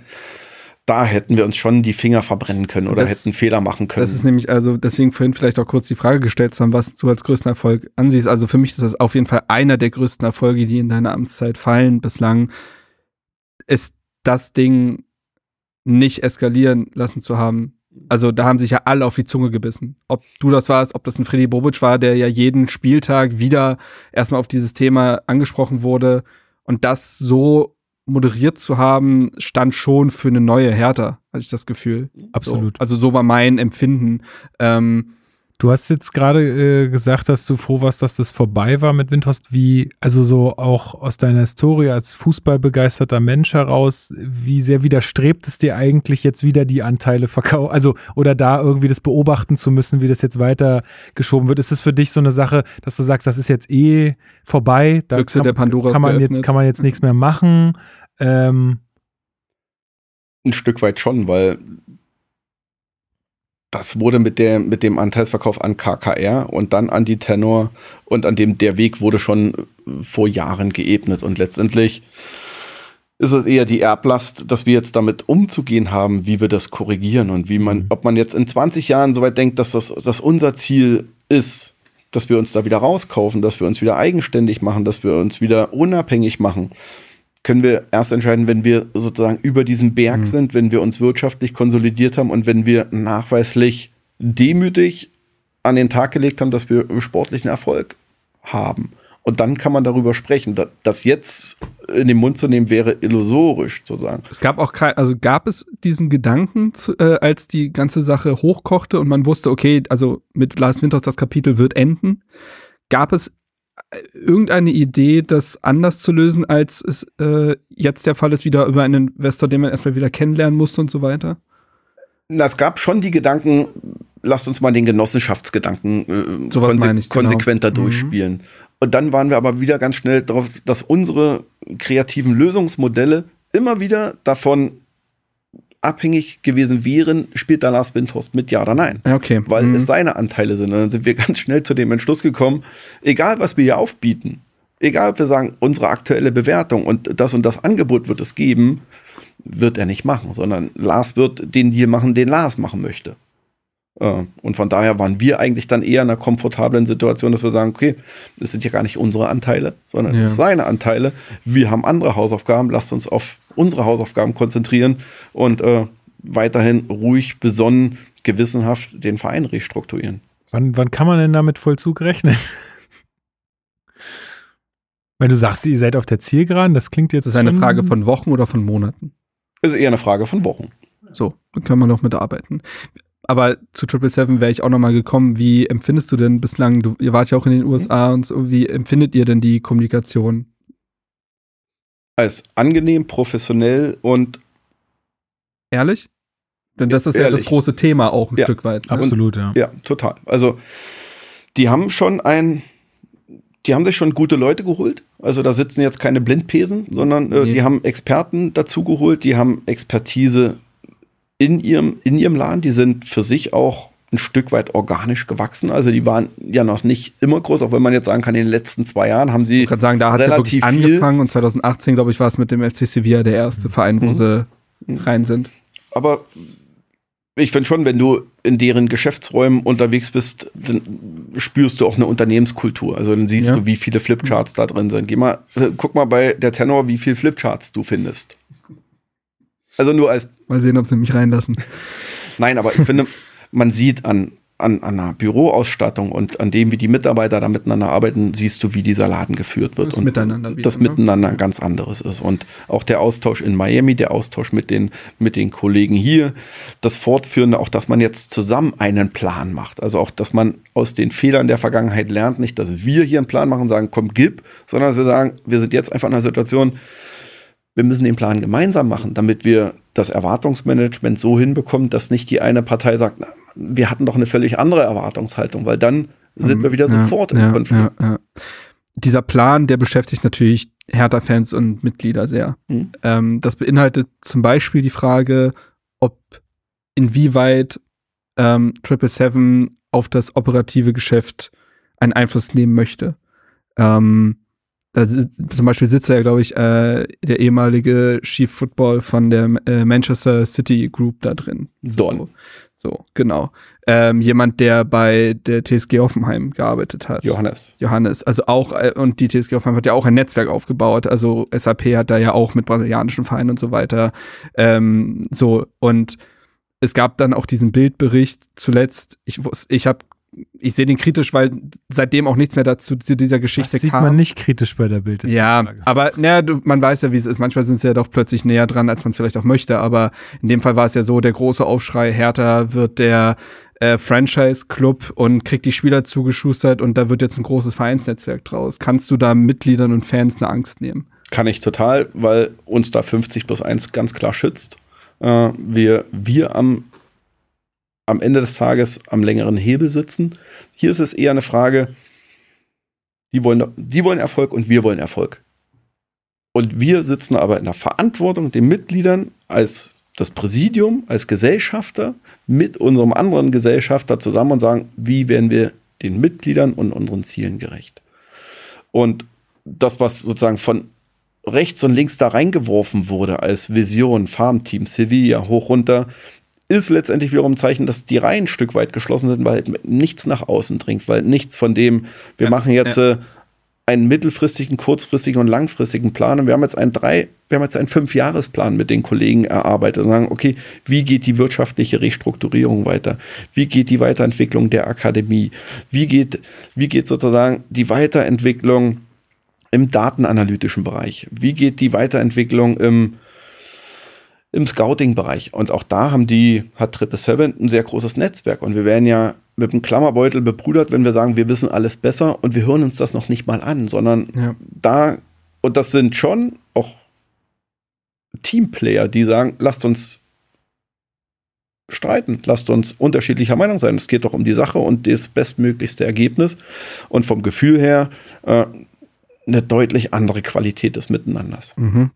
da hätten wir uns schon die Finger verbrennen können oder Das- hätten Fehler machen können. Das ist nämlich, also deswegen vorhin vielleicht auch kurz die Frage gestellt zu haben, was du als größten Erfolg ansiehst. Also für mich ist das auf jeden Fall einer der größten Erfolge, die in deiner Amtszeit fallen bislang, ist das Ding nicht eskalieren lassen zu haben. Also da haben sich ja alle auf die Zunge gebissen. Ob du das warst, ob das ein Freddy Bobic war, der ja jeden Spieltag wieder erstmal auf dieses Thema angesprochen wurde. Und das so moderiert zu haben, stand schon für eine neue Hertha, hatte ich das Gefühl. Absolut. So, also so war mein Empfinden. Ähm, Du hast jetzt gerade äh, gesagt, dass du froh warst, dass das vorbei war mit Windhorst. Wie, also so auch aus deiner Historie als fußballbegeisterter Mensch heraus, wie sehr widerstrebt es dir eigentlich jetzt wieder die Anteile verkaufen, also oder da irgendwie das beobachten zu müssen, wie das jetzt weiter geschoben wird? Ist es für dich so eine Sache, dass du sagst, das ist jetzt eh vorbei, da Büchse kann, der Pandora ist kann man jetzt geöffnet. kann man jetzt nichts mehr machen? Ähm, ein Stück weit schon, weil das wurde mit, der, mit dem Anteilsverkauf an KKR und dann an die Tenor und an dem der Weg wurde schon vor Jahren geebnet. Und letztendlich ist es eher die Erblast, dass wir jetzt damit umzugehen haben, wie wir das korrigieren und wie man, ob man jetzt in 20 Jahren so weit denkt, dass das dass unser Ziel ist, dass wir uns da wieder rauskaufen, dass wir uns wieder eigenständig machen, dass wir uns wieder unabhängig machen können wir erst entscheiden, wenn wir sozusagen über diesen Berg Mhm. sind, wenn wir uns wirtschaftlich konsolidiert haben und wenn wir nachweislich demütig an den Tag gelegt haben, dass wir sportlichen Erfolg haben. Und dann kann man darüber sprechen. Da- Das jetzt in den Mund zu nehmen, wäre illusorisch zu sagen. Es gab auch kein, also gab es diesen Gedanken, äh, als die ganze Sache hochkochte und man wusste, okay, also mit Lars Winters das Kapitel wird enden. Gab es irgendeine Idee, das anders zu lösen, als es äh, jetzt der Fall ist, wieder über einen Investor, den man erstmal wieder kennenlernen musste und so weiter? Na, Es gab schon die Gedanken, lasst uns mal den Genossenschaftsgedanken äh, Sowas meine ich, genau. konsequenter Mhm. durchspielen. Und dann waren wir aber wieder ganz schnell darauf, dass unsere kreativen Lösungsmodelle immer wieder davon abhängig gewesen wären, spielt da Lars Windhorst mit, ja oder nein. Okay. Weil Mhm. es seine Anteile sind. Und dann sind wir ganz schnell zu dem Entschluss gekommen, egal was wir hier aufbieten, egal ob wir sagen, unsere aktuelle Bewertung und das und das Angebot wird es geben, wird er nicht machen, sondern Lars wird den Deal machen, den Lars machen möchte. Äh, Und von daher waren wir eigentlich dann eher in einer komfortablen Situation, dass wir sagen, okay, das sind ja gar nicht unsere Anteile, sondern Ja. das sind seine Anteile. Wir haben andere Hausaufgaben, lasst uns auf unsere Hausaufgaben konzentrieren und äh, weiterhin ruhig, besonnen, gewissenhaft den Verein restrukturieren. Wann, wann kann man denn damit Vollzug rechnen? Wenn du sagst, ihr seid auf der Zielgeraden, das klingt jetzt. Das ist eine schon- Frage von Wochen oder von Monaten. Ist eher eine Frage von Wochen. So, dann können wir noch mitarbeiten. Aber zu 777 wäre ich auch noch mal gekommen. Wie empfindest du denn bislang, du, ihr wart ja auch in den USA und so, wie empfindet ihr denn die Kommunikation? Als angenehm, professionell und Ehrlich? Denn das ist ja Ehrlich. das große Thema auch ein Ja, Stück weit. Ne? Absolut, ja. ja, total. Also die haben schon ein, die haben sich schon gute Leute geholt. Also da sitzen jetzt keine Blindpesen, sondern äh, Nee. die haben Experten dazu geholt, die haben Expertise in ihrem, in ihrem Laden, die sind für sich auch ein Stück weit organisch gewachsen. Also die waren ja noch nicht immer groß, auch wenn man jetzt sagen kann, in den letzten zwei Jahren haben sie Ich kann sagen, da hat es ja wirklich angefangen und 2018, glaube ich, war es mit dem FC Sevilla der erste Verein, wo Mhm. sie rein sind. aber ich finde schon, wenn du in deren Geschäftsräumen unterwegs bist, dann spürst du auch eine Unternehmenskultur. Also dann siehst Ja. du, wie viele Flipcharts da drin sind. Geh mal, äh, guck mal bei der Tenor, wie viele Flipcharts du findest. Also nur als, Mal sehen, ob sie mich reinlassen. nein, aber ich finde, man sieht an, an, an einer Büroausstattung und an dem, wie die Mitarbeiter da miteinander arbeiten, siehst du, wie dieser Laden geführt wird. Das Miteinander wieder, das ne? Miteinander ein ganz anderes ist. Und auch der Austausch in Miami, der Austausch mit den, mit den Kollegen hier, das Fortführende, auch, dass man jetzt zusammen einen Plan macht. Also auch, dass man aus den Fehlern der Vergangenheit lernt, nicht, dass wir hier einen Plan machen und sagen, komm, gib, sondern dass wir sagen, wir sind jetzt einfach in einer Situation, wir müssen den Plan gemeinsam machen, damit wir das Erwartungsmanagement so hinbekommen, dass nicht die eine Partei sagt, na, wir hatten doch eine völlig andere Erwartungshaltung, weil dann sind wir wieder Ja, sofort im ja, Konflikt. Ja. Dieser Plan, der beschäftigt natürlich Hertha-Fans und Mitglieder sehr. Mhm. Ähm, das beinhaltet zum Beispiel die Frage, ob inwieweit ähm, 777 auf das operative Geschäft einen Einfluss nehmen möchte. Ähm, si- zum Beispiel sitzt ja, glaube ich, äh, der ehemalige Chief Football von der äh, Manchester City Group da drin. Don. So, genau. Ähm, jemand, der bei der TSG Hoffenheim gearbeitet hat. Johannes. Johannes. Also auch, äh, und die TSG Hoffenheim hat ja auch ein Netzwerk aufgebaut. Also SAP hat da ja auch mit brasilianischen Vereinen und so weiter. Ähm, so, und es gab dann auch diesen Bildbericht zuletzt. Ich, ich habe ich sehe den kritisch, weil seitdem auch nichts mehr dazu zu dieser Das Geschichte sieht kam. man nicht kritisch bei der Bild. Ja, aber naja, du, man weiß ja, wie es ist. Manchmal sind sie ja doch plötzlich näher dran, als man es vielleicht auch möchte. Aber in dem Fall war es ja so, der große Aufschrei, Hertha wird der äh, Franchise-Club und kriegt die Spieler zugeschustert und da wird jetzt ein großes Vereinsnetzwerk draus. Kannst du da Mitgliedern und Fans eine Angst nehmen? Kann ich total, weil uns da 50 plus 1 ganz klar schützt. Äh, wir, wir am, am Ende des Tages am längeren Hebel sitzen. Hier ist es eher eine Frage, die wollen, die wollen Erfolg und wir wollen Erfolg. Und wir sitzen aber in der Verantwortung, den Mitgliedern als das Präsidium, als Gesellschafter mit unserem anderen Gesellschafter zusammen und sagen, wie werden wir den Mitgliedern und unseren Zielen gerecht. Und das, was sozusagen von rechts und links da reingeworfen wurde als Vision, Farmteam, Sevilla, hoch runter, ist letztendlich wiederum ein Zeichen, dass die Reihen ein Stück weit geschlossen sind, weil nichts nach außen dringt, weil nichts von dem, wir Ja, machen jetzt äh, einen mittelfristigen, kurzfristigen und langfristigen Plan und wir haben jetzt einen drei, wir haben jetzt einen Fünfjahresplan mit den Kollegen erarbeitet und sagen, okay, wie geht die wirtschaftliche Restrukturierung weiter? Wie geht die Weiterentwicklung der Akademie? Wie geht, wie geht sozusagen die Weiterentwicklung im datenanalytischen Bereich? Wie geht die Weiterentwicklung im, im Scouting-Bereich? Und auch da haben die, hat 777 ein sehr großes Netzwerk. Und wir werden ja mit dem Klammerbeutel bebrüdert, wenn wir sagen, wir wissen alles besser und wir hören uns das noch nicht mal an, sondern Ja. da, und das sind schon auch Teamplayer, die sagen, lasst uns streiten, lasst uns unterschiedlicher Meinung sein. Es geht doch um die Sache und das bestmöglichste Ergebnis. Und vom Gefühl her äh, eine deutlich andere Qualität des Miteinanders. Mhm.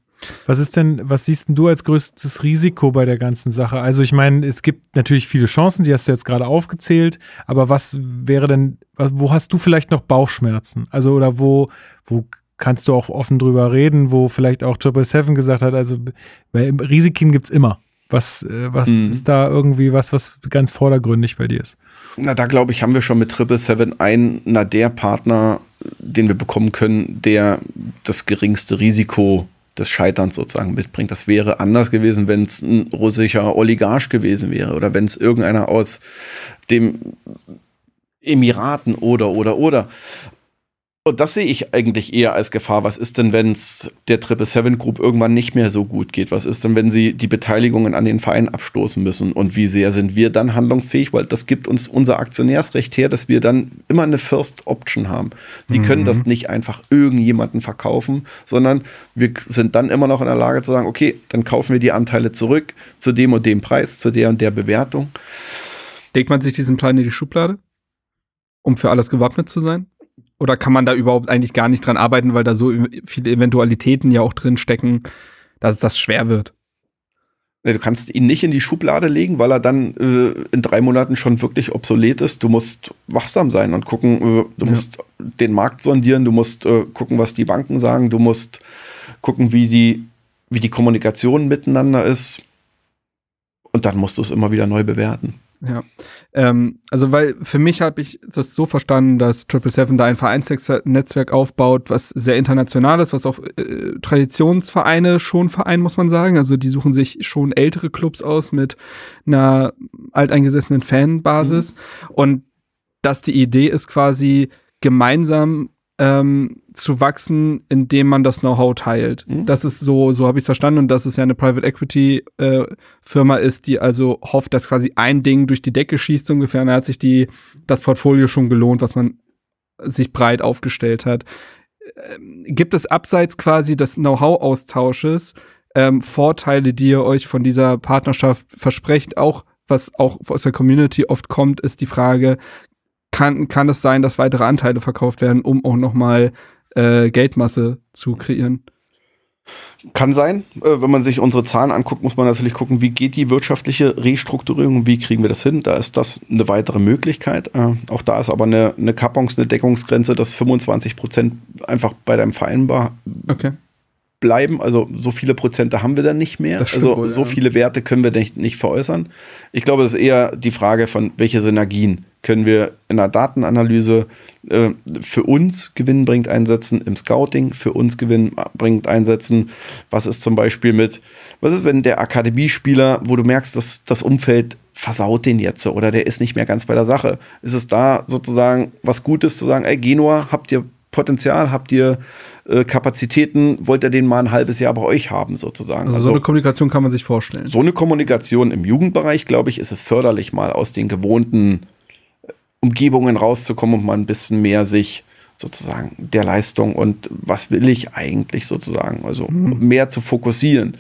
Was ist denn, was siehst denn du als größtes Risiko bei der ganzen Sache? Also ich meine, es gibt natürlich viele Chancen, die hast du jetzt gerade aufgezählt, aber was wäre denn, wo hast du vielleicht noch Bauchschmerzen? Also oder wo, wo kannst du auch offen drüber reden, wo vielleicht auch Triple Seven gesagt hat, also weil Risiken gibt's immer. Was, äh, was Mhm. ist da irgendwie was, was ganz vordergründig bei dir ist? Na, da glaube ich, haben wir schon mit Triple Seven einen, na, der Partner, den wir bekommen können, der das geringste Risiko des Scheiterns sozusagen mitbringt. Das wäre anders gewesen, wenn es ein russischer Oligarch gewesen wäre oder wenn es irgendeiner aus dem Emiraten oder, oder, oder. Und das sehe ich eigentlich eher als Gefahr. Was ist denn, wenn es der 777 Group irgendwann nicht mehr so gut geht? Was ist denn, wenn sie die Beteiligungen an den Verein abstoßen müssen? Und wie sehr sind wir dann handlungsfähig? Weil das gibt uns unser Aktionärsrecht her, dass wir dann immer eine First Option haben. Die können das nicht einfach irgendjemanden verkaufen, sondern wir sind dann immer noch in der Lage zu sagen, okay, dann kaufen wir die Anteile zurück zu dem und dem Preis, zu der und der Bewertung. Legt man sich diesen Plan in die Schublade, um für alles gewappnet zu sein? Oder kann man da überhaupt eigentlich gar nicht dran arbeiten, weil da so viele Eventualitäten ja auch drin stecken, dass das schwer wird? Nee, Du kannst ihn nicht in die Schublade legen, weil er dann äh, in drei Monaten schon wirklich obsolet ist. Du musst wachsam sein und gucken, äh, du Ja. musst den Markt sondieren, du musst äh, gucken, was die Banken sagen, du musst gucken, wie die, wie die Kommunikation miteinander ist. Und dann musst du es immer wieder neu bewerten. Ja. Ähm, also, weil für mich habe ich das so verstanden, dass Triple Seven da ein Vereinsnetzwerk aufbaut, was sehr international ist, was auch äh, Traditionsvereine schon vereinen, muss man sagen. Also die suchen sich schon ältere Clubs aus mit einer alteingesessenen Fanbasis. Und dass die Idee ist quasi gemeinsam ähm, zu wachsen, indem man das Know-how teilt. Mhm. Das ist so, so habe ich es verstanden und dass es ja eine Private Equity äh, Firma ist, die also hofft, dass quasi ein Ding durch die Decke schießt so ungefähr. Und da hat sich die das Portfolio schon gelohnt, was man sich breit aufgestellt hat. Ähm, gibt es abseits quasi des Know-how-Austausches ähm, Vorteile, die ihr euch von dieser Partnerschaft versprecht? Auch was auch aus der Community oft kommt, ist die Frage, kann, kann es sein, dass weitere Anteile verkauft werden, um auch nochmal äh, Geldmasse zu kreieren? Kann sein. Äh, wenn man sich unsere Zahlen anguckt, muss man natürlich gucken, wie geht die wirtschaftliche Restrukturierung wie kriegen wir das hin. Da ist das eine weitere Möglichkeit. Äh, auch da ist aber eine, eine Kappungs-, eine Deckungsgrenze, dass 25 Prozent einfach bei deinem vereinbar Okay. bleiben. Also so viele Prozente haben wir dann nicht mehr. Also wohl, so ja. viele Werte können wir nicht, nicht veräußern. Ich glaube, es ist eher die Frage von, welche Synergien können wir in der Datenanalyse äh, für uns gewinnbringend einsetzen, im Scouting für uns gewinnbringend einsetzen. Was ist zum Beispiel mit, was ist, wenn der Akademiespieler, wo du merkst, dass das Umfeld versaut den jetzt oder der ist nicht mehr ganz bei der Sache. Ist es da sozusagen was Gutes zu sagen, ey Genua, habt ihr Potenzial, habt ihr äh, Kapazitäten, wollt ihr den mal ein halbes Jahr bei euch haben sozusagen? Also, so eine Kommunikation kann man sich vorstellen. so eine Kommunikation im Jugendbereich, glaube ich, ist es förderlich, mal aus den gewohnten Umgebungen rauszukommen und mal ein bisschen mehr sich sozusagen der Leistung und was will ich eigentlich sozusagen, also mehr zu fokussieren.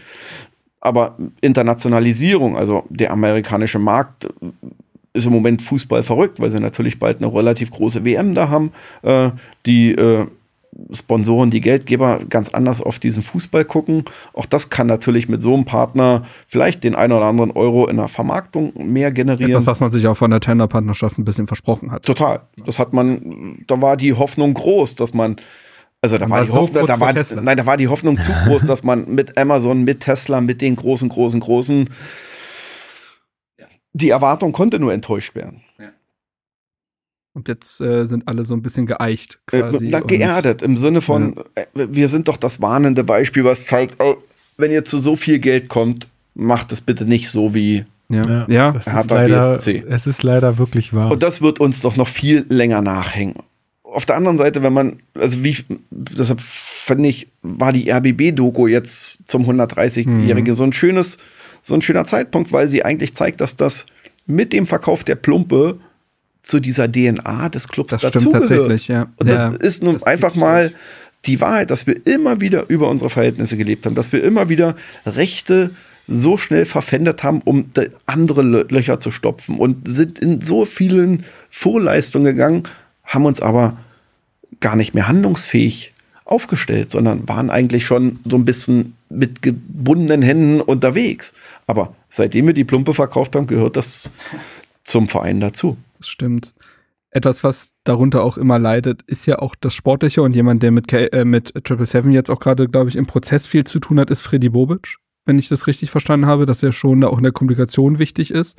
Aber Internationalisierung, also der amerikanische Markt äh, ist im Moment Fußball verrückt, weil sie natürlich bald eine relativ große WM da haben. Äh, die äh, Sponsoren, die Geldgeber ganz anders auf diesen Fußball gucken. Auch das kann natürlich mit so einem Partner vielleicht den einen oder anderen Euro in der Vermarktung mehr generieren. Etwas, was man sich auch von der Tender-Partnerschaft ein bisschen versprochen hat. Total. Das hat man, da war die Hoffnung groß, dass man, also da war, war die so Hoffnung, da war, nein, da war die Hoffnung zu groß, dass man mit Amazon, mit Tesla, mit den großen, großen, großen, die Erwartung konnte nur enttäuscht werden. Und jetzt äh, sind alle so ein bisschen geeicht Äh, quasi. und- geerdet im Sinne von, äh, wir sind doch das warnende Beispiel, was zeigt, oh, wenn ihr zu so viel Geld kommt, macht es bitte nicht so wie. Ja, ja. das ist leider, BSC. es ist leider wirklich wahr. Und das wird uns doch noch viel länger nachhängen. Auf der anderen Seite, wenn man, also wie, deshalb finde ich, war die RBB-Doku jetzt zum 130-Jährige so ein schönes, so ein schöner Zeitpunkt, weil sie eigentlich zeigt, dass das mit dem Verkauf der Plumpe zu dieser DNA des Clubs Das dazugehört. tatsächlich, ja. Und Ja, das ist nun das einfach mal die Wahrheit, dass wir immer wieder über unsere Verhältnisse gelebt haben, dass wir immer wieder Rechte so schnell verpfändet haben, um andere Lö- Löcher zu stopfen und sind in so vielen Vorleistungen gegangen, haben uns aber gar nicht mehr handlungsfähig aufgestellt, sondern waren eigentlich schon so ein bisschen mit gebundenen Händen unterwegs. Aber seitdem wir die Plumpe verkauft haben, gehört das zum Verein dazu. Das stimmt. Etwas, was darunter auch immer leidet, ist ja auch das Sportliche und jemand, der mit, K äh, mit Triple Seven jetzt auch gerade, glaube ich, im Prozess viel zu tun hat, ist Freddy Bobic. Wenn ich das richtig verstanden habe, dass er schon da auch in der Kommunikation wichtig ist.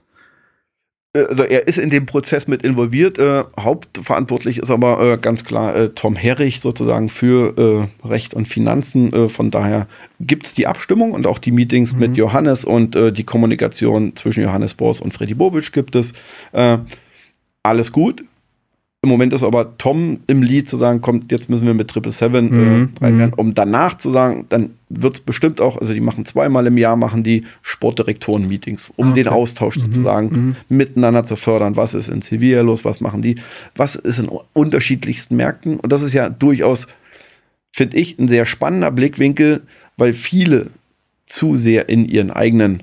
Äh, Also er ist in dem Prozess mit involviert. Äh, hauptverantwortlich ist aber äh, ganz klar äh, Tom Herrich sozusagen für äh, Recht und Finanzen. Äh, von daher gibt es die Abstimmung und auch die Meetings mit Johannes und die Kommunikation zwischen Johannes Bors und Freddy Bobic gibt es. Äh, alles gut. Im Moment ist aber Tom im Lied zu sagen, kommt, jetzt müssen wir mit Triple Seven Mhm, äh, rein, um danach zu sagen, dann wird es bestimmt auch, also die machen zweimal im Jahr, machen die Sportdirektoren-Meetings, um Ah, okay. den Austausch Mhm, sozusagen miteinander zu fördern. Was ist in Sevilla los, was machen die, was ist in unterschiedlichsten Märkten. Und das ist ja durchaus, finde ich, ein sehr spannender Blickwinkel, weil viele zu sehr in ihren eigenen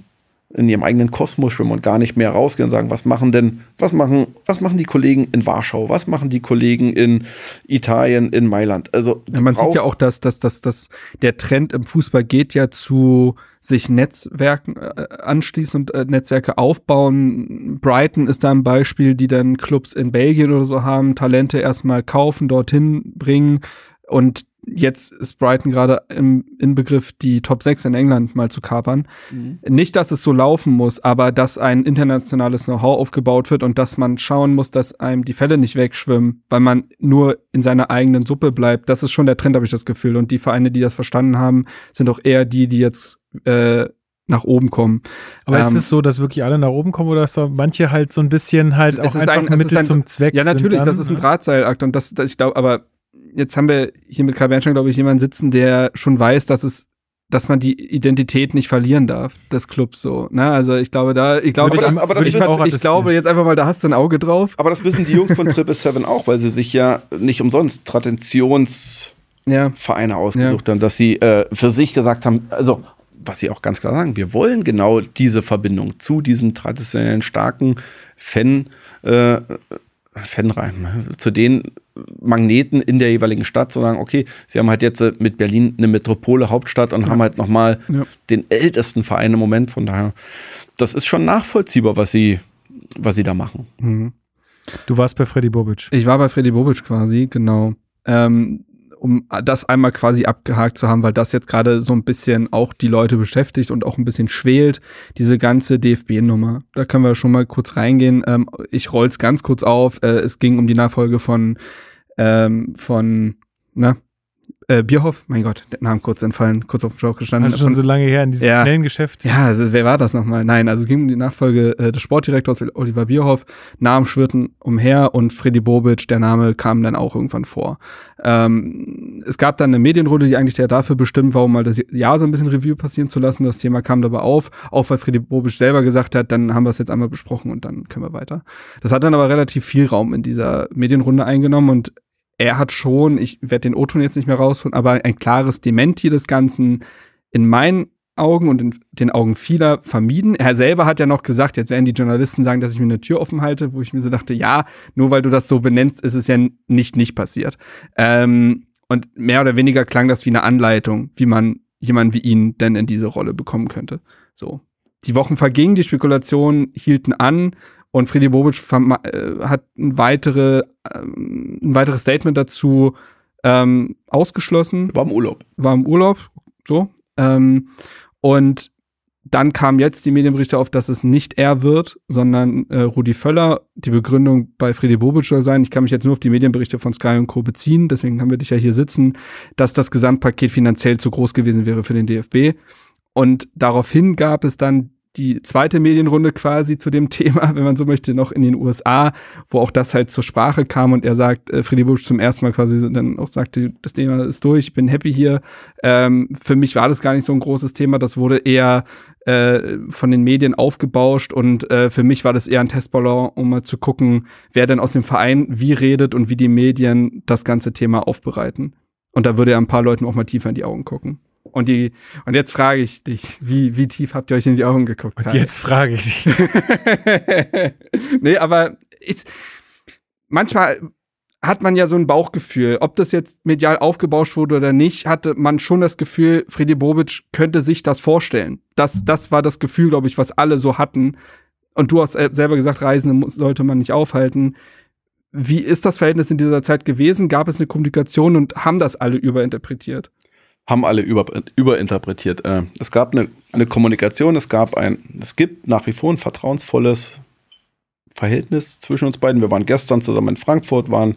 in ihrem eigenen Kosmos schwimmen und gar nicht mehr rausgehen und sagen, was machen denn, was machen, was machen die Kollegen in Warschau, was machen die Kollegen in Italien, in Mailand? Also Ja, man sieht ja auch, dass, dass, dass, dass der Trend im Fußball geht ja zu sich Netzwerken äh, anschließen und äh, Netzwerke aufbauen. Brighton ist da ein Beispiel, die dann Clubs in Belgien oder so haben, Talente erstmal kaufen, dorthin bringen und jetzt ist Brighton gerade im Inbegriff, die Top 6 in England mal zu kapern. Nicht, dass es so laufen muss, aber dass ein internationales Know-how aufgebaut wird und dass man schauen muss, dass einem die Fälle nicht wegschwimmen, weil man nur in seiner eigenen Suppe bleibt. Das ist schon der Trend, habe ich das Gefühl. Und die Vereine, die das verstanden haben, sind auch eher die, die jetzt äh, nach oben kommen. Aber ist Ähm, es so, dass wirklich alle nach oben kommen oder dass da manche halt so ein bisschen halt auch ist einfach ein- ist Mittel ein- zum Zweck Ja, natürlich, sind das dann, ist ein ne? Drahtseilakt und das, das ich glaube, aber jetzt haben wir hier mit Karl Bernstein, glaube ich, jemanden sitzen, der schon weiß, dass es dass man die Identität nicht verlieren darf des Clubs so. Ne? Also ich glaube da, ich glaube, ich- ich, aber das ich, auch ich glaube jetzt einfach mal, da hast du ein Auge drauf. Aber das wissen die Jungs von Triple Seven auch, weil sie sich ja nicht umsonst Traditionsvereine Ja. ausgesucht haben, dass sie äh, für sich gesagt haben, also was sie auch ganz klar sagen, wir wollen genau diese Verbindung zu diesem traditionellen starken Fan, äh, Fanreim, zu den Magneten in der jeweiligen Stadt zu sagen, okay, sie haben halt jetzt äh, mit Berlin eine Metropole, Hauptstadt und haben halt nochmal Ja. den ältesten Verein im Moment. Von daher, das ist schon nachvollziehbar, was sie, was sie da machen. Mhm. Du warst bei Freddy Bobic. Ich war bei Freddy Bobic quasi, genau. Ähm, um das einmal quasi abgehakt zu haben, weil das jetzt gerade so ein bisschen auch die Leute beschäftigt und auch ein bisschen schwelt, diese ganze DFB-Nummer. Da können wir schon mal kurz reingehen. Ähm, ich roll's ganz kurz auf. Äh, es ging um die Nachfolge von, ähm, von, na, äh, Bierhoff. Mein Gott, der Name kurz entfallen, kurz auf dem Schlauch gestanden. Also schon so lange her in diesem Ja. schnellen Geschäft. Ja, also, wer war das nochmal? Nein, also es ging um die Nachfolge äh, des Sportdirektors Oliver Bierhoff. Namen schwirrten umher und Freddy Bobic, der Name kam dann auch irgendwann vor. Ähm, es gab dann eine Medienrunde, die eigentlich ja dafür bestimmt war, um mal das Jahr so ein bisschen Review passieren zu lassen. Das Thema kam dabei auf, auch weil Freddy Bobic selber gesagt hat, dann haben wir es jetzt einmal besprochen und dann können wir weiter. Das hat dann aber relativ viel Raum in dieser Medienrunde eingenommen und er hat schon, ich werde den O-Ton jetzt nicht mehr rausholen, aber ein klares Dementi des Ganzen in meinen Augen und in den Augen vieler vermieden. Er selber hat ja noch gesagt, jetzt werden die Journalisten sagen, dass ich mir eine Tür offen halte, wo ich mir so dachte, ja, nur weil du das so benennst, ist es ja nicht nicht passiert. Ähm, und mehr oder weniger klang das wie eine Anleitung, wie man jemanden wie ihn denn in diese Rolle bekommen könnte. So. Die Wochen vergingen, die Spekulationen hielten an und Freddy Bobic äh, hat ein, weitere, ähm, ein weiteres Statement dazu ähm, ausgeschlossen War im Urlaub. war im Urlaub, so. Ähm, und dann kam jetzt die Medienberichte auf, dass es nicht er wird, sondern äh, Rudi Völler. Die Begründung bei Freddy Bobic soll sein, ich kann mich jetzt nur auf die Medienberichte von Sky und Co. beziehen, deswegen haben wir dich ja hier sitzen, dass das Gesamtpaket finanziell zu groß gewesen wäre für den DFB. Und daraufhin gab es dann die zweite Medienrunde quasi zu dem Thema, wenn man so möchte, noch in den USA, wo auch das halt zur Sprache kam und er sagt, äh, Freddy Busch zum ersten Mal quasi dann auch sagte, das Thema ist durch, ich bin happy hier. Ähm, für mich war das gar nicht so ein großes Thema, das wurde eher äh, von den Medien aufgebauscht und äh, für mich war das eher ein Testballon, um mal zu gucken, wer denn aus dem Verein wie redet und wie die Medien das ganze Thema aufbereiten. Und da würde er ein paar Leuten auch mal tiefer in die Augen gucken. Und die, und jetzt frage ich dich, wie, wie tief habt ihr euch in die Augen geguckt? Und jetzt frage ich dich. nee, aber ist, manchmal hat man ja so ein Bauchgefühl. Ob das jetzt medial aufgebauscht wurde oder nicht, hatte man schon das Gefühl, Freddy Bobic könnte sich das vorstellen. Das, das war das Gefühl, glaube ich, was alle so hatten. Und du hast selber gesagt, Reisende sollte man nicht aufhalten. Wie ist das Verhältnis in dieser Zeit gewesen? Gab es eine Kommunikation und haben das alle überinterpretiert? Haben alle über, überinterpretiert. Äh, es gab eine, eine Kommunikation, es gab ein, es gibt nach wie vor ein vertrauensvolles Verhältnis zwischen uns beiden. Wir waren gestern zusammen in Frankfurt, waren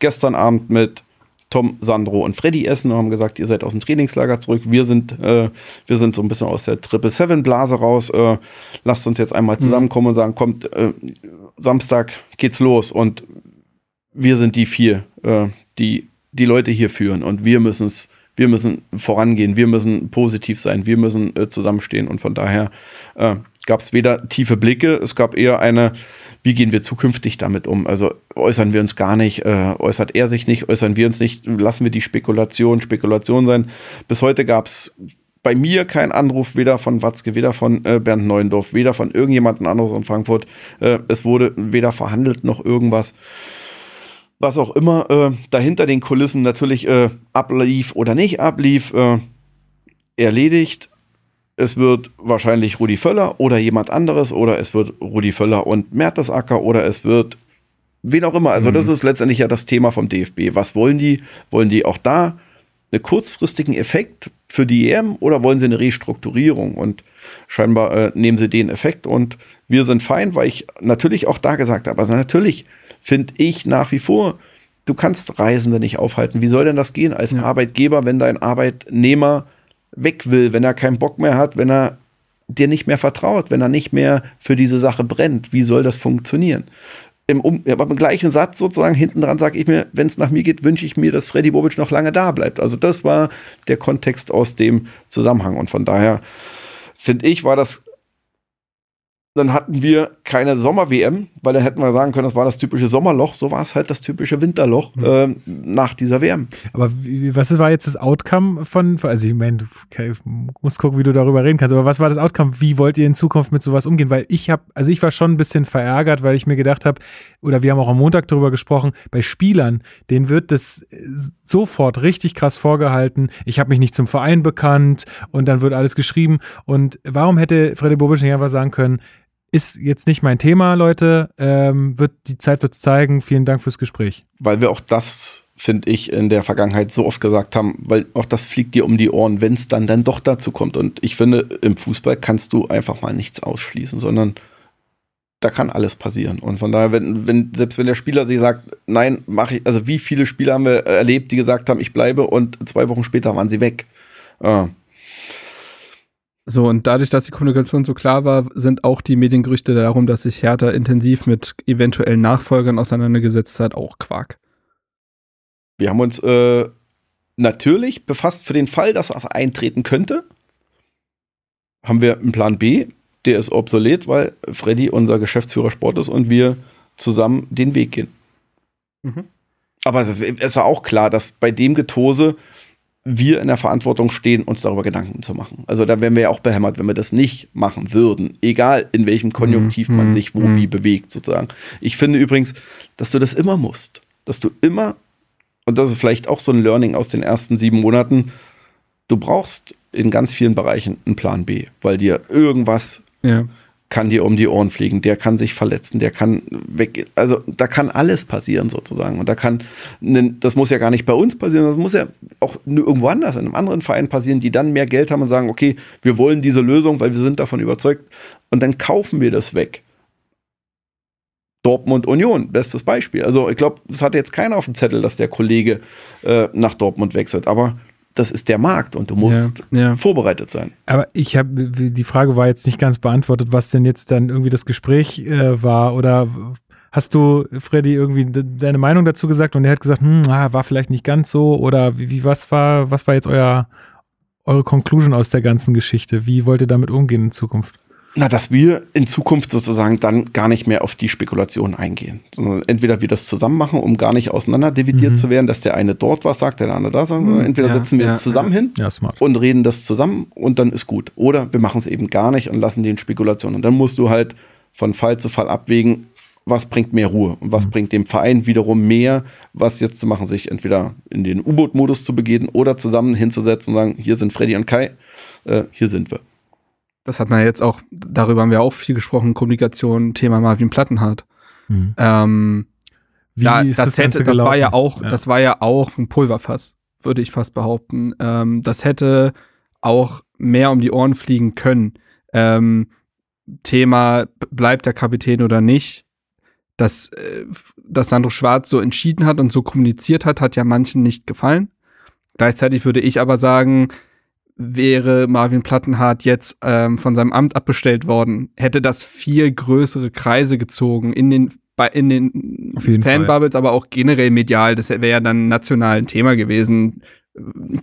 gestern Abend mit Tom, Sandro und Freddy essen und haben gesagt, ihr seid aus dem Trainingslager zurück. Wir sind, äh, wir sind so ein bisschen aus der Triple Seven Blase raus. Äh, lasst uns jetzt einmal zusammenkommen und sagen, kommt, äh, Samstag geht's los und wir sind die vier, äh, die die Leute hier führen und wir müssen es, wir müssen vorangehen, wir müssen positiv sein, wir müssen äh, zusammenstehen und von daher äh, gab es weder tiefe Blicke, es gab eher eine, wie gehen wir zukünftig damit um? Also äußern wir uns gar nicht, äh, äußert er sich nicht, äußern wir uns nicht, lassen wir die Spekulation Spekulation sein. Bis heute gab es bei mir keinen Anruf, weder von Watzke, weder von äh, Bernd Neuendorf, weder von irgendjemandem anderes in Frankfurt. Äh, es wurde weder verhandelt noch irgendwas was auch immer äh, dahinter den Kulissen natürlich äh, ablief oder nicht ablief, äh, erledigt. Es wird wahrscheinlich Rudi Völler oder jemand anderes oder es wird Rudi Völler und Mertesacker oder es wird wen auch immer. Also das ist letztendlich ja das Thema vom DFB. Was wollen die? Wollen die auch da einen kurzfristigen Effekt für die EM oder wollen sie eine Restrukturierung? Und scheinbar äh, nehmen sie den Effekt und wir sind fein, weil ich natürlich auch da gesagt habe, also natürlich finde ich nach wie vor, du kannst Reisende nicht aufhalten. Wie soll denn das gehen als Ja. Arbeitgeber, wenn dein Arbeitnehmer weg will, wenn er keinen Bock mehr hat, wenn er dir nicht mehr vertraut, wenn er nicht mehr für diese Sache brennt? Wie soll das funktionieren? Im, um, ja, aber im gleichen Satz sozusagen hinten dran sage ich mir, wenn es nach mir geht, wünsche ich mir, dass Freddy Bobic noch lange da bleibt. Also das war der Kontext aus dem Zusammenhang. Und von daher finde ich, war das dann hatten wir keine Sommer-WM, weil dann hätten wir sagen können, das war das typische Sommerloch. So war es halt das typische Winterloch ähm, nach dieser WM. Aber wie, was war jetzt das Outcome von, also ich meine, du musst gucken, wie du darüber reden kannst, aber was war das Outcome? Wie wollt ihr in Zukunft mit sowas umgehen? Weil ich habe, also ich war schon ein bisschen verärgert, weil ich mir gedacht habe, oder wir haben auch am Montag darüber gesprochen, bei Spielern, denen wird das äh, sofort richtig krass vorgehalten. Ich habe mich nicht zum Verein bekannt und dann wird alles geschrieben. Und warum hätte Freddy Bobic nicht einfach sagen können, ist jetzt nicht mein Thema, Leute. Ähm, wird, die Zeit wird es zeigen. Vielen Dank fürs Gespräch. Weil wir auch das, finde ich, in der Vergangenheit so oft gesagt haben, weil auch das fliegt dir um die Ohren, wenn es dann, dann doch dazu kommt. Und ich finde, im Fußball kannst du einfach mal nichts ausschließen, sondern da kann alles passieren. Und von daher, wenn, wenn, selbst wenn der Spieler sich sagt, nein, mache ich, also wie viele Spieler haben wir erlebt, die gesagt haben, ich bleibe und zwei Wochen später waren sie weg. Äh, So, und dadurch, dass die Kommunikation so klar war, sind auch die Mediengerüchte darum, dass sich Hertha intensiv mit eventuellen Nachfolgern auseinandergesetzt hat, auch Quark. Wir haben uns äh, natürlich befasst für den Fall, dass das eintreten könnte. Haben wir einen Plan B, der ist obsolet, weil Freddy unser Geschäftsführer Sport ist und wir zusammen den Weg gehen. Mhm. Aber es ist ja auch klar, dass bei dem Getose wir in der Verantwortung stehen, uns darüber Gedanken zu machen. Also da wären wir ja auch behämmert, wenn wir das nicht machen würden. Egal in welchem Konjunktiv man mhm, sich wo mhm. wie bewegt, sozusagen. Ich finde übrigens, dass du das immer musst. Dass du immer, und das ist vielleicht auch so ein Learning aus den ersten sieben Monaten, du brauchst in ganz vielen Bereichen einen Plan B, weil dir irgendwas Ja. Kann dir um die Ohren fliegen, der kann sich verletzen, der kann weg, also da kann alles passieren sozusagen. Und da kann, das muss ja gar nicht bei uns passieren, das muss ja auch irgendwo anders, in einem anderen Verein passieren, die dann mehr Geld haben und sagen, okay, wir wollen diese Lösung, weil wir sind davon überzeugt und dann kaufen wir das weg. Dortmund Union, bestes Beispiel. Also ich glaube, es hat jetzt keiner auf dem Zettel, dass der Kollege äh, nach Dortmund wechselt, aber das ist der Markt und du musst Ja, ja. vorbereitet sein. Aber ich habe, die Frage war jetzt nicht ganz beantwortet, was denn jetzt dann irgendwie das Gespräch äh, war oder hast du, Freddy, irgendwie de deine Meinung dazu gesagt und er hat gesagt, hm, ah, war vielleicht nicht ganz so oder wie, wie was war, was war jetzt euer, eure Conclusion aus der ganzen Geschichte? Wie wollt ihr damit umgehen in Zukunft? Na, dass wir in Zukunft sozusagen dann gar nicht mehr auf die Spekulation eingehen, sondern entweder wir das zusammen machen, um gar nicht auseinander dividiert Mhm. zu werden, dass der eine dort was sagt, der andere da sagt, sondern entweder ja, setzen wir ja, uns zusammen hin Ja, smart. und reden das zusammen und dann ist gut. Oder wir machen es eben gar nicht und lassen den Spekulationen. Und dann musst du halt von Fall zu Fall abwägen, was bringt mehr Ruhe und was bringt dem Verein wiederum mehr, was jetzt zu machen, sich entweder in den U-Boot-Modus zu begeben oder zusammen hinzusetzen und sagen, hier sind Freddy und Kai, äh, hier sind wir. Das hat man jetzt auch, darüber haben wir auch viel gesprochen, Kommunikation, Thema Marvin Plattenhardt. Hm. Ähm, Wie ja, ist das, das, hätte, das war ja auch, das war ja auch ein Pulverfass, würde ich fast behaupten. Ähm, das hätte auch mehr um die Ohren fliegen können. Ähm, Thema bleibt der Kapitän oder nicht. Dass, äh, dass Sandro Schwarz so entschieden hat und so kommuniziert hat, hat ja manchen nicht gefallen. Gleichzeitig würde ich aber sagen, wäre Marvin Plattenhardt jetzt ähm, von seinem Amt abbestellt worden, hätte das viel größere Kreise gezogen in den in den Fall. Fanbubbles, aber auch generell medial. Das wäre ja dann national ein Thema gewesen.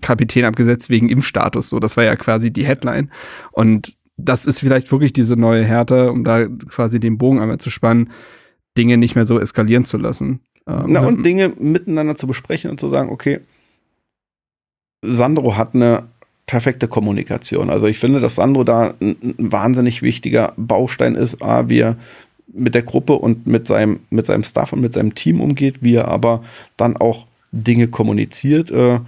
Kapitän abgesetzt wegen Impfstatus. So, das war ja quasi die Headline. Und das ist vielleicht wirklich diese neue Härte, um da quasi den Bogen einmal zu spannen, Dinge nicht mehr so eskalieren zu lassen. Ähm, Na, und Dinge miteinander zu besprechen und zu sagen, okay, Sandro hat eine perfekte Kommunikation. Also ich finde, dass Sandro da ein, ein wahnsinnig wichtiger Baustein ist, A, wie er mit der Gruppe und mit seinem, mit seinem Staff und mit seinem Team umgeht, wie er aber dann auch Dinge kommuniziert äh,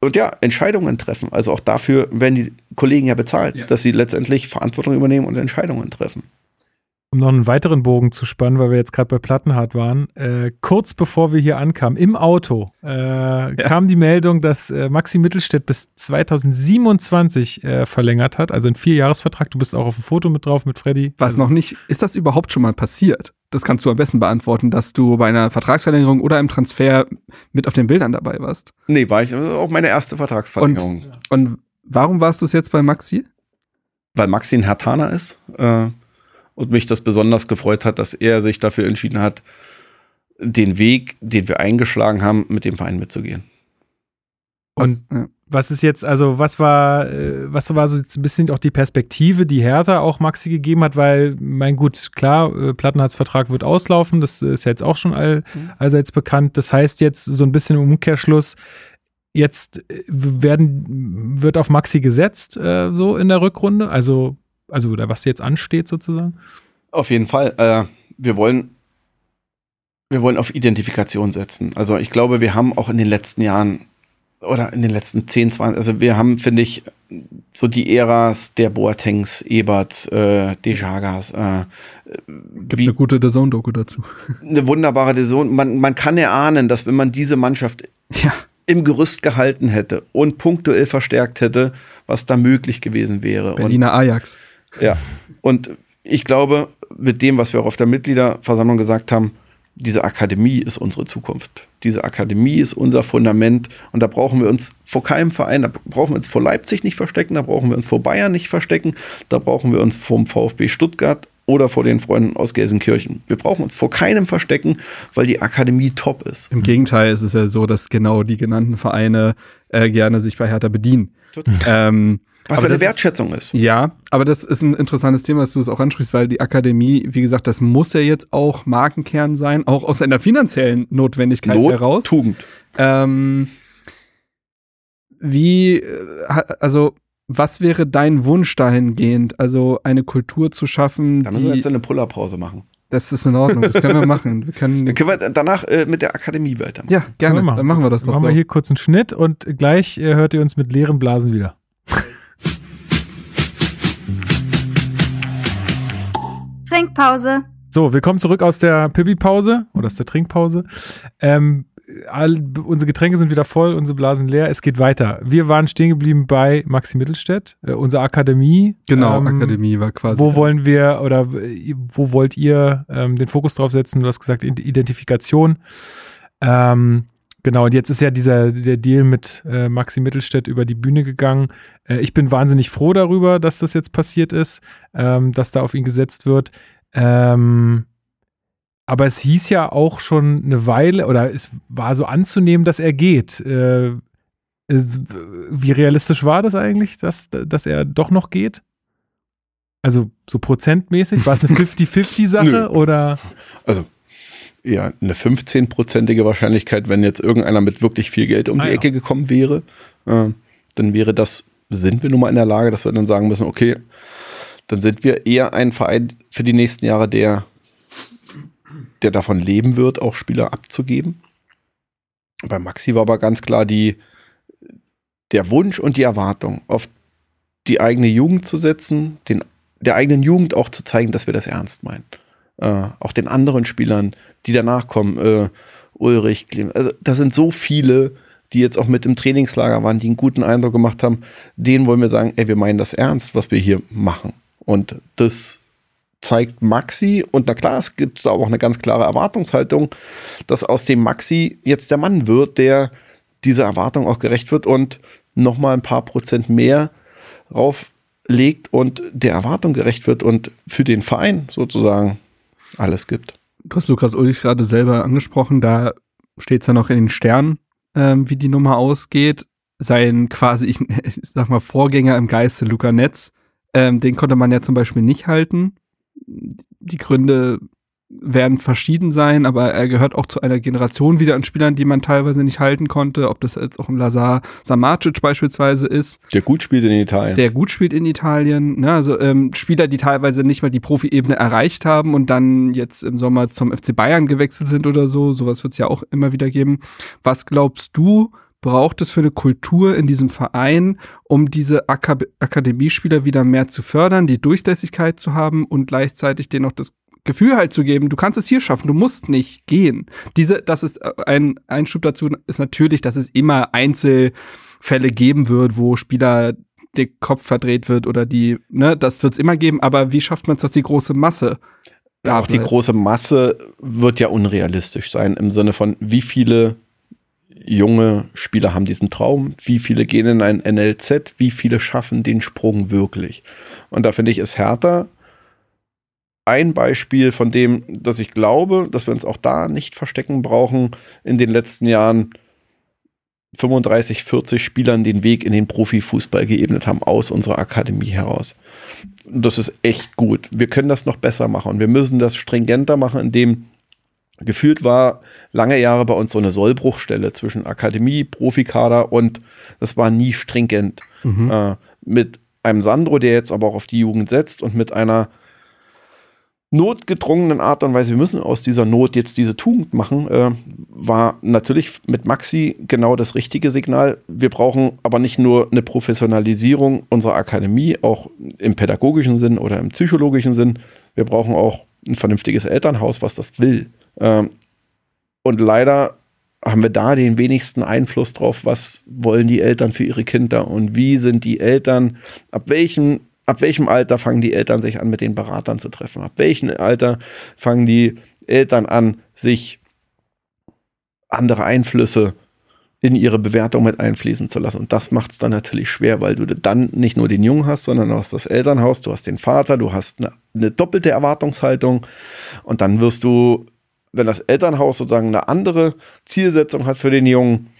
und ja, Entscheidungen treffen. Also auch dafür werden die Kollegen ja bezahlt, Ja. dass sie letztendlich Verantwortung übernehmen und Entscheidungen treffen. Um noch einen weiteren Bogen zu spannen, weil wir jetzt gerade bei Plattenhardt waren, äh, kurz bevor wir hier ankamen, im Auto, äh, kam die Meldung, dass äh, Maxi Mittelstädt bis 2027 äh, verlängert hat, also ein Vierjahresvertrag. Du bist auch auf dem Foto mit drauf mit Freddy. Was noch nicht, ist das überhaupt schon mal passiert? Das kannst du am besten beantworten, dass du bei einer Vertragsverlängerung oder einem Transfer mit auf den Bildern dabei warst. Nee, war ich das ist auch meine erste Vertragsverlängerung. Und warum warst du es jetzt bei Maxi? weil Maxi ein Hertaner ist äh, und mich das besonders gefreut hat, dass er sich dafür entschieden hat, den Weg, den wir eingeschlagen haben, mit dem Verein mitzugehen. Und ja. was ist jetzt, also was war, äh, was war so jetzt ein bisschen auch die Perspektive, die Hertha auch Maxi gegeben hat, weil, mein gut, klar, äh, Plattenhards Vertrag wird auslaufen, das ist ja jetzt auch schon all, allseits bekannt. Das heißt jetzt so ein bisschen im Umkehrschluss, jetzt äh, werden, wird auf Maxi gesetzt, äh, so in der Rückrunde, also, also, oder was jetzt ansteht sozusagen. Auf jeden Fall. Äh, wir wollen, wir wollen auf Identifikation setzen. Also ich glaube, wir haben auch in den letzten Jahren oder in den letzten 10, 20, also wir haben, finde ich, so die Äras der Boatengs, Eberts, äh, Dejagas, äh, Gibt wie- eine gute The Zone-Doku dazu. eine wunderbare Saison. Man, man kann erahnen, dass wenn man diese Mannschaft Ja. im Gerüst gehalten hätte und punktuell verstärkt hätte, was da möglich gewesen wäre. Berliner Ajax. Ja. Und ich glaube, mit dem, was wir auch auf der Mitgliederversammlung gesagt haben, diese Akademie ist unsere Zukunft. Diese Akademie ist unser Fundament und da brauchen wir uns vor keinem Verein, da brauchen wir uns vor Leipzig nicht verstecken, da brauchen wir uns vor Bayern nicht verstecken, da brauchen wir uns vom VfB Stuttgart oder vor den Freunden aus Gelsenkirchen. Wir brauchen uns vor keinem verstecken, weil die Akademie top ist. Im Gegenteil ist es ja so, dass genau die genannten Vereine äh, gerne sich bei Hertha bedienen. Ähm, Was aber eine das ist- Wertschätzung ist. Ja, aber das ist ein interessantes Thema, dass du es auch ansprichst, weil die Akademie, wie gesagt, das muss ja jetzt auch Markenkern sein, auch aus einer finanziellen Notwendigkeit Not, heraus. Tugend. Ähm, wie, äh, also, was wäre dein Wunsch dahingehend? Also, eine Kultur zu schaffen, Da müssen wir jetzt eine Pullerpause machen. das ist in Ordnung, das können wir machen. Wir können, Dann können wir danach äh, mit der Akademie weitermachen. ja, gerne, dann machen wir das doch Machen so. wir hier kurz einen Schnitt und gleich äh, hört ihr uns mit leeren Blasen wieder. Trinkpause. So, willkommen zurück aus der Pipi-Pause oder aus der Trinkpause. Ähm, all, unsere Getränke sind wieder voll, unsere Blasen leer. Es geht weiter. Wir waren stehen geblieben bei Maxi Mittelstädt, äh, unsere Akademie. Genau, Ähm, Akademie war quasi. Wo wollen wir oder äh, wo wollt ihr ähm, den Fokus drauf setzen? Du hast gesagt, Id- Identifikation. Ähm, genau, und jetzt ist ja dieser der Deal mit äh, Maxi Mittelstädt über die Bühne gegangen. Äh, ich bin wahnsinnig froh darüber, dass das jetzt passiert ist, ähm, dass da auf ihn gesetzt wird. Ähm, aber es hieß ja auch schon eine Weile, oder es war so anzunehmen, dass er geht. Äh, es, wie realistisch war das eigentlich, dass, dass er doch noch geht? Also so prozentmäßig? War es eine 50-50-Sache Nö. oder? Also ja, eine 15-prozentige Wahrscheinlichkeit, wenn jetzt irgendeiner mit wirklich viel Geld um Ah, die ja. Ecke gekommen wäre, äh, dann wäre das, sind wir nun mal in der Lage, dass wir dann sagen müssen, okay, dann sind wir eher ein Verein für die nächsten Jahre, der der davon leben wird, auch Spieler abzugeben. Bei Maxi war aber ganz klar die, der Wunsch und die Erwartung, auf die eigene Jugend zu setzen, den, der eigenen Jugend auch zu zeigen, dass wir das ernst meinen. Äh, auch den anderen Spielern, die danach kommen, äh, Ulrich, Clem, also da sind so viele, die jetzt auch mit im Trainingslager waren, die einen guten Eindruck gemacht haben, denen wollen wir sagen, ey, wir meinen das ernst, was wir hier machen. Und das zeigt Maxi und na klar, es gibt da auch eine ganz klare Erwartungshaltung, dass aus dem Maxi jetzt der Mann wird, der dieser Erwartung auch gerecht wird und nochmal ein paar Prozent mehr rauflegt und der Erwartung gerecht wird und für den Verein sozusagen alles gibt. Du hast Lukas Ulrich gerade selber angesprochen, da steht es ja noch in den Sternen, ähm, wie die Nummer ausgeht. Sein quasi, ich, ich sag mal, Vorgänger im Geiste, Luca Netz, ähm, den konnte man ja zum Beispiel nicht halten. Die Gründe werden verschieden sein, aber er gehört auch zu einer Generation wieder an Spielern, die man teilweise nicht halten konnte. Ob das jetzt auch im Lazar Samacic beispielsweise ist, Der gut spielt in Italien. der gut spielt in Italien. Ne? Also ähm, Spieler, die teilweise nicht mal die Profi-Ebene erreicht haben und dann jetzt im Sommer zum FC Bayern gewechselt sind oder so. Sowas wird es ja auch immer wieder geben. Was glaubst du, braucht es für eine Kultur in diesem Verein, um diese Akad Akademiespieler wieder mehr zu fördern, die Durchlässigkeit zu haben und gleichzeitig denen auch das Gefühl halt zu geben, du kannst es hier schaffen, du musst nicht gehen. Diese, das ist äh, ein Einschub dazu ist natürlich, dass es immer Einzelfälle geben wird, wo Spieler der Kopf verdreht wird oder die, ne, das wird es immer geben, aber wie schafft man es, dass die große Masse da auch die bleibt? große Masse wird ja unrealistisch sein im Sinne von, wie viele junge Spieler haben diesen Traum, wie viele gehen in ein NLZ, wie viele schaffen den Sprung wirklich. Und da finde ich, ist Hertha ein Beispiel von dem, dass ich glaube, dass wir uns auch da nicht verstecken brauchen, in den letzten Jahren 35, 40 Spielern den Weg in den Profifußball geebnet haben aus unserer Akademie heraus. Das ist echt gut. Wir können das noch besser machen und wir müssen das stringenter machen, indem gefühlt war lange Jahre bei uns so eine Sollbruchstelle zwischen Akademie, Profikader und das war nie stringent. Äh, mit einem Sandro, der jetzt aber auch auf die Jugend setzt und mit einer notgedrungenen Art und Weise, wir müssen aus dieser Not jetzt diese Tugend machen, äh, war natürlich mit Maxi genau das richtige Signal. Wir brauchen aber nicht nur eine Professionalisierung unserer Akademie, auch im pädagogischen Sinn oder im psychologischen Sinn. Wir brauchen auch ein vernünftiges Elternhaus, was das will. Ähm, und leider haben wir da den wenigsten Einfluss drauf, was wollen die Eltern für ihre Kinder und wie sind die Eltern, ab welchem, ab welchem Alter fangen die Eltern sich an, mit den Beratern zu treffen, ab welchem Alter fangen die Eltern an, sich andere Einflüsse in ihre Bewertung mit einfließen zu lassen. Und das macht es dann natürlich schwer, weil du dann nicht nur den Jungen hast, sondern du hast das Elternhaus, du hast den Vater, du hast eine, eine doppelte Erwartungshaltung und dann wirst du wenn das Elternhaus sozusagen eine andere Zielsetzung hat für den Jungen,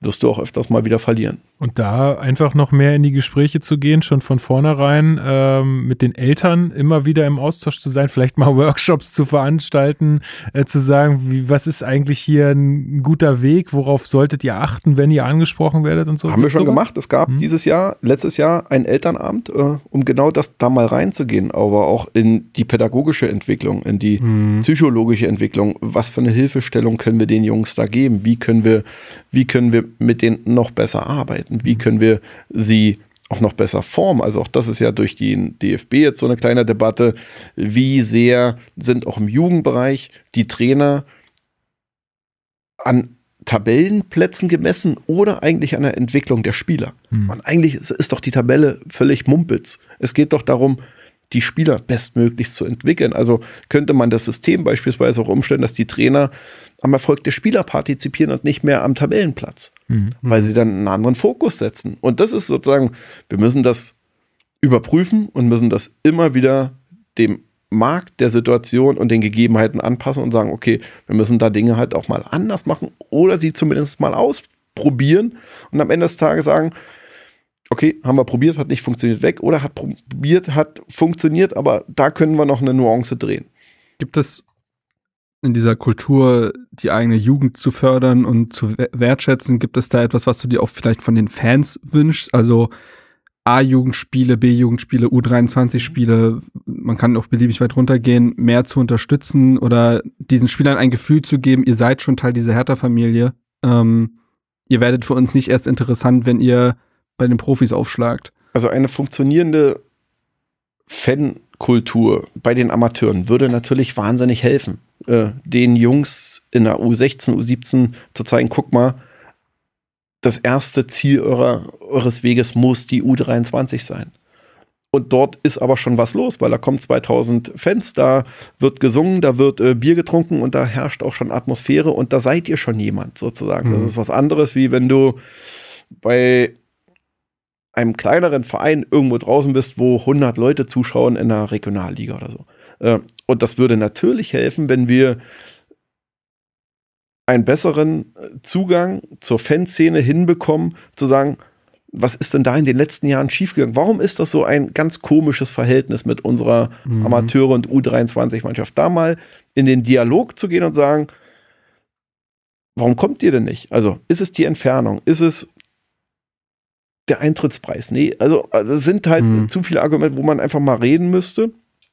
wirst du auch öfters mal wieder verlieren. Und da einfach noch mehr in die Gespräche zu gehen, schon von vornherein ähm, mit den Eltern immer wieder im Austausch zu sein, vielleicht mal Workshops zu veranstalten, äh, zu sagen, wie, was ist eigentlich hier ein guter Weg, worauf solltet ihr achten, wenn ihr angesprochen werdet und so. Haben wir schon Sowas? gemacht. Es gab Mhm. dieses Jahr, letztes Jahr, ein Elternabend, äh, um genau das da mal reinzugehen, aber auch in die pädagogische Entwicklung, in die Mhm. psychologische Entwicklung. Was für eine Hilfestellung können wir den Jungs da geben? Wie können wir, wie können wir mit denen noch besser arbeiten? Wie können wir sie auch noch besser formen? Also auch das ist ja durch den DFB jetzt so eine kleine Debatte. Wie sehr sind auch im Jugendbereich die Trainer an Tabellenplätzen gemessen oder eigentlich an der Entwicklung der Spieler. Und eigentlich ist, ist doch die Tabelle völlig Mumpitz. Es geht doch darum, die Spieler bestmöglichst zu entwickeln. Also könnte man das System beispielsweise auch umstellen, dass die Trainer am Erfolg der Spieler partizipieren und nicht mehr am Tabellenplatz, weil sie dann einen anderen Fokus setzen. Und das ist sozusagen, wir müssen das überprüfen und müssen das immer wieder dem Markt, der Situation und den Gegebenheiten anpassen und sagen, okay, wir müssen da Dinge halt auch mal anders machen oder sie zumindest mal ausprobieren und am Ende des Tages sagen, okay, haben wir probiert, hat nicht funktioniert, weg oder hat probiert, hat funktioniert, aber da können wir noch eine Nuance drehen. Gibt es in dieser Kultur, die eigene Jugend zu fördern und zu wer- wertschätzen, gibt es da etwas, was du dir auch vielleicht von den Fans wünschst? Also A-Jugendspiele, B-Jugendspiele, U23-Spiele, man kann auch beliebig weit runtergehen, mehr zu unterstützen oder diesen Spielern ein Gefühl zu geben, ihr seid schon Teil dieser Hertha-Familie. Ähm, ihr werdet für uns nicht erst interessant, wenn ihr bei den Profis aufschlagt. Also eine funktionierende Fankultur bei den Amateuren würde natürlich wahnsinnig helfen, äh, den Jungs in der U16, U17 zu zeigen, guck mal, das erste Ziel eurer, eures Weges muss die U23 sein. Und dort ist aber schon was los, weil da kommen 2000 Fans, da wird gesungen, da wird äh, Bier getrunken und da herrscht auch schon Atmosphäre und da seid ihr schon jemand sozusagen. Das Mhm. ist was anderes, wie wenn du bei einem kleineren Verein irgendwo draußen bist, wo 100 Leute zuschauen in der Regionalliga oder so. Äh, und das würde natürlich helfen, wenn wir einen besseren äh, Zugang zur Fanszene hinbekommen, zu sagen, was ist denn da in den letzten Jahren schiefgegangen? Warum ist das so ein ganz komisches Verhältnis mit unserer Mhm. Amateure- und U23-Mannschaft? Da mal in den Dialog zu gehen und sagen, warum kommt ihr denn nicht? Also, ist es die Entfernung? Ist es der Eintrittspreis? Nee, also, also es sind halt Mhm. zu viele Argumente, wo man einfach mal reden müsste.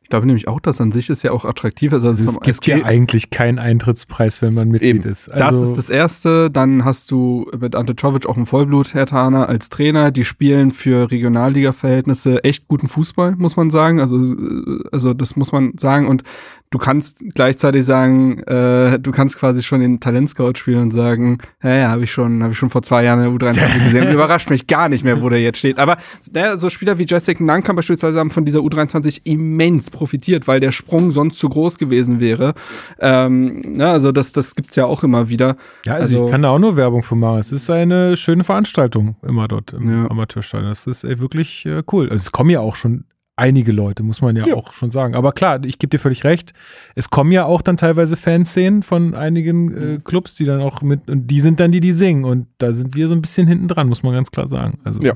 Ich glaube nämlich auch, dass an sich ist ja auch attraktiv. Also, Also es gibt ja eigentlich keinen Eintrittspreis, wenn man Mitglied Eben. ist. Das Also, ist das Erste. Dann hast du mit Ante Czovic auch einen Vollblut-Hertaner als Trainer. Die spielen für Regionalliga-Verhältnisse echt guten Fußball, muss man sagen. Also, äh, also das muss man sagen. Und du kannst gleichzeitig sagen, äh, du kannst quasi schon den Talentscout spielen und sagen, ja, ja, habe ich schon, habe ich schon vor zwei Jahren in der U23 gesehen. Und überrascht mich gar nicht mehr, wo der jetzt steht. Aber naja, so Spieler wie Jessica Nankamp beispielsweise haben von dieser U23 immens profitiert, weil der Sprung sonst zu groß gewesen wäre. Ähm, na, also das, das gibt's ja auch immer wieder. ja, also, ich kann da auch nur Werbung für machen. Es ist eine schöne Veranstaltung immer dort im Ja. Amateurstadion. Das ist ey, wirklich äh, cool. Also es kommen ja auch schon einige Leute, muss man ja, Ja. auch schon sagen. Aber klar, ich gebe dir völlig recht. Es kommen ja auch dann teilweise Fanszenen von einigen Mhm. äh, Clubs, die dann auch mit, und die sind dann die, die singen. Und da sind wir so ein bisschen hinten dran, muss man ganz klar sagen. Also, Ja.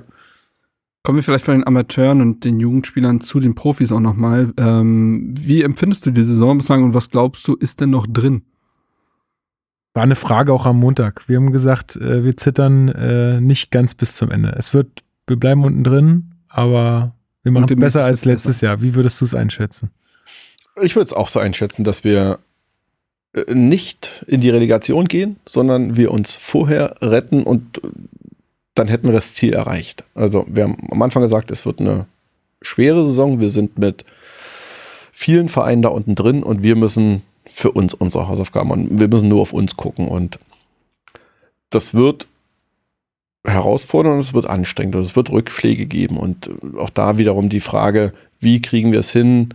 Kommen wir vielleicht von den Amateuren und den Jugendspielern zu den Profis auch nochmal. Ähm, wie empfindest du die Saison bislang und was glaubst du, ist denn noch drin? War eine Frage auch am Montag. Wir haben gesagt, äh, wir zittern äh, nicht ganz bis zum Ende. Es wird, wir bleiben unten drin, aber wir machen es besser als letztes Jahr. Wie würdest du es einschätzen? Ich würde es auch so einschätzen, dass wir äh, nicht in die Relegation gehen, sondern wir uns vorher retten und äh, dann hätten wir das Ziel erreicht. Also wir haben am Anfang gesagt, es wird eine schwere Saison. Wir sind mit vielen Vereinen da unten drin und wir müssen für uns unsere Hausaufgaben und wir müssen nur auf uns gucken und das wird herausfordernd und es wird anstrengend und es wird Rückschläge geben und äh, auch da wiederum die Frage, wie kriegen wir es hin,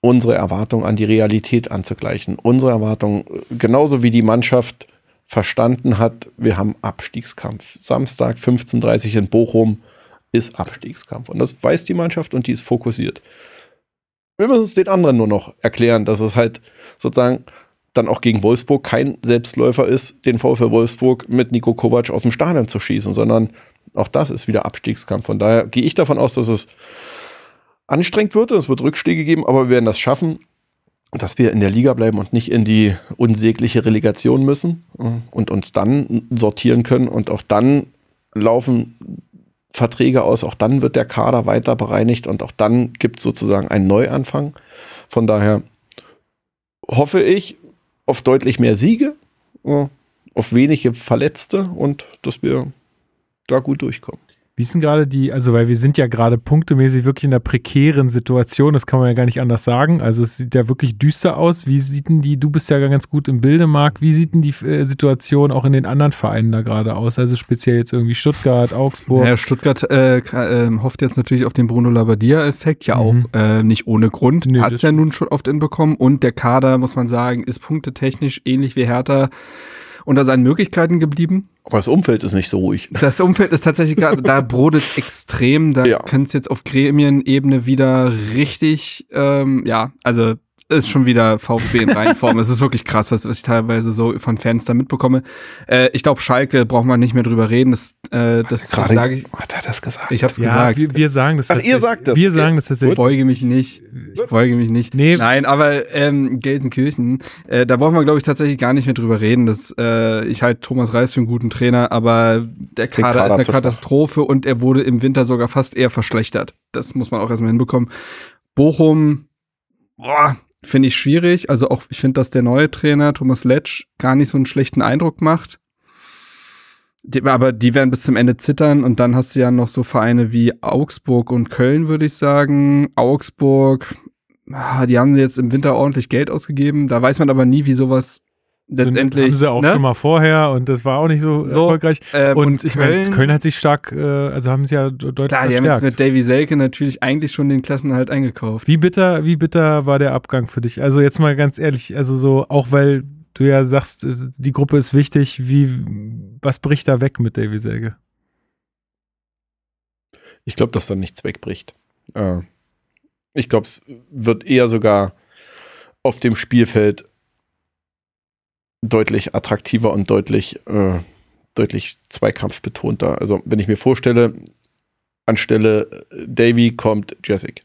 unsere Erwartung an die Realität anzugleichen. Unsere Erwartung, äh, genauso wie die Mannschaft verstanden hat, wir haben Abstiegskampf. Samstag 15.30 Uhr in Bochum ist Abstiegskampf. Und das weiß die Mannschaft und die ist fokussiert. Wir müssen es den anderen nur noch erklären, dass es halt sozusagen dann auch gegen Wolfsburg kein Selbstläufer ist, den VfL Wolfsburg mit Nico Kovac aus dem Stadion zu schießen, sondern auch das ist wieder Abstiegskampf. Von daher gehe ich davon aus, dass es anstrengend wird, es wird Rückschläge geben, aber wir werden das schaffen, dass wir in der Liga bleiben und nicht in die unsägliche Relegation müssen äh, und uns dann sortieren können und auch dann laufen Verträge aus, auch dann wird der Kader weiter bereinigt und auch dann gibt es sozusagen einen Neuanfang. Von daher hoffe ich auf deutlich mehr Siege, auf wenige Verletzte und dass wir da gut durchkommen. Wie ist denn gerade die, also weil wir sind ja gerade punktemäßig wirklich in einer prekären Situation, das kann man ja gar nicht anders sagen. Also es sieht ja wirklich düster aus. Wie sieht denn die, du bist ja ganz gut im Bilde, Marc, wie sieht denn die äh, Situation auch in den anderen Vereinen da gerade aus? Also speziell jetzt irgendwie Stuttgart, Augsburg. Ja, Stuttgart äh, ähm, hofft jetzt natürlich auf den Bruno Labbadia-Effekt, ja auch Mhm. äh, nicht ohne Grund. Nee, Hat das ja nun schon oft hinbekommen und der Kader, muss man sagen, ist punktetechnisch ähnlich wie Hertha unter seinen Möglichkeiten geblieben. Aber das Umfeld ist nicht so ruhig. Das Umfeld ist tatsächlich gerade, da brodelt extrem. Da Ja. könnte es jetzt auf Gremienebene wieder richtig, ähm, ja, also ist schon wieder VfB in Reinform. es ist wirklich krass, was, was ich teilweise so von Fans da mitbekomme. Äh, ich glaube, Schalke braucht man nicht mehr drüber reden. Das, äh, das, das Gerade sage ich. hat er das gesagt. Ich hab's ja, gesagt. wir, wir sagen das. Ach, ihr sagt das. Wir sagen das Ich tatsächlich. beuge mich nicht. Ich beuge mich nicht. Nee. Nein, aber ähm, Gelsenkirchen, äh, da brauchen wir, glaube ich, tatsächlich gar nicht mehr drüber reden. Das, äh, ich halte Thomas Reis für einen guten Trainer, aber der Kader, Kader ist eine. Katastrophe und er wurde im Winter sogar fast eher verschlechtert. Das muss man auch erstmal hinbekommen. Bochum, boah, finde ich schwierig. Also auch, ich finde, dass der neue Trainer, Thomas Letsch, gar nicht so einen schlechten Eindruck macht. Die, aber die werden bis zum Ende zittern und dann hast du ja noch so Vereine wie Augsburg und Köln, würde ich sagen. Augsburg, ah, die haben jetzt im Winter ordentlich Geld ausgegeben. Da weiß man aber nie, wie sowas letztendlich. Haben sie auch ne? schon mal vorher und das war auch nicht so, So, erfolgreich. ähm, und, und ich meine, Köln- hat sich stark, äh, also haben sie ja de- deutlich Klar, die haben jetzt mit Davy Selke natürlich eigentlich schon den Klassenhalt eingekauft. Wie bitter, wie bitter war der Abgang für dich? Also jetzt mal ganz ehrlich, also so, auch weil du ja sagst, die Gruppe ist wichtig, wie, was bricht da weg mit Davy Selke? Ich glaube, dass da nichts wegbricht. Äh, ich glaube, es wird eher sogar auf dem Spielfeld deutlich attraktiver und deutlich, äh, deutlich zweikampfbetonter. Also, wenn ich mir vorstelle, anstelle Davy kommt Jessic,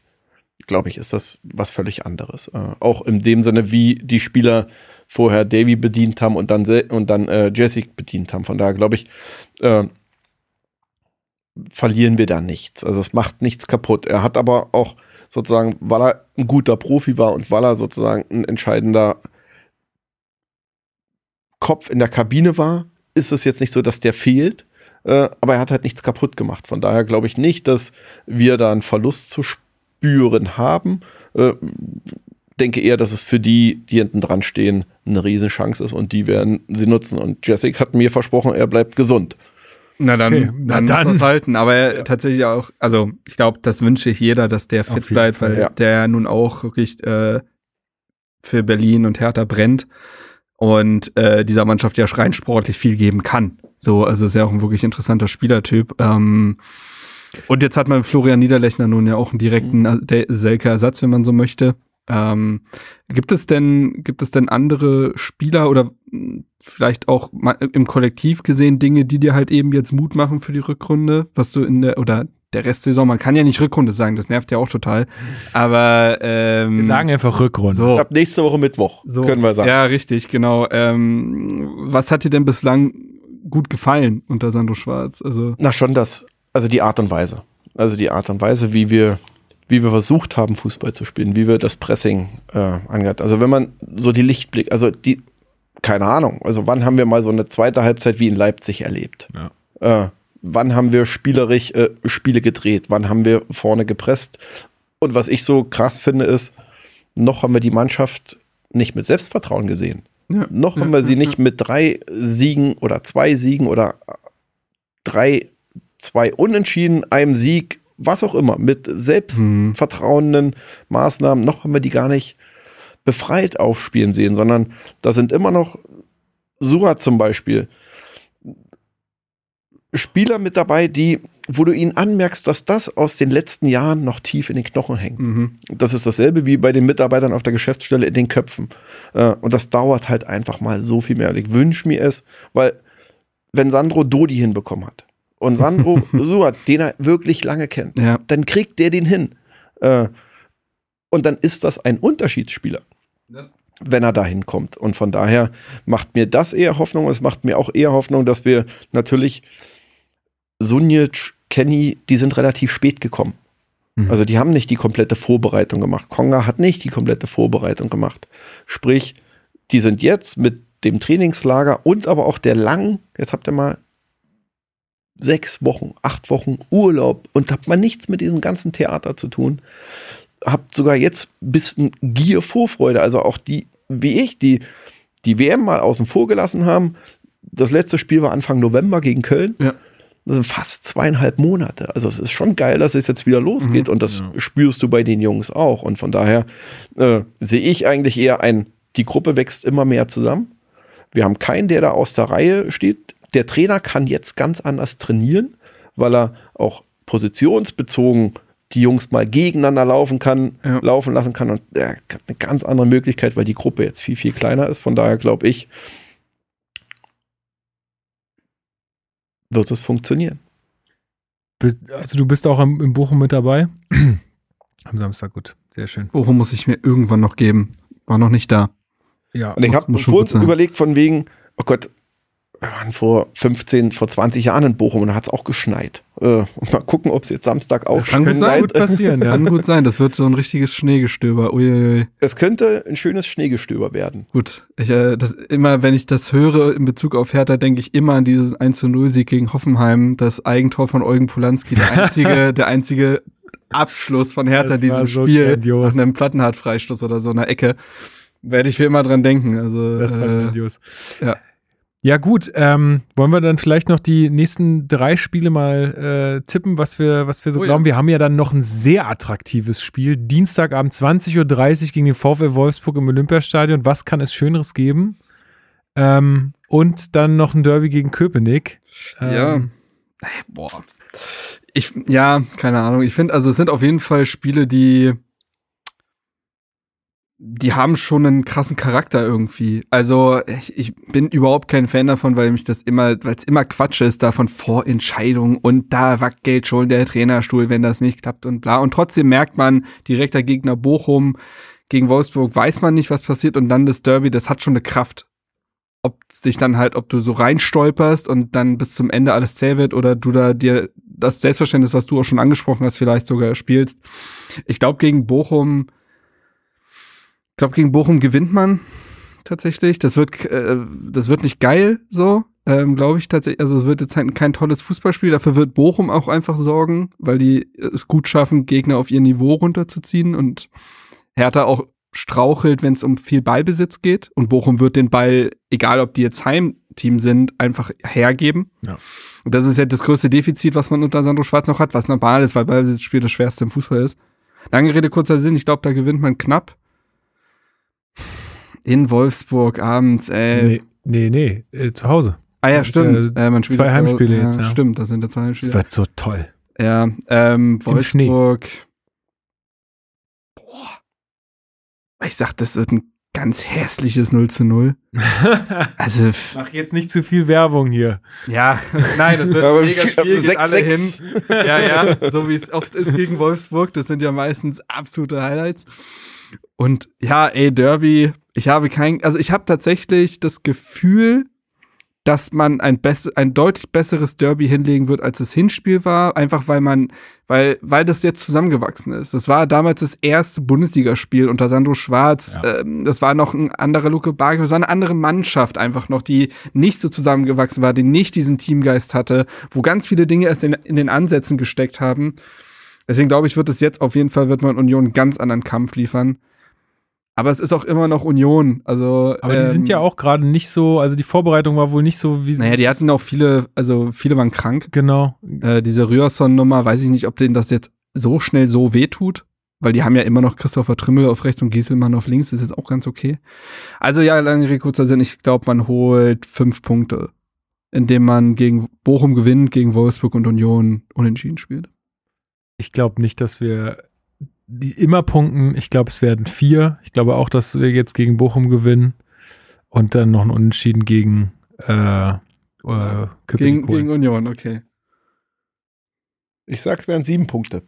glaube ich, ist das was völlig anderes. Äh, auch in dem Sinne, wie die Spieler vorher Davy bedient haben und dann, und dann äh, Jessic bedient haben. Von daher glaube ich, äh, verlieren wir da nichts. Also es macht nichts kaputt. Er hat aber auch sozusagen, weil er ein guter Profi war und weil er sozusagen ein entscheidender Kopf in der Kabine war, ist es jetzt nicht so, dass der fehlt. Äh, aber er hat halt nichts kaputt gemacht. Von daher glaube ich nicht, dass wir da einen Verlust zu spüren haben. Äh, denke eher, dass es für die, die hinten dran stehen, eine Riesenchance ist und die werden sie nutzen. Und Jessic hat mir versprochen, er bleibt gesund. Na dann, Okay, na dann, dann. muss das halten. Aber er tatsächlich auch, also ich glaube, das wünsche ich jeder, dass der fit bleibt, weil ja. der nun auch wirklich äh, für Berlin und Hertha brennt und äh, dieser Mannschaft ja rein sportlich viel geben kann. So, also ist ja auch ein wirklich interessanter Spielertyp. Ähm, und jetzt hat man Florian Niederlechner nun ja auch einen direkten der- Selke-Ersatz, wenn man so möchte. Ähm, gibt es denn, gibt es denn andere Spieler oder mh, vielleicht auch im Kollektiv gesehen Dinge, die dir halt eben jetzt Mut machen für die Rückrunde, was du in der oder der Restsaison, man kann ja nicht Rückrunde sagen, das nervt ja auch total. Aber ähm, Wir sagen einfach Rückrunde. so, Ab nächste Woche Mittwoch, so können wir sagen. Ja, richtig, genau. Ähm, was hat dir denn bislang gut gefallen unter Sandro Schwarz? Also Na, schon das, also die Art und Weise. Also die Art und Weise, wie wir, wie wir versucht haben, Fußball zu spielen, wie wir das Pressing äh, angeht. Also wenn man so die Lichtblick, also die, keine Ahnung, also wann haben wir mal so eine zweite Halbzeit wie in Leipzig erlebt? Ja. Äh, wann haben wir spielerisch äh, Spiele gedreht? Wann haben wir vorne gepresst? Und was ich so krass finde, ist, noch haben wir die Mannschaft nicht mit Selbstvertrauen gesehen. ja, Noch ja, haben wir sie ja, nicht mit drei Siegen oder zwei Siegen oder drei, zwei Unentschieden, einem Sieg, was auch immer, mit selbstvertrauenden Maßnahmen, noch haben wir die gar nicht befreit aufspielen sehen, sondern da sind immer noch Surat zum Beispiel. Spieler mit dabei, die, wo du ihnen anmerkst, dass das aus den letzten Jahren noch tief in den Knochen hängt. Mhm. Das ist dasselbe wie bei den Mitarbeitern auf der Geschäftsstelle in den Köpfen. Äh, und das dauert halt einfach mal so viel mehr. Und ich wünsche mir es, weil wenn Sandro Dodi hinbekommen hat und Sandro Suat, den er wirklich lange kennt, Ja. dann kriegt der den hin. Äh, und dann ist das ein Unterschiedsspieler, Ja. wenn er dahin kommt. Und von daher macht mir das eher Hoffnung. Es macht mir auch eher Hoffnung, dass wir natürlich Sunjic, Kenny, die sind relativ spät gekommen. Mhm. Also die haben nicht die komplette Vorbereitung gemacht. Konga hat nicht die komplette Vorbereitung gemacht. Sprich, die sind jetzt mit dem Trainingslager und aber auch der langen, jetzt habt ihr mal sechs Wochen, acht Wochen Urlaub und habt mal nichts mit diesem ganzen Theater zu tun. Habt sogar jetzt ein bisschen Gier, Vorfreude. Also auch die, wie ich, die die WM mal außen vor gelassen haben. Das letzte Spiel war Anfang November gegen Köln. Ja. Das sind fast zweieinhalb Monate. Also es ist schon geil, dass es jetzt wieder losgeht und das spürst du bei den Jungs auch. Und von daher äh, sehe ich eigentlich eher ein, die Gruppe wächst immer mehr zusammen. Wir haben keinen, der da aus der Reihe steht. Der Trainer kann jetzt ganz anders trainieren, weil er auch positionsbezogen die Jungs mal gegeneinander laufen kann, Ja. laufen lassen kann und er hat eine ganz andere Möglichkeit, weil die Gruppe jetzt viel, viel kleiner ist. Von daher glaube ich, wird es funktionieren. Bist- Also du bist auch im Bochum mit dabei? am Samstag, gut. Sehr schön. Bochum muss ich mir irgendwann noch geben. War noch nicht da. Ja. Und ich habe vorhin überlegt von wegen, oh Gott, wir waren vor 15, vor 20 Jahren in Bochum und da hat es auch geschneit. Äh, und mal gucken, ob es jetzt Samstag auch kann gut sein. Gut passieren. Kann gut sein, das wird so ein richtiges Schneegestöber. Uiuiui. Es könnte ein schönes Schneegestöber werden. Gut, ich, äh, das, immer wenn ich das höre in Bezug auf Hertha, denke ich immer an diesen 1 0 Sieg gegen Hoffenheim, das Eigentor von Eugen Polanski, der einzige, der einzige Abschluss von Hertha Das in diesem so Spiel grandios. nach einem Plattenhardt-Freistoß oder so einer Ecke. Werde ich für immer dran denken. Also, Das war äh, grandios. ja. Ja, gut. Ähm, wollen wir dann vielleicht noch die nächsten drei Spiele mal äh, tippen, was wir, was wir so Oh ja. glauben? Wir haben ja dann noch ein sehr attraktives Spiel. Dienstagabend 20.30 Uhr gegen den VfL Wolfsburg im Olympiastadion. Was kann es Schöneres geben? Ähm, und dann noch ein Derby gegen Köpenick. Ja. Ähm, Ey, Boah. Ich, ja, keine Ahnung. Ich finde, also es sind auf jeden Fall Spiele, die, die haben schon einen krassen Charakter irgendwie. Also ich, ich bin überhaupt kein Fan davon, weil mich das immer, weil es immer Quatsch ist, da von Vorentscheidungen und da wackelt schon der Trainerstuhl, wenn das nicht klappt und bla. Und trotzdem merkt man, direkter Gegner Bochum gegen Wolfsburg, weiß man nicht, was passiert und dann das Derby, das hat schon eine Kraft ob dich dann halt, ob du so reinstolperst und dann bis zum Ende alles zäh wird oder du da dir das Selbstverständnis, was du auch schon angesprochen hast, vielleicht sogar spielst. Ich glaube, gegen Bochum, glaube, gegen Bochum gewinnt man tatsächlich. Das wird, äh, das wird nicht geil, so, ähm, glaube ich tatsächlich. Also es wird jetzt halt kein tolles Fußballspiel. Dafür wird Bochum auch einfach sorgen, weil die es gut schaffen, Gegner auf ihr Niveau runterzuziehen und Hertha auch strauchelt, wenn es um viel Ballbesitz geht. Und Bochum wird den Ball, egal ob die jetzt Heimteam sind, einfach hergeben. Ja. Und das ist ja das größte Defizit, was man unter Sandro Schwarz noch hat, was normal ist, weil Ballbesitzspiel das schwerste im Fußball ist. Lange Rede, kurzer Sinn. Ich glaube, da gewinnt man knapp. In Wolfsburg abends, ey. nee, nee, nee, äh, zu Hause. Ah ja, stimmt. Äh, Äh, man spielt zwei Heimspiele ja, jetzt, ja. Stimmt, das sind ja zwei Das Heimspiele. wird so toll. Ja, ähm. Wolfsburg. Boah. Ich sag, das wird ein ganz hässliches 0 zu 0. Also, Mach jetzt nicht zu viel Werbung hier. ja, nein, das wird Aber ein mega Spiel, geht sechs, alle hin. Ja, ja, so wie es oft ist gegen Wolfsburg, das sind ja meistens absolute Highlights. Und ja, ey, Derby, ich habe kein, also ich habe tatsächlich das Gefühl, dass man ein, bess ein deutlich besseres Derby hinlegen wird, als das Hinspiel war, einfach weil man, weil, weil das jetzt zusammengewachsen ist. Das war damals das erste Bundesligaspiel unter Sandro Schwarz. Ja. Ähm, das war noch ein anderer Luke Barge, das war eine andere Mannschaft einfach noch, die nicht so zusammengewachsen war, die nicht diesen Teamgeist hatte, wo ganz viele Dinge erst in, in den Ansätzen gesteckt haben. Deswegen glaube ich, wird es jetzt auf jeden Fall, wird man Union einen ganz anderen Kampf liefern. Aber es ist auch immer noch Union. Also, Aber die sind ähm, ja auch gerade nicht so, also die Vorbereitung war wohl nicht so wie Naja, die hatten auch viele, also viele waren krank. Genau. Äh, diese Rührson-Nummer, weiß ich nicht, ob denen das jetzt so schnell so wehtut. Weil die haben ja immer noch Christopher Trimmel auf rechts und Gieselmann auf links, das ist jetzt auch ganz okay. Also ja, lange Rede, kurzer Sinn, ich glaube, man holt fünf Punkte, indem man gegen Bochum gewinnt, gegen Wolfsburg und Union unentschieden spielt. Ich glaube nicht, dass wir die immer punkten. Ich glaube, es werden vier. Ich glaube auch, dass wir jetzt gegen Bochum gewinnen und dann noch ein Unentschieden gegen äh, äh, Gegen, gegen Union, okay. Ich sag, es wären sieben Punkte.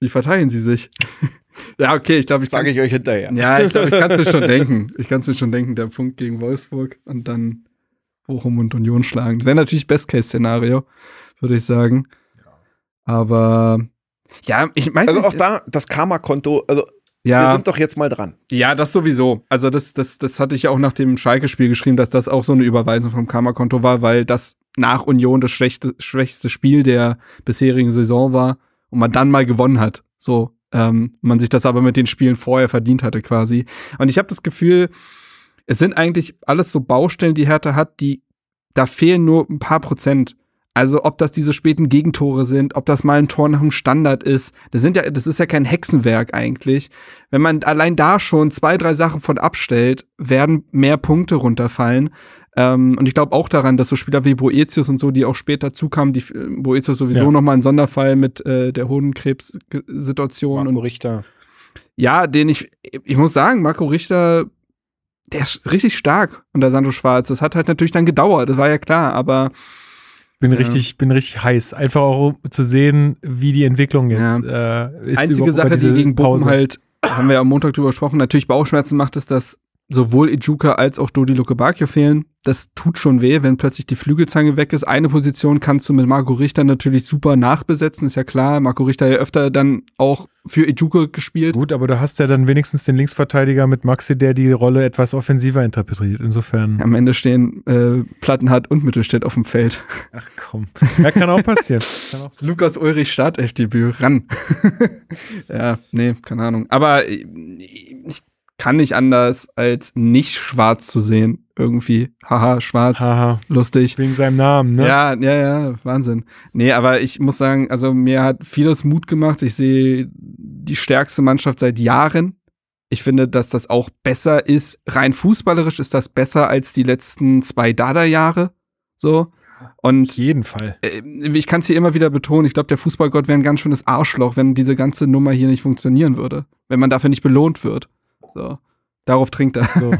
Wie verteilen sie sich? ja, okay, ich glaube, ich Sage ich euch hinterher. Ja, ich glaube, ich kann es mir schon denken. Ich kann es mir schon denken, der Punkt gegen Wolfsburg und dann Bochum und Union schlagen. Das wäre natürlich Best-Case-Szenario, würde ich sagen. Aber ja, ich meine. Also auch da, das Karma-Konto, also wir ja, sind doch jetzt mal dran. ja, das sowieso. Also das, das, das hatte ich ja auch nach dem Schalke-Spiel geschrieben, dass das auch so eine Überweisung vom Karma-Konto war, weil das nach Union das schwächste, schwächste Spiel der bisherigen Saison war und man dann mal gewonnen hat. So, ähm, man sich das aber mit den Spielen vorher verdient hatte quasi. Und ich habe das Gefühl, es sind eigentlich alles so Baustellen, die Hertha hat, die da fehlen nur ein paar Prozent. Also ob das diese späten Gegentore sind, ob das mal ein Tor nach dem Standard ist, das sind ja, das ist ja kein Hexenwerk eigentlich. Wenn man allein da schon zwei, drei Sachen von abstellt, werden mehr Punkte runterfallen. Ähm, und ich glaube auch daran, dass so Spieler wie Boetius und so, die auch später zukamen, die äh, Boetius sowieso Ja. noch mal ein Sonderfall mit äh, der Hodenkrebs-Situation Marco und Richter. ja, den ich, ich muss sagen, Marco Richter, der ist richtig stark unter Sandro Schwarz. Das hat halt natürlich dann gedauert, das war ja klar, aber bin richtig, bin richtig heiß. Einfach auch zu sehen, wie die Entwicklung jetzt äh, ist. einzige Sache, die gegen Bochum Pause. halt, haben wir ja am Montag drüber gesprochen, natürlich Bauchschmerzen macht es, dass sowohl Ijuka als auch Dodi Lukebakio fehlen. Das tut schon weh, wenn plötzlich die Flügelzange weg ist. Eine Position kannst du mit Marco Richter natürlich super nachbesetzen, ist ja klar. Marco Richter ja öfter dann auch für Ijuka gespielt. Gut, aber du hast ja dann wenigstens den Linksverteidiger mit Maxi, der die Rolle etwas offensiver interpretiert. Insofern. Am Ende stehen äh, Plattenhardt und Mittelstädt auf dem Feld. Ach komm. Ja, kann auch passieren. Kann auch Lukas Ulrich Startelfdebüt ran. ja, nee, keine Ahnung. Aber ich kann nicht anders, als nicht schwarz zu sehen. Irgendwie. Haha, schwarz. Haha. Lustig. Wegen seinem Namen, ne? Ja, ja, ja, Wahnsinn. Nee, aber ich muss sagen, also mir hat vieles Mut gemacht. Ich sehe die stärkste Mannschaft seit Jahren. Ich finde, dass das auch besser ist. Rein fußballerisch ist das besser als die letzten zwei Dada-Jahre. So. Und Auf jeden Fall. äh, ich kann es hier immer wieder betonen, ich glaube, der Fußballgott wäre ein ganz schönes Arschloch, wenn diese ganze Nummer hier nicht funktionieren würde. Wenn man dafür nicht belohnt wird. So. Darauf trinkt er. So.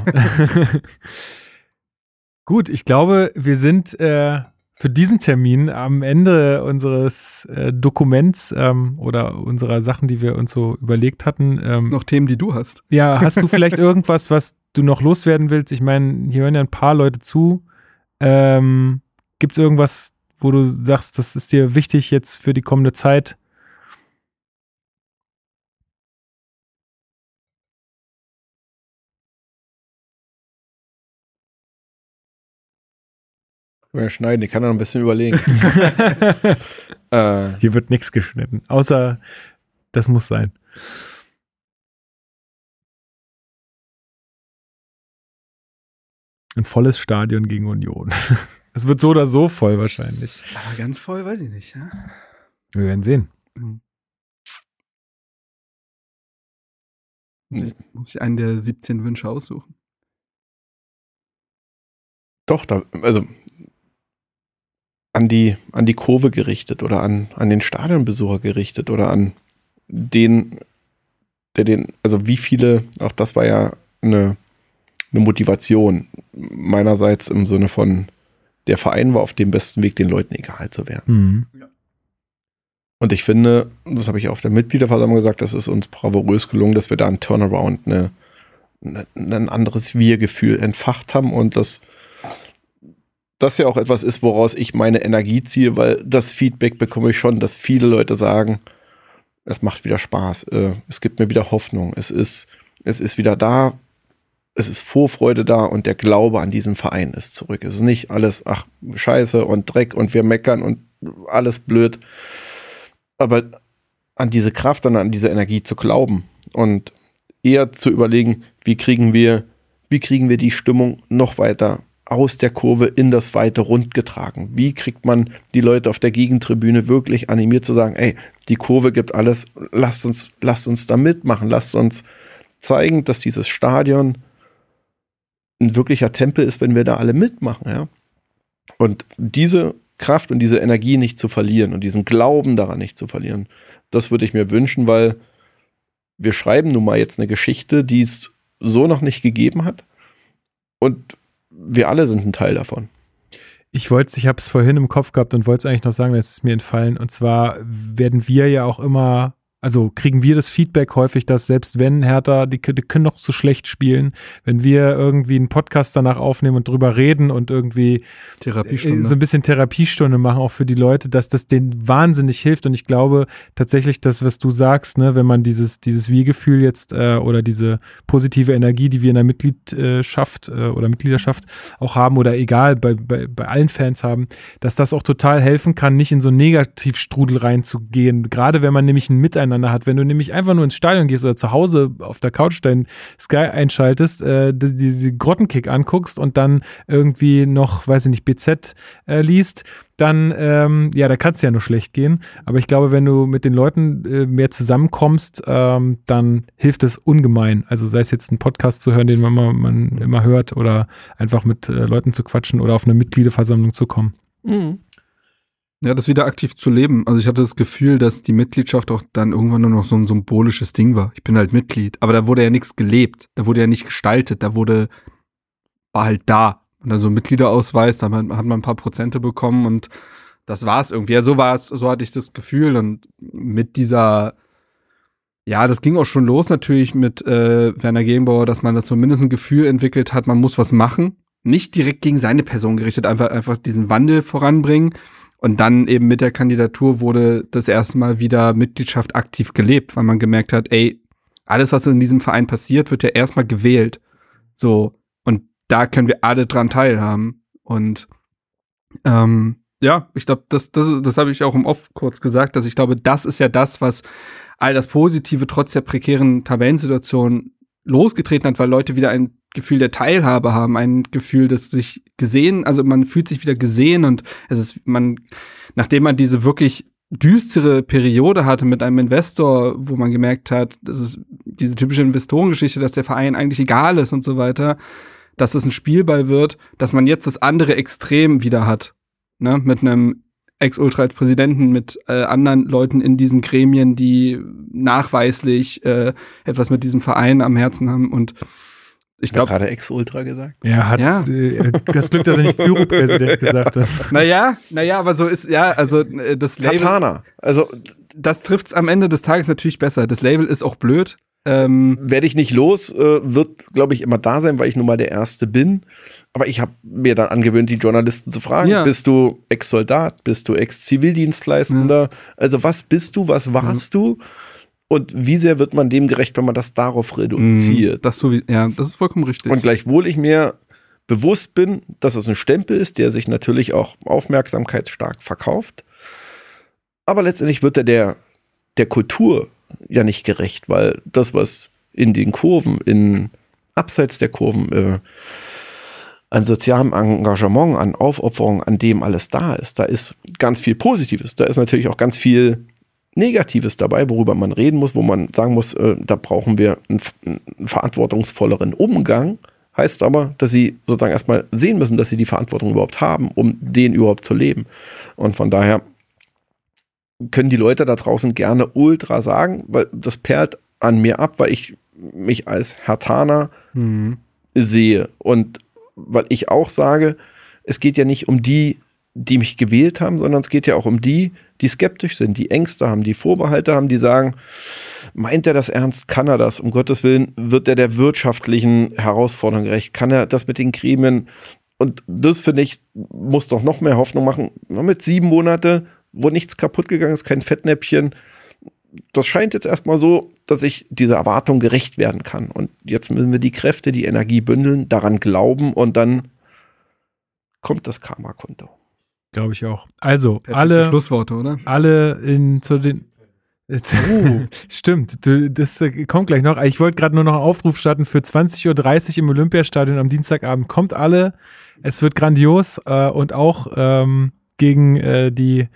Gut, ich glaube, wir sind äh, für diesen Termin am Ende unseres äh, Dokuments ähm, oder unserer Sachen, die wir uns so überlegt hatten. Ähm, Noch Themen, die du hast. Ja, hast du vielleicht irgendwas, was du noch loswerden willst? Ich meine, hier hören ja ein paar Leute zu. Ähm, Gibt es irgendwas, wo du sagst, das ist dir wichtig jetzt für die kommende Zeit? Wir schneiden, ich kann noch ein bisschen überlegen. äh, Hier wird nichts geschnitten, außer das muss sein. Ein volles Stadion gegen Union. Es wird so oder so voll wahrscheinlich. Aber ganz voll, weiß ich nicht. Ja? Wir werden sehen. Muss, ich, muss ich einen der 17 Wünsche aussuchen? doch, da, also an die, an die Kurve gerichtet oder an, an den Stadionbesucher gerichtet oder an den, der den, also wie viele, auch das war ja eine, eine Motivation meinerseits im Sinne von, der Verein war auf dem besten Weg, den Leuten egal zu werden. Mhm. Und ich finde, das habe ich auf der Mitgliederversammlung gesagt, das ist uns bravourös gelungen, dass wir da einen Turnaround, eine, eine, ein anderes Wir-Gefühl entfacht haben und das, das ja auch etwas ist, woraus ich meine Energie ziehe, weil das Feedback bekomme ich schon, dass viele Leute sagen, es macht wieder Spaß, äh, es gibt mir wieder Hoffnung, es ist, es ist wieder da, es ist Vorfreude da und der Glaube an diesen Verein ist zurück. Es ist nicht alles, ach, Scheiße und Dreck und wir meckern und alles blöd. Aber an diese Kraft an diese Energie zu glauben und eher zu überlegen, wie kriegen wir, wie kriegen wir die Stimmung noch weiter aus der Kurve in das weite Rund getragen? Wie kriegt man die Leute auf der Gegentribüne wirklich animiert zu sagen, ey, die Kurve gibt alles, lasst uns, lasst uns da mitmachen, lasst uns zeigen, dass dieses Stadion ein wirklicher Tempel ist, wenn wir da alle mitmachen, ja. Und diese Kraft und diese Energie nicht zu verlieren und diesen Glauben daran nicht zu verlieren, das würde ich mir wünschen, weil wir schreiben nun mal jetzt eine Geschichte, die es so noch nicht gegeben hat. Und wir alle sind ein Teil davon. Ich wollte, ich habe es vorhin im Kopf gehabt und wollte es eigentlich noch sagen, es ist mir entfallen. Und zwar werden wir ja auch immer, also kriegen wir das Feedback häufig, dass selbst wenn Hertha, die, die können noch so schlecht spielen, wenn wir irgendwie einen Podcast danach aufnehmen und drüber reden und irgendwie äh, so ein bisschen Therapiestunde machen, auch für die Leute, dass das denen wahnsinnig hilft. Und ich glaube tatsächlich, das, was du sagst, ne, wenn man dieses, dieses Wir-Gefühl jetzt äh, oder diese positive Energie, die wir in der Mitgliedschaft äh, oder Mitgliedschaft auch haben oder egal, bei, bei, bei allen Fans haben, dass das auch total helfen kann, nicht in so einen Negativstrudel reinzugehen. Gerade wenn man nämlich ein Miteinander hat. Wenn du nämlich einfach nur ins Stadion gehst oder zu Hause auf der Couch dein Sky einschaltest, äh, die- diese Grottenkick anguckst und dann irgendwie noch, weiß ich nicht, BZ äh, liest, dann, ähm, ja, da kann es ja nur schlecht gehen. Aber ich glaube, wenn du mit den Leuten äh, mehr zusammenkommst, ähm, dann hilft es ungemein. Also sei es jetzt einen Podcast zu hören, den man immer, man immer hört oder einfach mit äh, Leuten zu quatschen oder auf eine Mitgliederversammlung zu kommen. Ja, das wieder aktiv zu leben. Also ich hatte das Gefühl, dass die Mitgliedschaft auch dann irgendwann nur noch so ein symbolisches Ding war. Ich bin halt Mitglied. Aber da wurde ja nichts gelebt. Da wurde ja nicht gestaltet. Da wurde, war halt da. Und dann so ein Mitgliederausweis, da hat man ein paar Prozente bekommen und das war's irgendwie. Ja, so war es, so hatte ich das Gefühl. Und mit dieser Ja, das ging auch schon los natürlich mit äh, Werner Gegenbauer, dass man da zumindest ein Gefühl entwickelt hat, man muss was machen. Nicht direkt gegen seine Person gerichtet, einfach, einfach diesen Wandel voranbringen. Und dann eben mit der Kandidatur wurde das erste Mal wieder Mitgliedschaft aktiv gelebt, weil man gemerkt hat, ey, alles, was in diesem Verein passiert, wird ja erstmal gewählt. So. Und da können wir alle dran teilhaben. Und ähm, ja, ich glaube, das, das, das habe ich auch im Off kurz gesagt, dass ich glaube, das ist ja das, was all das Positive trotz der prekären Tabellensituation losgetreten hat, weil Leute wieder ein Gefühl der Teilhabe haben, ein Gefühl, dass sich gesehen, also man fühlt sich wieder gesehen und es ist, man, nachdem man diese wirklich düstere Periode hatte mit einem Investor, wo man gemerkt hat, das ist diese typische Investorengeschichte, dass der Verein eigentlich egal ist und so weiter, dass es ein Spielball wird, dass man jetzt das andere Extrem wieder hat, ne, mit einem Ex-Ultra als Präsidenten, mit äh, anderen Leuten in diesen Gremien, die nachweislich äh, etwas mit diesem Verein am Herzen haben und ich glaube, gerade Ex-Ultra gesagt. Er hat Ja. äh, das Glück, dass er nicht Büropräsident gesagt hat. naja, naja, aber so ist, ja, also äh, das Label, Katana. Also das trifft's am Ende des Tages natürlich besser. Das Label ist auch blöd. Ähm, werde ich nicht los, äh, wird, glaube ich, immer da sein, weil ich nun mal der Erste bin. Aber ich habe mir dann angewöhnt, die Journalisten zu fragen, Ja. bist du Ex-Soldat, bist du Ex-Zivildienstleistender? Also was bist du, was warst du? Und wie sehr wird man dem gerecht, wenn man das darauf reduziert? das so wie, ja, das ist vollkommen richtig. Und gleichwohl ich mir bewusst bin, dass es ein Stempel ist, der sich natürlich auch aufmerksamkeitsstark verkauft. Aber letztendlich wird er der, der Kultur ja nicht gerecht, weil das, was in den Kurven, in abseits der Kurven, äh, an sozialem Engagement, an Aufopferung, an dem alles da ist, da ist ganz viel Positives. Da ist natürlich auch ganz viel Negatives dabei, worüber man reden muss, wo man sagen muss, äh, da brauchen wir einen, einen verantwortungsvolleren Umgang. Heißt aber, dass sie sozusagen erstmal sehen müssen, dass sie die Verantwortung überhaupt haben, um den überhaupt zu leben. Und von daher können die Leute da draußen gerne Ultra sagen, weil das perlt an mir ab, weil ich mich als Hertaner Mhm. sehe. Und weil ich auch sage, es geht ja nicht um die, die mich gewählt haben, sondern es geht ja auch um die, die skeptisch sind, die Ängste haben, die Vorbehalte haben, die sagen, meint er das ernst? Kann er das? Um Gottes Willen, wird er der wirtschaftlichen Herausforderung gerecht? Kann er das mit den Gremien? Und das, finde ich, muss doch noch mehr Hoffnung machen. Nur Mit sieben Monate, wo nichts kaputt gegangen ist, kein Fettnäpfchen. Das scheint jetzt erstmal so, dass ich dieser Erwartung gerecht werden kann. Und jetzt müssen wir die Kräfte, die Energie bündeln, daran glauben und dann kommt das Karma-Konto. Glaube ich auch. Also, Perfekte alle, Schlussworte, oder? alle in zu den. Jetzt, Stimmt, du, das äh, kommt gleich noch. Ich wollte gerade nur noch einen Aufruf starten für 20.30 Uhr im Olympiastadion am Dienstagabend. Kommt alle. Es wird grandios äh, und auch ähm, gegen äh, die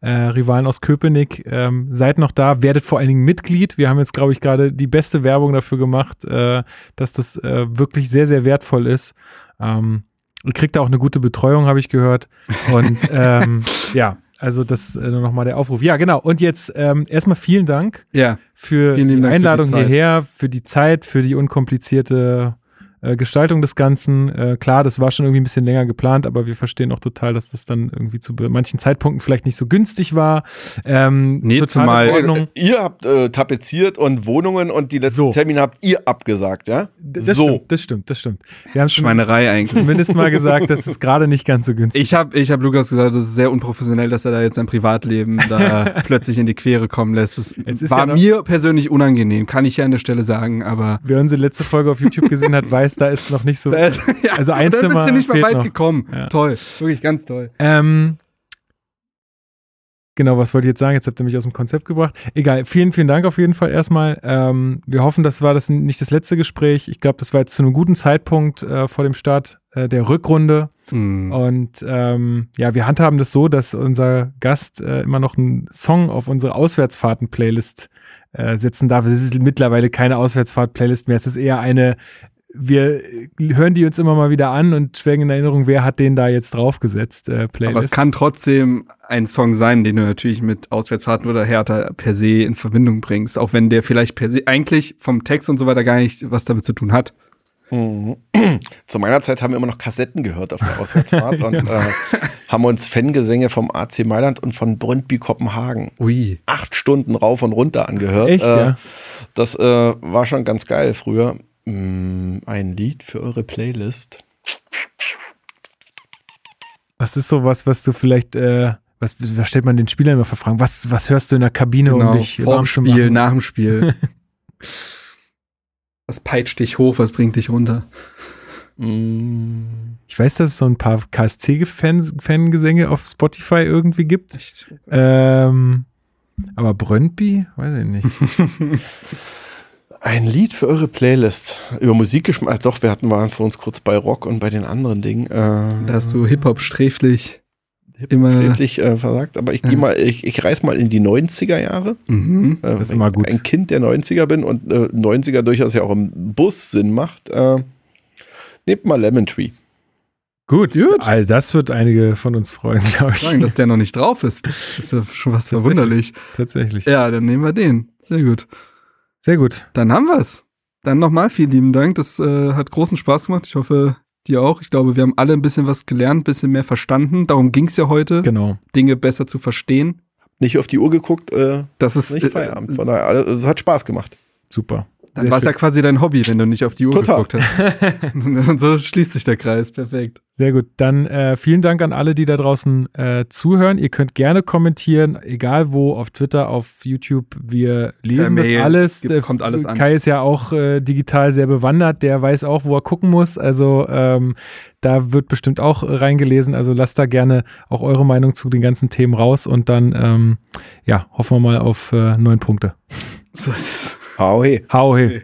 äh, Rivalen aus Köpenick. Ähm, seid noch da, werdet vor allen Dingen Mitglied. Wir haben jetzt, glaube ich, gerade die beste Werbung dafür gemacht, äh, dass das äh, wirklich sehr, sehr wertvoll ist. Ähm, ihr kriegt da auch eine gute Betreuung, habe ich gehört. Und ähm, ja, also das äh, nur nochmal der Aufruf. Ja, genau. Und jetzt ähm, erstmal vielen Dank Ja. für Vielen die Dank für die Einladung hierher, für die Zeit, für die unkomplizierte äh, Gestaltung des Ganzen. Äh, klar, das war schon irgendwie ein bisschen länger geplant, aber wir verstehen auch total, dass das dann irgendwie zu manchen Zeitpunkten vielleicht nicht so günstig war. Ähm, Nee, zumal- Ordnung. Ihr habt äh, tapeziert und Wohnungen und die letzten So. Termine habt ihr abgesagt, ja? Das so. stimmt, das stimmt, das stimmt. Wir haben Schweinerei eigentlich. zumindest mal gesagt, das ist gerade nicht ganz so günstig. Ich habe ich hab Lukas gesagt, das ist sehr unprofessionell, dass er da jetzt sein Privatleben da plötzlich in die Quere kommen lässt. Das Es ist war ja mir persönlich unangenehm, kann ich ja an der Stelle sagen, aber Wer unsere letzte Folge auf YouTube gesehen hat, weiß, da ist noch nicht so. da ist, ja, Also ein da bist Zimmer du nicht mal weit noch. gekommen. Ja. Toll, wirklich ganz toll. Ähm, genau, was wollte ich jetzt sagen? Jetzt habt ihr mich aus dem Konzept gebracht. Egal, vielen, vielen Dank auf jeden Fall erstmal. Ähm, wir hoffen, das war das nicht das letzte Gespräch. Ich glaube, das war jetzt zu einem guten Zeitpunkt äh, vor dem Start äh, der Rückrunde. Hm. Und ähm, ja, wir handhaben das so, dass unser Gast äh, immer noch einen Song auf unsere Auswärtsfahrten-Playlist äh, setzen darf. Es ist mittlerweile keine Auswärtsfahrt-Playlist mehr. Es ist eher eine, wir hören die uns immer mal wieder an und schwelgen in Erinnerung, wer hat den da jetzt draufgesetzt, äh, Playlist. Aber es kann trotzdem ein Song sein, den du natürlich mit Auswärtsfahrten oder Hertha per se in Verbindung bringst, auch wenn der vielleicht per se eigentlich vom Text und so weiter gar nicht was damit zu tun hat. Mhm. Zu meiner Zeit haben wir immer noch Kassetten gehört auf der Auswärtsfahrt und äh, haben uns Fangesänge vom AC Mailand und von Brøndby Kopenhagen Ui. acht Stunden rauf und runter angehört. Echt, äh, ja? Das äh, war schon ganz geil früher. Mm, ein Lied für eure Playlist. Was ist so was, was du vielleicht, äh, was, was stellt man den Spielern immer für Fragen? Was, was hörst du in der Kabine, um Genau, dich vor dem Spiel, nach dem Spiel. was peitscht dich hoch, was bringt dich runter? Mm, Ich weiß, dass es so ein paar KSC-Fangesänge auf Spotify irgendwie gibt. Ähm, aber Brøndby? Weiß ich nicht. Ein Lied für eure Playlist. Über Musikgeschmack. Ach Doch, wir hatten waren für uns kurz bei Rock und bei den anderen Dingen. Äh, Da hast du Hip-Hop sträflich. immer- schrecklich äh, versagt. Aber ich gehe Ja. mal, ich, ich reiß mal in die 90er Jahre. Mhm. Äh, Das ist immer ich gut. Ein Kind der 90er bin und äh, 90er durchaus ja auch im Bus Sinn macht. Äh, nehmt mal Lemon Tree. Gut, Gut. all das wird einige von uns freuen, glaube ich. Sagen, dass der noch nicht drauf ist. Ist ja schon was verwunderlich. Tatsächlich. Ja, dann nehmen wir den. Sehr gut. Sehr gut. Dann haben wir's. Dann nochmal vielen lieben Dank. Das äh, hat großen Spaß gemacht. Ich hoffe, dir auch. Ich glaube, wir haben alle ein bisschen was gelernt, ein bisschen mehr verstanden. Darum ging's ja heute, Genau. Dinge besser zu verstehen. Nicht auf die Uhr geguckt, äh, Das ist nicht Feierabend. Von daher, alles- es hat Spaß gemacht. Super. Dann war es ja quasi dein Hobby, wenn du nicht auf die Uhr Total. geguckt hast. Und so schließt sich der Kreis. Perfekt. Sehr gut. Dann äh, vielen Dank an alle, die da draußen äh, zuhören. Ihr könnt gerne kommentieren, egal wo, auf Twitter, auf YouTube. Wir lesen das alles. Gibt- kommt alles an. Kai ist ja auch äh, digital sehr bewandert. Der weiß auch, wo er gucken muss. Also ähm, da wird bestimmt auch reingelesen. Also lasst da gerne auch eure Meinung zu den ganzen Themen raus und dann ähm, ja, hoffen wir mal auf äh, neun Punkte. So ist es. Hái. Hái.